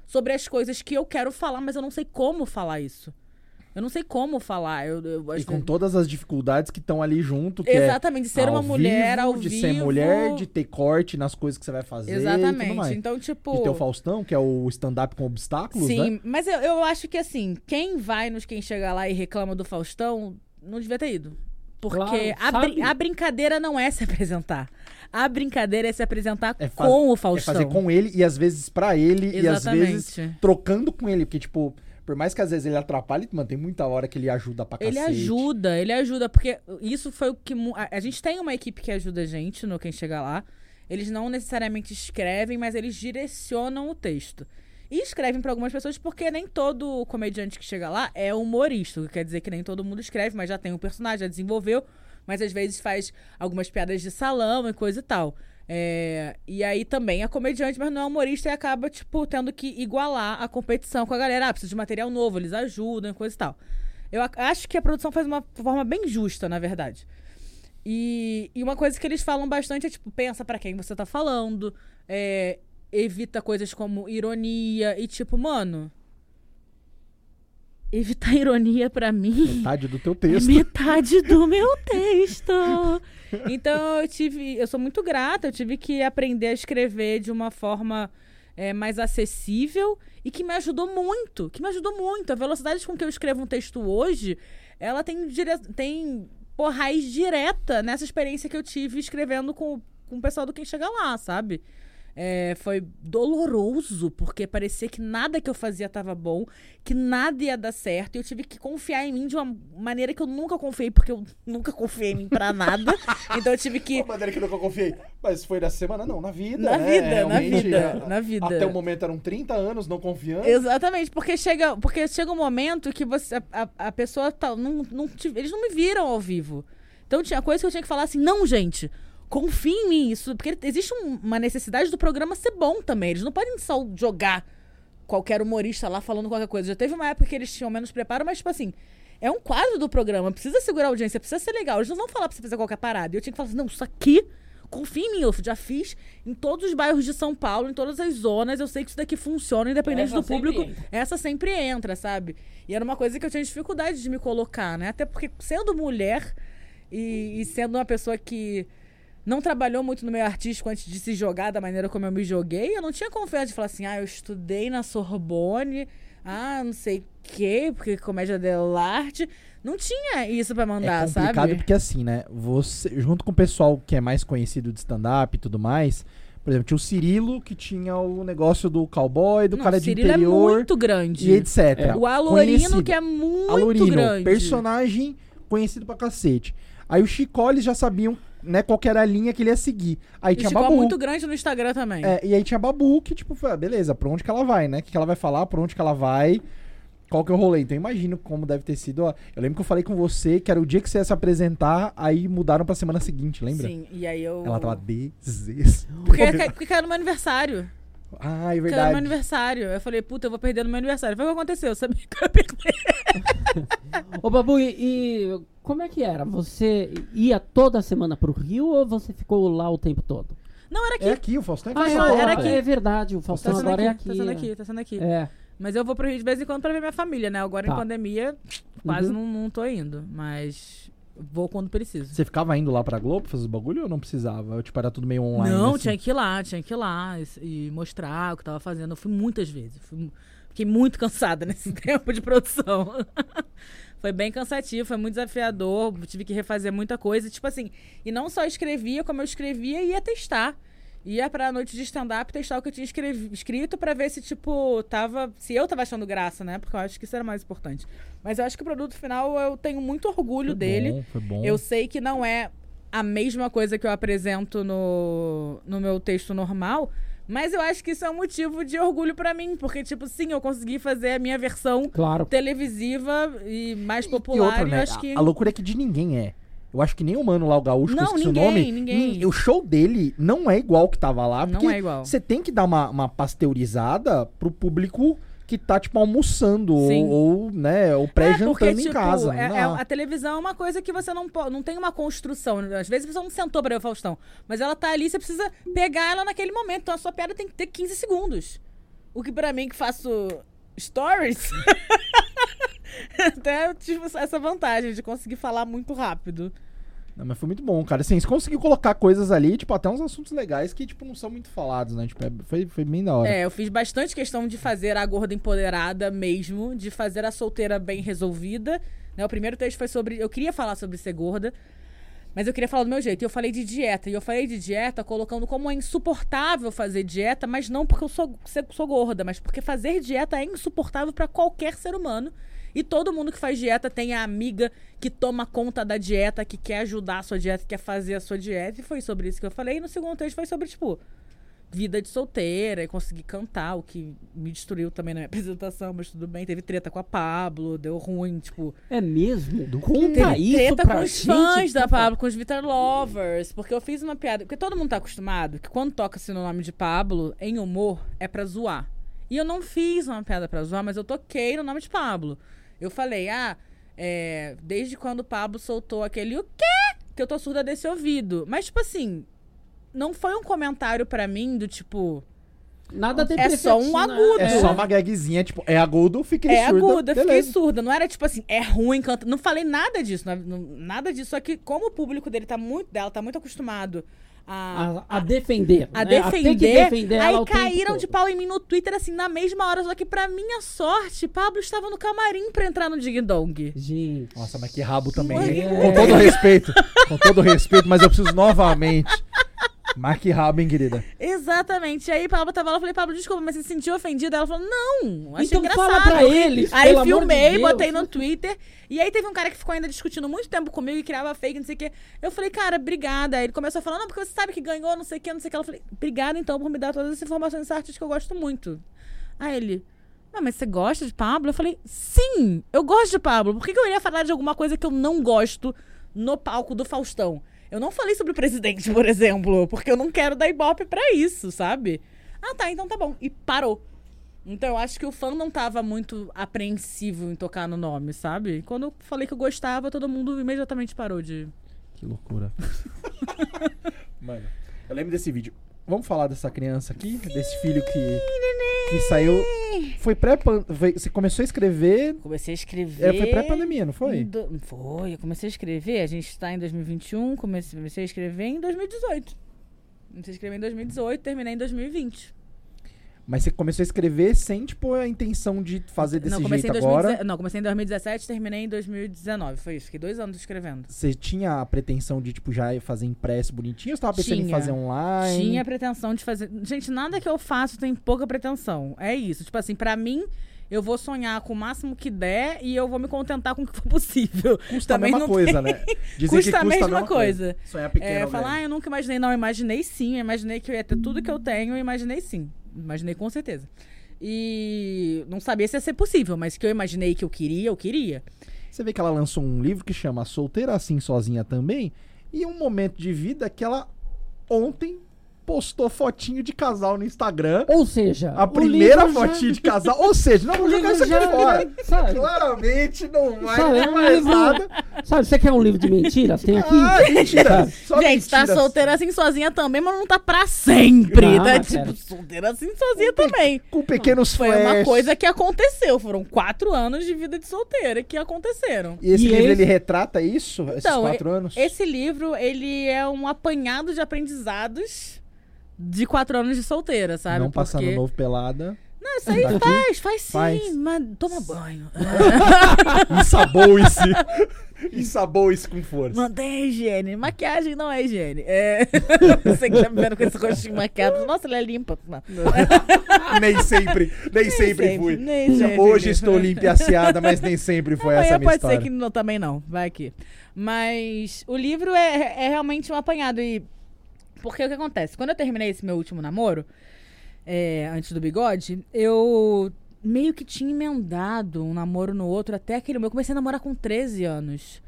sobre as coisas que eu quero falar, mas eu não sei como falar isso. Eu não sei como falar. Eu, eu, E com vezes- todas as dificuldades que estão ali junto, que é Exatamente, de ser ao uma mulher vivo, ao de vivo. ser mulher, de ter corte nas coisas que você vai fazer e tudo Exatamente. mais. Então, tipo. De ter o Faustão, que é o stand-up com obstáculos, Sim, né? mas eu, eu acho que assim, quem vai nos quem chega lá e reclama do Faustão, não devia ter ido. Porque Claro, a, sabe? a brincadeira não é se apresentar. A brincadeira é se apresentar É com o É Faustão. fazer com ele e às vezes pra ele e às vezes Exatamente. trocando com ele. Porque, tipo, por mais que às vezes ele atrapalhe, mano, tem muita hora que ele ajuda pra Ele cacete. ajuda, ele ajuda, porque isso foi o que. A, a gente tem uma equipe que ajuda a gente no Quem Chega Lá. Eles não necessariamente escrevem, mas eles direcionam o texto. E escrevem pra algumas pessoas porque nem todo comediante que chega lá é humorista. o que Quer dizer que nem todo mundo escreve, mas já tem um personagem, já desenvolveu. Mas às vezes faz algumas piadas de salão e coisa e tal. É, e aí também é comediante, mas não é humorista e acaba, tipo, tendo que igualar a competição com a galera. Ah, precisa de material novo, eles ajudam coisa e tal. Eu ac- acho que a produção faz uma forma bem justa, na verdade. E, e uma coisa que eles falam bastante é, tipo, pensa pra quem você tá falando, é, evita coisas como ironia e, tipo, mano. Evitar ironia pra mim Metade do teu é texto. metade do meu texto. Então eu tive. Eu sou muito grata, eu tive que aprender a escrever de uma forma é, mais acessível e que me ajudou muito. Que me ajudou muito. A velocidade com que eu escrevo um texto hoje, ela tem, dire... tem pô, raiz direta nessa experiência que eu tive escrevendo com, com o pessoal do Quem Chega Lá, sabe? É, foi doloroso, porque parecia que nada que eu fazia estava bom, que nada ia dar certo, e eu tive que confiar em mim de uma maneira que eu nunca confiei, porque eu nunca confiei em mim pra nada. então eu tive que. Uma maneira que eu nunca confiei. Mas foi na semana, não, na vida. Na né? vida, na Realmente, vida, é, na vida. Até o momento eram 30 anos não confiando. Exatamente, porque chega, porque chega um momento que você, a, a, pessoa tá, não, não eles não me viram ao vivo. Então tinha coisa que eu tinha que falar assim, não, gente, confie em mim. Isso, porque existe um- uma necessidade do programa ser bom também. Eles não podem só jogar qualquer humorista lá falando qualquer coisa. Já teve uma época que eles tinham menos preparo, mas tipo assim, é um quadro do programa, precisa segurar a audiência, precisa ser legal. Eles não vão falar pra você fazer qualquer parada. E eu tinha que falar assim, não, isso aqui Confia em mim, eu já fiz em todos os bairros de São Paulo, em todas as zonas. Eu sei que isso daqui funciona, independente Essa do público. sempre. Essa sempre entra, sabe? E era uma coisa que eu tinha dificuldade de me colocar, né? Até porque, sendo mulher e, e sendo uma pessoa que não trabalhou muito no meio artístico antes de se jogar da maneira como eu me joguei, eu não tinha confiança de falar assim, ah, eu estudei na Sorbonne, ah, não sei o quê, porque comédia dell'arte. Não tinha isso pra mandar, é complicado sabe? porque assim, né? Você, junto com o pessoal que é mais conhecido de stand-up e tudo mais, por exemplo, tinha o Cirilo que tinha o negócio do cowboy, do Não, cara o de Cirilo interior é muito grande. e etc. O Alorino, Conhecido. que é muito Alorino, grande. personagem conhecido pra cacete. Aí os Chicoles já sabiam, né, qual que era a linha que ele ia seguir. Aí E tinha Babu. muito grande no Instagram também. É, e aí tinha Babu, que tipo, foi, ah, beleza, pra onde que ela vai, né? O que, que ela vai falar, pra onde que ela vai. qual que é o rolê. Então eu imagino como deve ter sido. ó. Eu lembro que eu falei com você que era o dia que você ia se apresentar, aí mudaram pra semana seguinte, lembra? Sim, e aí eu. Ela tava desesperada. Porque, porque no meu aniversário. Ah, é Caiu no meu verdade. aniversário. Eu falei, puta, eu vou perder no meu aniversário. Foi o que aconteceu. Eu sabia que eu ia perder. Ô, Babu, e, e como é que era? Você ia toda semana pro Rio ou você ficou lá o tempo todo? Não, era aqui. É aqui, o Faustão é Ah, é, Paulo, era aqui. É verdade, o Tá Faustão sendo agora aqui, é aqui. tá sendo é. aqui, tá sendo aqui. É. Mas eu vou pro Rio de vez em quando pra ver minha família, né? Agora Tá. em pandemia, quase Uhum. não, não tô indo. Mas vou quando preciso. Você ficava indo lá pra Globo fazer os bagulho ou não precisava? Ou, tipo, era tudo meio online? não, assim? tinha que ir lá, tinha que ir lá e, e mostrar o que eu tava fazendo. Eu fui muitas vezes. Fui- fiquei muito cansada nesse tempo de produção. foi bem cansativo, foi muito desafiador. Tive que refazer muita coisa. Tipo assim, e não só escrevia, como eu escrevia e ia testar. Ia pra noite de stand-up testar o que eu tinha escrito pra ver se, tipo, tava. Se eu tava achando graça, né? Porque eu acho que isso era mais importante. Mas eu acho que o produto final eu tenho muito orgulho Foi dele. Bom, foi bom. Eu sei que não é a mesma coisa que eu apresento no, no meu texto normal, mas eu acho que isso é um motivo de orgulho pra mim, porque, tipo, sim, eu consegui fazer a minha versão Claro. televisiva e mais E popular, outra, e né? eu acho que... a, a loucura é que de ninguém é. Eu acho que nem o mano lá, o gaúcho, que eu Não, esqueci ninguém, o nome. ninguém. nin- O show dele não é igual o que tava lá. Não porque é igual. Você tem que dar uma, uma pasteurizada pro público que tá, tipo, almoçando ou, ou, né, ou É, pré-jantando porque, em tipo, casa. é- não é- a televisão é uma coisa que você não pode, não tem uma construção. Às vezes a pessoa não sentou pra ver o Faustão, mas ela tá ali, você precisa pegar ela naquele momento. Então a sua piada tem que ter 15 segundos. O que pra mim que faço stories, até eu tive essa vantagem de conseguir falar muito rápido. Não, mas foi muito bom, cara. Assim, você conseguiu colocar coisas ali, tipo, até uns assuntos legais que, tipo, não são muito falados, né? Tipo, é- foi, foi bem da hora. É, eu fiz bastante questão de fazer a gorda empoderada mesmo, de fazer a solteira bem resolvida. Né? O primeiro texto foi sobre. Eu queria falar sobre ser gorda, mas eu queria falar do meu jeito. E eu falei de dieta. E eu falei de dieta colocando como é insuportável fazer dieta, mas não porque eu sou, sou gorda, mas porque fazer dieta é insuportável para qualquer ser humano. E todo mundo que faz dieta tem a amiga que toma conta da dieta, que quer ajudar a sua dieta, que quer fazer a sua dieta. E foi sobre isso que eu falei. E no segundo texto foi sobre, tipo, vida de solteira e consegui cantar, o que me destruiu também na minha apresentação, mas tudo bem. Teve treta com a Pablo, deu ruim, tipo. É mesmo? Do Conta isso treta com os gente, fãs da. Pablo, com os Vitor Lovers, porque eu fiz uma piada. Porque todo mundo tá acostumado que quando toca-se no nome de Pablo, em humor, é pra zoar. E eu não fiz uma piada pra zoar, mas eu toquei no nome de Pablo. Eu falei, ah, é, desde quando o Pablo soltou aquele o quê? Que eu tô surda desse ouvido. Mas, tipo assim, não foi um comentário pra mim do tipo. Nada É só um né? agudo. É só uma gagzinha, tipo, é agudo, fiquei É surda. aguda, fiquei beleza. surda. Não era tipo assim, é ruim, canta. Não falei nada disso, não- não- nada disso. Só que como o público dele tá muito, dela tá muito acostumado a, A, a defender. a né? ter que defender, defender ela aí caíram de pau em mim no Twitter, assim, na mesma hora. Só que pra minha sorte, Pablo estava no camarim pra entrar no Ding Dong. Gente. Nossa, mas que rabo também. Hein? Com todo respeito. Com todo respeito, mas eu preciso novamente. Rabo, hein, querida? Exatamente. Aí Pablo tava lá, eu falei, Pablo, desculpa, mas você se sentiu ofendida? Ela falou, não, achei Então engraçado. fala pra eles, Aí pelo amor de filmei, Deus. botei no Twitter. E aí teve um cara que ficou ainda discutindo muito tempo comigo e criava fake, não sei o quê. Eu falei, cara, obrigada. Aí ele começou a falar, não, porque você sabe que ganhou, não sei o quê, não sei o quê. Ela falei, obrigada então por me dar todas essas informações dessa artista que eu gosto muito. Aí ele, ah, mas você gosta de Pablo? Eu falei, sim, eu gosto de Pablo. Por que, que eu iria falar de alguma coisa que eu não gosto no palco do Faustão? Eu não falei sobre o presidente, por exemplo, porque eu não quero dar ibope pra isso, sabe? Ah, tá, então tá bom. E parou. Então eu acho que o fã não tava muito apreensivo em tocar no nome, sabe? Quando eu falei que eu gostava, todo mundo imediatamente parou de. Que loucura. Mano, eu lembro desse vídeo. Vamos falar dessa criança aqui? Desse filho que, que saiu. Foi pré Você começou a escrever. Comecei a escrever. É, foi pré-pandemia, não foi? do- Foi, eu comecei a escrever. A gente tá em 2021, comecei, comecei a escrever em 2018. Comecei a escrever em 2018, terminei em 2020. Mas você começou a escrever sem, tipo, a intenção de fazer desse não, comecei jeito em agora. 2017 não, comecei em 2017, terminei em 2019. Foi isso, fiquei dois anos escrevendo. Você tinha a pretensão de, tipo, já fazer impresso bonitinho ou você tava pensando em Tinha. fazer online? Tinha pretensão de fazer. Gente, nada que eu faço tem pouca pretensão. É isso. Tipo assim, pra mim, eu vou sonhar com o máximo que der e eu vou me contentar com o que for possível. Custa Também a mesma coisa, né? Dizem Custa que a mesma coisa. Sonhar pequeno, É, velho. falar, ah, eu nunca imaginei. Não, eu imaginei sim. Eu imaginei que eu ia ter tudo que eu tenho. Eu imaginei sim. Imaginei com certeza. E não sabia se ia ser possível, mas que eu imaginei que eu queria, eu queria. Você vê que ela lançou um livro que chama Solteira Assim Sozinha também. E um momento de vida que ela ontem postou fotinho de casal no Instagram. Ou seja, A primeira livro já- fotinha de casal. Ou seja, não, vou jogar isso aqui já- fora. sabe? Claramente não vai Sabe, é um mais livro- nada. Sabe, você quer um livro de mentiras? Tem aqui. Ah, mentira. Gente, tá mentiras. solteira assim sozinha também, mas não tá pra sempre. Não, tá tipo, solteira assim sozinha também. Com pequenos Foi flash. uma coisa que aconteceu. Foram quatro anos de vida de solteira que aconteceram. E esse E livro, esse- ele retrata isso? Esses Então, quatro anos? Esse livro, ele é um apanhado de aprendizados de quatro anos de solteira, sabe? não passar Porque... no novo pelada. Não, isso aí Tá aqui? faz, faz sim, Faz. mas toma banho. Ensaboe-se. Ensaboe-se com força. Mantém a higiene. Maquiagem não é higiene. É... Você que tá me vendo com esse rostinho maquiado. Nossa, ele é limpa. Não. nem sempre, nem, sempre, sempre, fui. nem sempre. Hoje estou limpa e aciada, mas nem sempre foi essa minha pode história. ser que não, também não. Vai aqui. Mas o livro é, é realmente um apanhado. E porque o que acontece? Quando eu terminei esse meu último namoro, é, antes do bigode, eu meio que tinha emendado um namoro no outro até aquele meu. Eu comecei a namorar com 13 anos.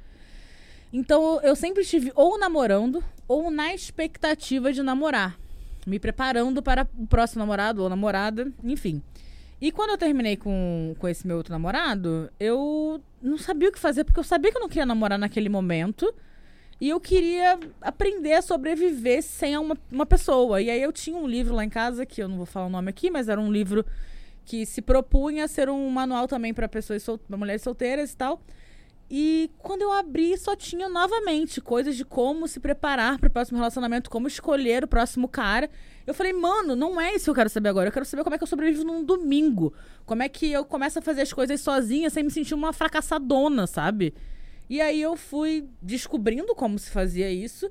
Então eu sempre estive ou namorando ou na expectativa de namorar. Me preparando para o próximo namorado ou namorada, enfim. E quando eu terminei com, com esse meu outro namorado, eu não sabia o que fazer, porque eu sabia que eu não queria namorar naquele momento. E eu queria aprender a sobreviver sem uma, uma pessoa. E aí eu tinha um livro lá em casa, que eu não vou falar o nome aqui, mas era um livro que se propunha ser um manual também para pessoas sol mulheres solteiras e tal. E quando eu abri, só tinha novamente coisas de como se preparar para o próximo relacionamento, como escolher o próximo cara. Eu falei, mano, não é isso que eu quero saber agora. Eu quero saber como é que eu sobrevivo num domingo. Como é que eu começo a fazer as coisas sozinha sem me sentir uma fracassadona, sabe? E aí eu fui descobrindo como se fazia isso.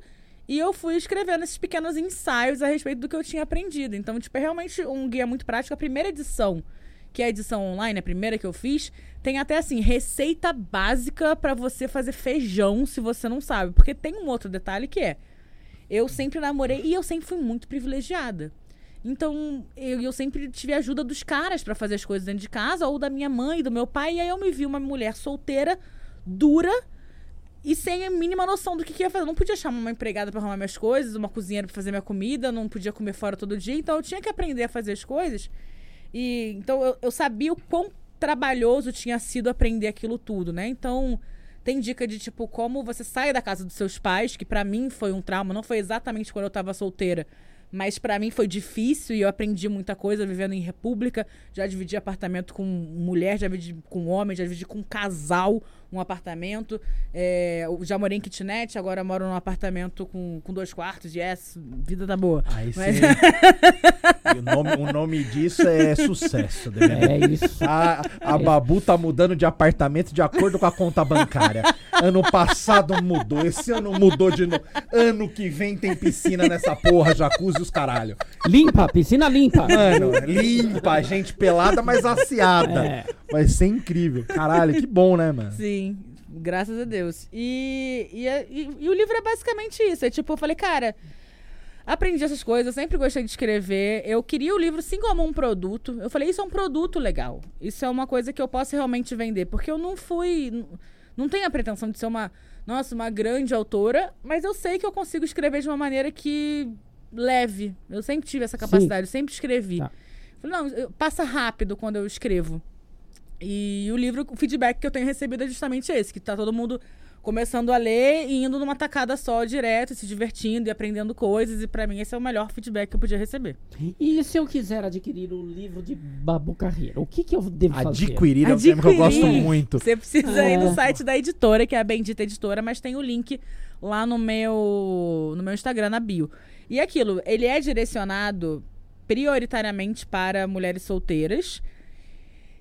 E eu fui escrevendo esses pequenos ensaios a respeito do que eu tinha aprendido. Então, tipo, é realmente um guia muito prático. A primeira edição, que é a edição online, a primeira que eu fiz, tem até assim, receita básica pra você fazer feijão se você não sabe. Porque tem um outro detalhe que é: eu sempre namorei e eu sempre fui muito privilegiada. Então, eu, eu sempre tive ajuda dos caras pra fazer as coisas dentro de casa, ou da minha mãe, do meu pai, e aí eu me vi uma mulher solteira, dura e sem a mínima noção do que, que ia fazer. Eu não podia chamar uma empregada pra arrumar minhas coisas, uma cozinheira pra fazer minha comida, não podia comer fora todo dia, então eu tinha que aprender a fazer as coisas. E então eu, eu sabia o quão trabalhoso tinha sido aprender aquilo tudo, né? Então, tem dica de tipo como você sai da casa dos seus pais, que pra mim foi um trauma, não foi exatamente quando eu tava solteira, mas pra mim foi difícil e eu aprendi muita coisa vivendo em república. Já dividi apartamento com mulher, já dividi com homem, já dividi com casal um apartamento. É, já morei em kitnet, agora moro num apartamento com, com dois quartos. Yes, vida tá boa. Aí sim. Mas- E o, nome, o nome disso é sucesso, Daniel. É isso. A, a Babu tá mudando de apartamento de acordo com a conta bancária. Ano passado mudou, esse ano mudou de novo. Ano que vem tem piscina nessa porra, jacuzzi os caralho. Limpa, piscina limpa. Mano, limpa, gente pelada, mas aciada. É. Vai ser incrível. Caralho, que bom, né, mano? Sim, graças a Deus. E, e, é- e- e o livro é basicamente isso. É tipo, eu falei, cara, aprendi essas coisas, sempre gostei de escrever. Eu queria o livro sim como um produto. Eu falei, isso é um produto legal. Isso é uma coisa que eu posso realmente vender. Porque eu não fui. Não tenho a pretensão de ser uma. Nossa, uma grande autora, mas eu sei que eu consigo escrever de uma maneira que. leve. Eu sempre tive essa capacidade, eu sempre escrevi. Tá. Falei, não, eu- passa rápido quando eu escrevo. E o livro, o feedback que eu tenho recebido é justamente esse, que tá todo mundo começando a ler e indo numa tacada só direto, e se divertindo e aprendendo coisas, e pra mim esse é o melhor feedback que eu podia receber. E se eu quiser adquirir o livro de Babu Carreira, o que, que eu devo fazer? Adquirir é um termo que eu gosto Adquirir. muito. Você precisa ir É. no site da editora, que é a Bendita Editora, mas tem o link lá no meu, no meu Instagram, na bio. E é aquilo, ele é direcionado prioritariamente para mulheres solteiras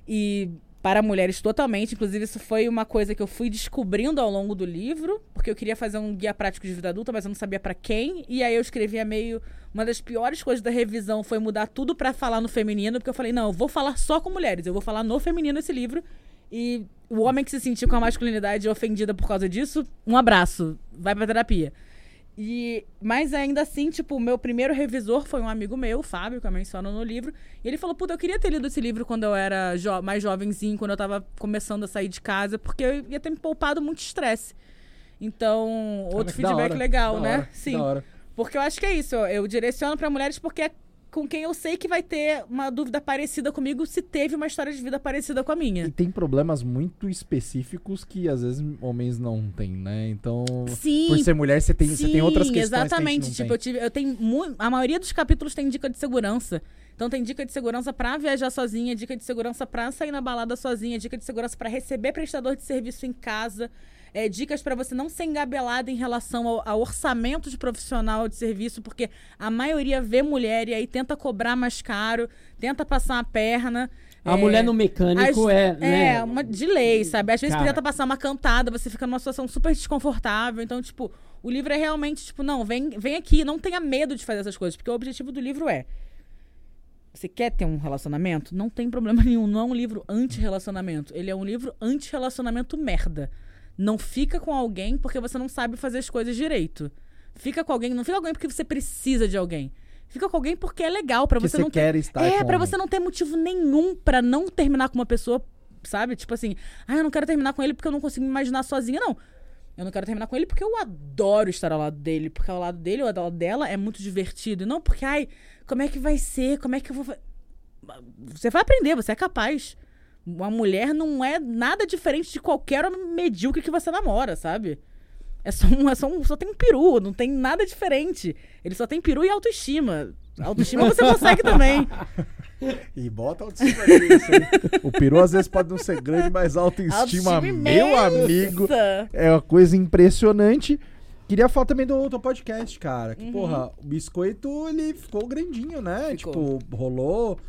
e para mulheres totalmente. Inclusive, isso foi uma coisa que eu fui descobrindo ao longo do livro, porque eu queria fazer um guia prático de vida adulta, mas eu não sabia para quem. E aí eu escrevia meio. Uma das piores coisas da revisão foi mudar tudo para falar no feminino, porque eu falei, não, eu vou falar só com mulheres, eu vou falar no feminino esse livro. E o homem que se sentir com a masculinidade ofendida por causa disso, um abraço, vai pra terapia. E, mas ainda assim, tipo, o meu primeiro revisor foi um amigo meu, o Fábio, que eu menciono no livro. E ele falou, puta, eu queria ter lido esse livro quando eu era jo- mais jovenzinho, quando eu tava começando a sair de casa, porque eu ia ter me poupado muito estresse. Então, outro feedback hora, legal, né? hora, Sim. Porque eu acho que é isso. Eu, eu direciono pra mulheres porque é com quem eu sei que vai ter uma dúvida parecida comigo se teve uma história de vida parecida com a E minha. tem problemas muito específicos que às vezes homens não têm, né? Então, Sim. por ser mulher, você tem, você tem outras questões Exatamente. que tipo, não eu tive. Eu tenho A maioria dos capítulos tem dica de segurança. Então tem dica de segurança pra viajar sozinha, dica de segurança pra sair na balada sozinha, dica de segurança pra receber prestador de serviço em casa. É, dicas pra você não ser engabelada em relação ao, ao orçamento de profissional de serviço, porque a maioria vê mulher e aí tenta cobrar mais caro, tenta passar a perna. A é, mulher no mecânico as- é, né? É, uma de lei, sabe? Às vezes Cara. tenta passar uma cantada, você fica numa situação super desconfortável. Então, tipo, o livro é realmente, tipo, não, vem, vem aqui, não tenha medo de fazer essas coisas, porque o objetivo do livro é. Você quer ter um relacionamento? Não tem problema nenhum. Não é um livro anti-relacionamento. Ele é um livro anti-relacionamento merda. Não fica com alguém porque você não sabe fazer as coisas direito. Fica com alguém, não fica com alguém porque você precisa de alguém. Fica com alguém porque é legal, que você você não ter quer estar é, alguém. você não ter motivo nenhum pra não terminar com uma pessoa, sabe? Tipo assim, ah, eu não quero terminar com ele porque eu não consigo me imaginar sozinha, não. Eu não quero terminar com ele porque eu adoro estar ao lado dele, porque ao lado dele ou ao lado dela é muito divertido. E não porque, ai, como é que vai ser? Como é que eu vou. fa-" Você vai aprender, você é capaz. Uma mulher não é nada diferente de qualquer homem medíocre que você namora, sabe? É só, um, é só, um, só tem um peru, não tem nada diferente. Ele só tem peru e autoestima. Autoestima você consegue também. E bota autoestima nisso, hein? O peru às vezes pode não ser grande, mas autoestima, Autoestima meu imensa. amigo, é uma coisa impressionante. Queria falar também do outro podcast, cara. Que, porra, o biscoito, ele ficou grandinho, né? Uhum. Ficou. Tipo, rolou.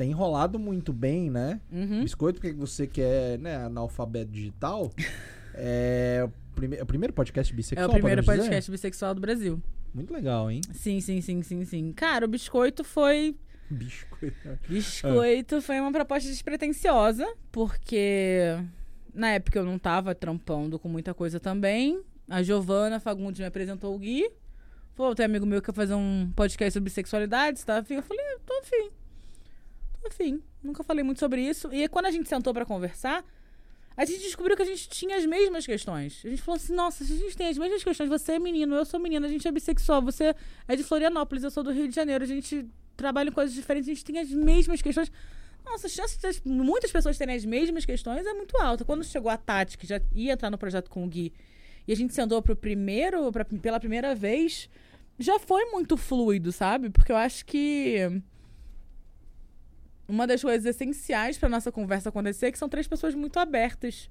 Tem rolado muito bem, né? Uhum. Biscoito, porque você que é né, analfabeto digital, é o, prime é o primeiro podcast É bissexual. o primeiro podemos dizer? podcast bissexual do Brasil. Muito legal, hein? Sim, sim, sim, sim, sim. Cara, o biscoito foi. Biscoito. Biscoito foi uma proposta despretensiosa, porque na época eu não tava trampando com muita coisa também. A Giovana Fagundes me apresentou o Gui. Falou, tem amigo meu que quer fazer um podcast sobre sexualidade, você tá afim? Eu falei, "É, tô afim. Tô afim. Nunca falei muito sobre isso. E quando a gente sentou pra conversar, a gente descobriu que a gente tinha as mesmas questões. A gente falou assim, nossa, a gente tem as mesmas questões, você é menino, eu sou menina, a gente é bissexual, você é de Florianópolis, eu sou do Rio de Janeiro, a gente trabalha em coisas diferentes, a gente tem as mesmas questões. Nossa, a chance de muitas pessoas terem as mesmas questões é muito alta. Quando chegou a Tati, que já ia entrar no projeto com o Gui, e a gente sentou pro primeiro, pra, pela primeira vez, já foi muito fluido, sabe? Porque eu acho que uma das coisas essenciais pra nossa conversa acontecer é que são três pessoas muito abertas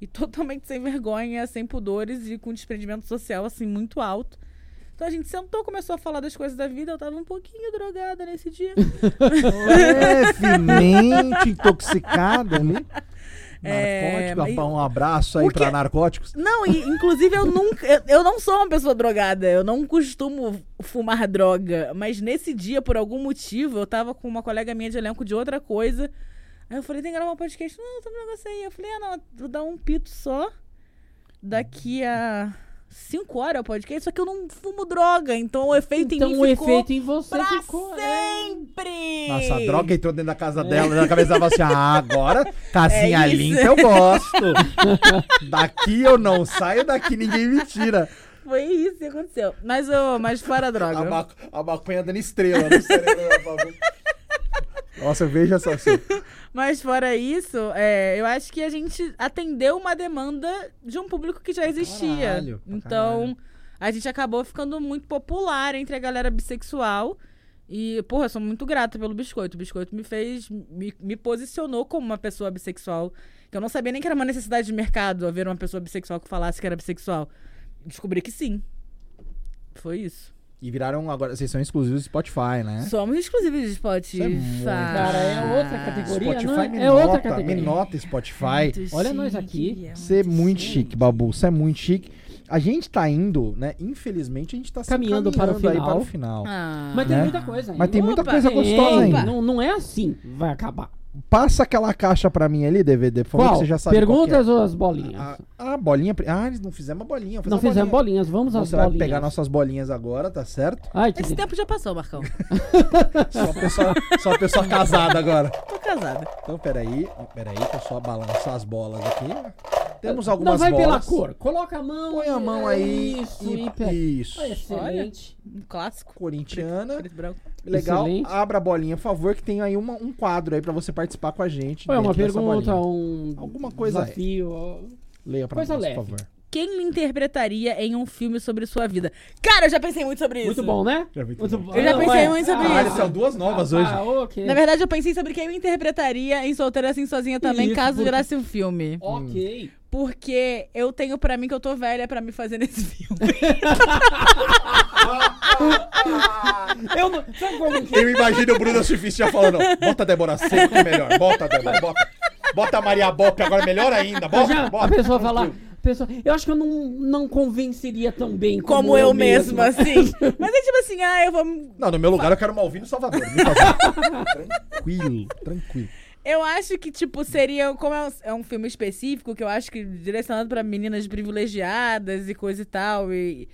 e totalmente sem vergonha, sem pudores e com desprendimento social assim muito alto. Então a gente sentou, começou a falar das coisas da vida. Eu tava um pouquinho drogada nesse dia. Levemente intoxicada ali. É, Narcótico, mas- um abraço aí que- pra narcóticos. Não, e inclusive eu nunca. Eu, eu não sou uma pessoa drogada. Eu não costumo fumar droga. Mas nesse dia, por algum motivo, eu tava com uma colega minha de elenco de outra coisa. Aí eu falei, tem que gravar um podcast? Não, tô um negócio aí. Eu falei, ah, não, vou dar um pito só. Daqui a cinco horas o podcast. Só que eu não fumo droga. Então o efeito Então em mim o ficou efeito em você pra ficou. é. sempre. Nossa, a droga entrou dentro da casa dela, na cabeça dela assim: ah, agora, casinha É isso. limpa eu gosto. daqui eu não saio, daqui ninguém me tira. Foi isso que aconteceu. Mas, ô, mas fora a droga. A, ma a maconha dando estrela no Babu. Nossa, veja só assim. Mas fora isso, é, eu acho que a gente atendeu uma demanda de um público que já existia. Caralho, então, caralho. a gente acabou ficando muito popular entre a galera bissexual. E, porra, eu sou muito grata pelo biscoito. O biscoito me fez. Me, me posicionou como uma pessoa bissexual. Que eu não sabia nem que era uma necessidade de mercado haver uma pessoa bissexual que falasse que era bissexual. Descobri que sim. Foi isso. E viraram agora, vocês são exclusivos do Spotify, né? Somos exclusivos de Spotify. Isso é muito- Cara, é outra categoria, Spotify não é? me É outra nota, categoria. me nota Spotify. Muito Olha nós chique, aqui. é Você é muito chique, Babu. Você é muito chique. A gente tá indo, né? Infelizmente, a gente tá se Caminhando para o aí final. para o final. Ah. Mas tem Né? muita coisa ainda. Mas tem muita Opa, coisa tem. gostosa ainda. Não, não é assim, vai acabar. Passa aquela caixa pra mim ali, DVD, por favor, Qual? que você já sabe Perguntas qual ou as bolinhas? que é. Ah, ah, bolinha. Ah, eles não fizemos a bolinha. não fizemos bolinhas, vamos às Você vai bolinhas. pegar nossas bolinhas agora, tá certo? Ai, que Esse delícia. tempo já passou, Marcão. Só uma pessoa, só pessoa casada agora. Tô casada. Então, peraí. Peraí, que eu só balançar as bolas aqui. Temos Não algumas vai pela bolas. cor. Coloca a mão. Põe a mão aí. Isso, e. Isso. Ah, Excelente. Um clássico. Corintiana. Preto e branco. Legal. Excelente. Abra a bolinha, por favor, que tem aí uma- um quadro aí pra você participar com a gente. Foi uma pergunta, um Alguma coisa desafio. ó. Leia pra coisa nós, leve. por favor. Quem me interpretaria em um filme sobre sua vida? Cara, eu já pensei muito sobre isso. Muito bom, né? Já vi tudo. Muito bom. Eu já Não, pensei é. muito sobre Caralho, isso. são duas novas hoje. Ah, ok. Na verdade, eu pensei sobre quem me interpretaria em Solteira Assim Sozinha também, Isso, caso porque- virasse um filme. Ok. Porque eu tenho pra mim que eu tô velha pra me fazer nesse filme. Eu não. Sabe como que Eu imagino o Bruno Surfista já falando, bota a Débora Seco que é melhor, bota a Débora, bota, bota a Maria Bop agora melhor ainda, Eu bota, já- bota. a pessoa falar. a Pessoa, eu acho que eu não, não convenceria tão bem como, Como eu mesma, assim. Mas é tipo assim, ah, eu vou. Não, no meu lugar eu quero uma Alvino Salvador, tranquilo, tranquilo. Eu acho que, tipo, seria. Como é um, é um filme específico, que eu acho que direcionado pra meninas privilegiadas e coisa e tal. E.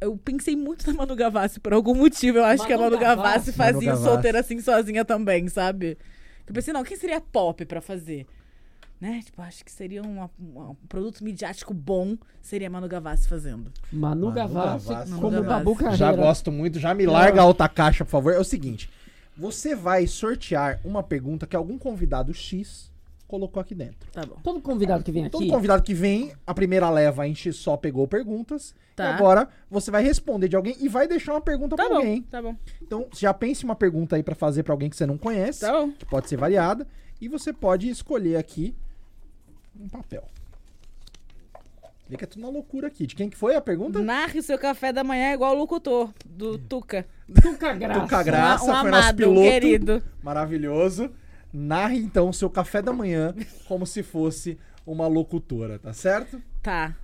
Eu pensei muito na Manu Gavassi por algum motivo. Eu acho Manu que a Manu Gavassi. Gavassi fazia Manu o solteira assim sozinha também, sabe? Eu pensei, não, quem seria pop pra fazer? Né? Tipo, acho que seria uma- uma- um produto midiático bom, seria a Manu Gavassi fazendo. Manu, Manu Gavassi, Gavassi. como Manu Babu Gavassi. Carreira. Já gosto muito, já me larga a outra caixa, por favor. É o seguinte, você vai sortear uma pergunta que algum convidado X colocou aqui dentro. Tá bom. Todo convidado que vem Todo aqui. convidado que vem, a primeira leva a gente só pegou perguntas. Tá. E agora você vai responder de alguém e vai deixar uma pergunta Tá pra bom, alguém. tá bom. Então, já pense uma pergunta aí pra fazer pra alguém que você não conhece, Tá bom. que pode ser variada, e você pode escolher aqui um papel. Vê que é tudo uma loucura aqui. De quem que foi a pergunta? Narre o seu café da manhã igual o locutor do Tuca. Tuca Graça. Tuca Graça. um, um foi nosso amado, um piloto. querido. Maravilhoso. Narre então o seu café da manhã como se fosse uma locutora, tá certo? Tá.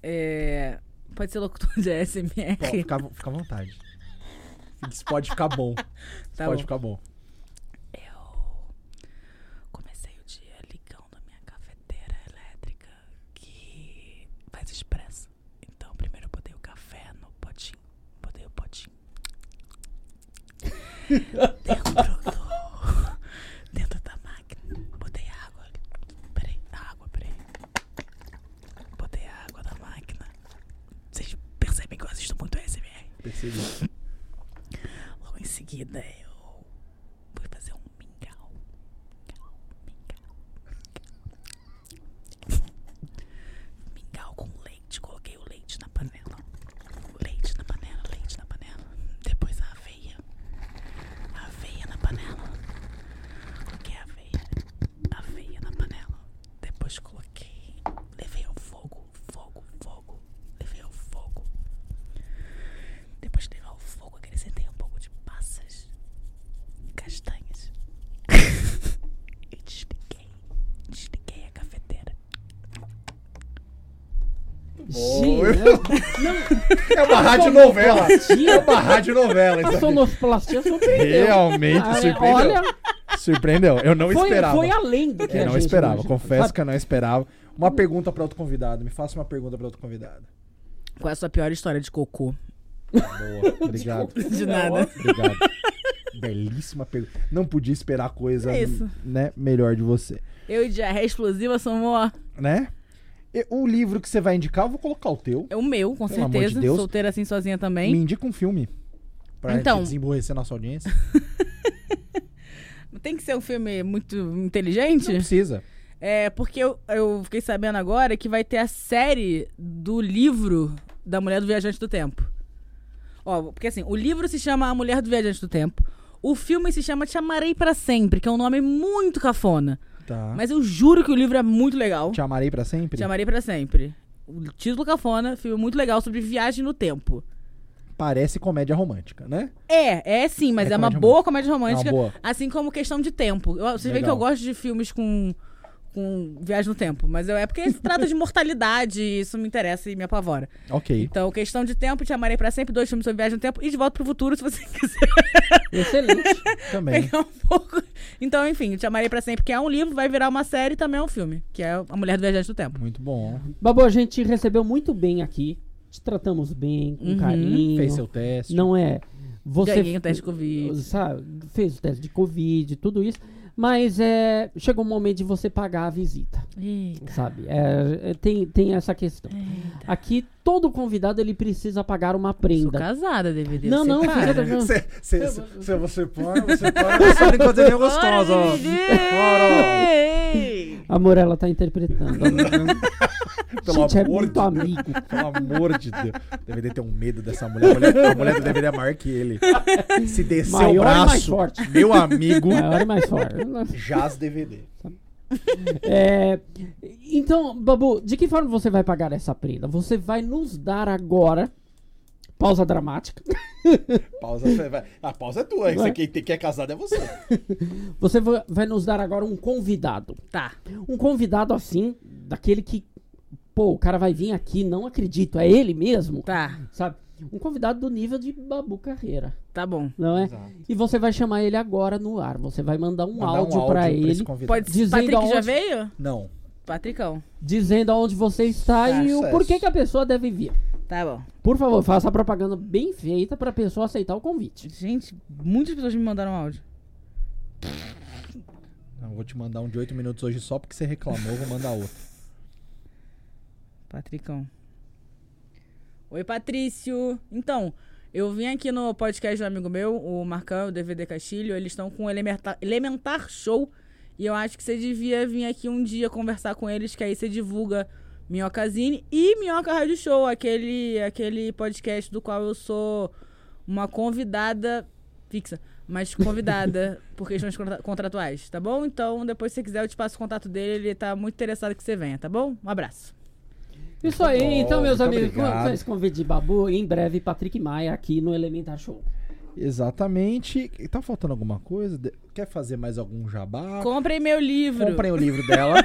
É... Pode ser locutor de ASMR. Fica, fica à vontade. Isso pode ficar bom. Isso Tá pode bom. ficar bom. Eu comecei o dia ligando a minha cafeteira elétrica que faz expresso. Então, primeiro eu botei o café no potinho. Botei o potinho. Dentro do... Dentro da máquina. Botei água. Peraí, água, peraí. Botei a água na máquina. Vocês percebem que eu assisto muito ASMR. Percebi. Logo em seguida eu fui fazer um mingau. Mingau, mingau. Mingau com leite. Coloquei o leite na panela. Leite na panela, leite na panela. Depois a aveia. A aveia na panela. Coloquei a aveia. Aveia na panela. Depois coloquei. Levei ao fogo, fogo, fogo. Levei ao fogo. Depois de levar ao fogo, acrescentei um pouco de passas, castanhas. e desliguei. Desliguei a cafeteira. Sim, É uma rádio novela. É uma rádio novela. A sonoplastia surpreendeu. Realmente surpreendeu. Olha, Surpreendeu. Eu não foi, esperava. foi além do que Eu não esperava. Confesso Sabe? que eu não esperava. Uma pergunta pra outro convidado. Me faça uma pergunta pra outro convidado. Qual é a sua pior história de cocô? Boa. Obrigado. De nada. Obrigado. Belíssima pergunta. Não podia esperar coisa É isso. né, melhor de você. Eu e diarreia explosiva somos Né? O livro que você vai indicar, eu vou colocar o teu. é o meu, com Pelo amor de certeza. Deus. Solteira assim sozinha Me também. indica um filme. Pra Então. desemborrecer nossa audiência. Tem que ser um filme muito inteligente? Não precisa. É, porque eu, eu fiquei sabendo agora que vai ter a série do livro da Mulher do Viajante do Tempo. Ó, porque assim, o livro se chama A Mulher do Viajante do Tempo. O filme se chama Te Amarei Pra Sempre, que é um nome muito cafona. Tá. Mas eu juro que o livro é muito legal. Te amarei pra sempre? Te Amarei Pra Sempre. O título cafona, filme muito legal sobre viagem no tempo. Parece comédia romântica, né? É, é sim, mas É é, uma comédia boa comédia romântica. É uma boa. Assim como questão de tempo. Eu, vocês veem que eu gosto de filmes com, com viagem no tempo. Mas eu, é porque se trata de mortalidade e isso me interessa e me apavora. Ok. Então, questão de tempo, te amarei pra sempre, dois filmes sobre viagem no tempo e de volta pro futuro, se você quiser Excelente. Também. pegar um pouco. Então, enfim, te amarei pra sempre, que é um livro, vai virar uma série e também é um filme, que é A Mulher do Viajante do Tempo. Muito bom. Babu, a gente te recebeu muito bem aqui. Te tratamos bem, com Uhum. carinho. Fez seu teste. Não é? Você Ganhei o teste de Covid. Sabe, fez o teste de Covid, tudo isso. Mas é, chegou o momento de você pagar a visita, Eita. sabe? É, é, tem, tem essa questão. Aqui, todo convidado ele precisa pagar uma Sou prenda. casada, DVD. Não, você não, para. fica tranquilo. Se, se, se, se você põe, você põe, você brincadeira gostosa, ó. Ora, Ei! Amor, ela tá interpretando. Pelo Gente, é amor muito de amigo. Pelo amor de Deus. DVD tem um medo dessa mulher. A mulher, a mulher do DVD é maior que ele. Se descer Maior e o mais braço, forte. meu amigo, Maior e mais forte. jaz DVD. É, então, Babu, de que forma você vai pagar essa prenda? Você vai nos dar agora. Pausa dramática. Pausa, você vai- a pausa é tua. Você, quem, quem é casado é você. Você va- vai nos dar agora um convidado. Tá. Um convidado assim, daquele que. Pô, o cara vai vir aqui, não acredito, é ele mesmo. Tá. Sabe? Um convidado do nível de Babu Carreira, Tá bom. não é? Exato. E você vai chamar ele agora no ar. Você vai mandar um Mandar áudio pra esse ele, convidado. Pode ser. Dizendo Patrick já aonde- veio? Não. Patricão. dizendo aonde você está e o porquê que a pessoa deve vir. Tá bom. Por favor, faça a propaganda bem feita pra pessoa aceitar o convite. Gente, muitas pessoas me mandaram áudio. Não, eu vou te mandar um de 8 minutos hoje só porque você reclamou, eu vou mandar outro. Patricão. Oi, Patrício. Então, eu vim aqui no podcast do amigo meu, o Marcão, o DVD Castilho. Eles estão com o Elementar, Elementar Show. E eu acho que você devia vir aqui um dia conversar com eles, que aí você divulga Minhocazine e Minhoca Rádio Show, aquele, aquele podcast do qual eu sou uma convidada fixa, mas convidada por questões contra- contratuais, tá bom? Então, depois se você quiser, eu te passo o contato dele, ele tá muito interessado que você venha, tá bom? Um abraço. Isso aí, bom, então, meus amigos, obrigado. com esse convite de Babu, em breve, Patrick Maia aqui no Elementar Show. Exatamente. E Tá faltando alguma coisa? De- Quer fazer mais algum jabá? Comprei meu livro. Comprem o livro dela.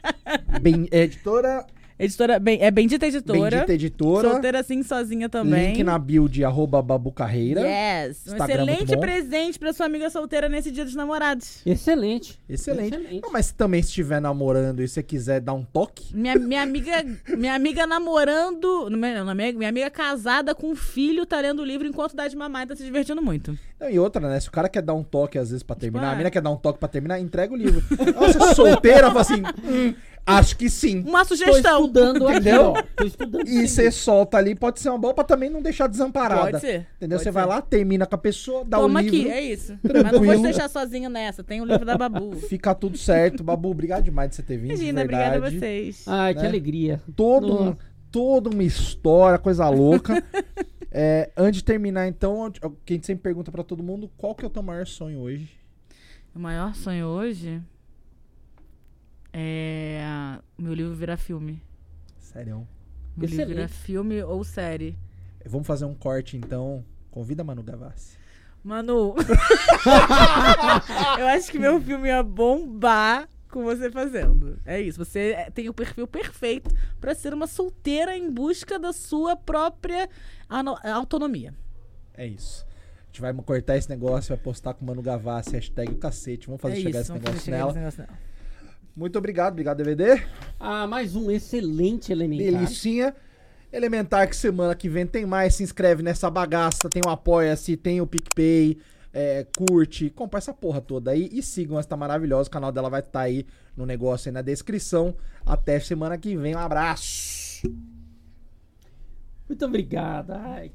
Bem, editora, Editora, bem, é Bendita Editora. Bendita Editora. Solteira assim, sozinha também. Link na bio de arroba Babu Carreira. Yes. Um Instagram excelente presente pra sua amiga solteira nesse dia dos namorados. Excelente. Excelente. Excelente. Não, mas também se estiver namorando e você quiser dar um toque, Minha, minha amiga minha amiga namorando. não, Minha, minha, minha amiga casada com um filho tá lendo o livro enquanto dá de mamar e tá se divertindo muito. Não, e outra, né? Se o cara quer dar um toque às vezes pra terminar, ah. a mina quer dar um toque pra terminar, entrega o livro. Nossa, solteira, fala assim, "Hum, acho que sim. Uma Tô sugestão. estudando aqui, Entendeu? ó. Tô estudando. E você solta ali, pode ser uma boa pra também não deixar desamparada. Pode ser. Entendeu? Você vai lá, termina com a pessoa, dá Toma o livro, aqui, é isso. Mas não vou Tranquilo. te deixar sozinho nessa. Tem o livro da Babu. fica tudo certo. Babu, obrigado demais de você ter vindo, Imagina, obrigada a vocês. Ai, que né? alegria. Todo um- toda uma história, coisa louca. É, antes de terminar, então, quem sempre pergunta pra todo mundo, qual que é o teu maior sonho hoje? O maior sonho hoje é meu livro virar filme. Sério. Meu livro Excelente. virar filme ou série. Vamos fazer um corte, então. Convida a Manu Gavassi. Manu, eu acho que meu filme ia bombar com você fazendo. É isso. Você é- tem o perfil perfeito pra ser uma solteira em busca da sua própria autonomia. É isso. A gente vai cortar esse negócio, vai postar com o Manu Gavassi, hashtag o cacete. Vamos fazer é chegar isso. esse vamos negócio fazer chegar nela. esse negócio nela. Muito obrigado, obrigado, DVD. Ah, mais um excelente elementar. Delicinha. Elementar que semana que vem tem mais. Se inscreve nessa bagaça. Tem o Apoia-se, tem o PicPay. é, curte, compra essa porra toda aí e sigam esta maravilhosa. O canal dela vai estar aí no negócio aí na descrição. Até semana que vem. Um abraço. Muito obrigado. Ai,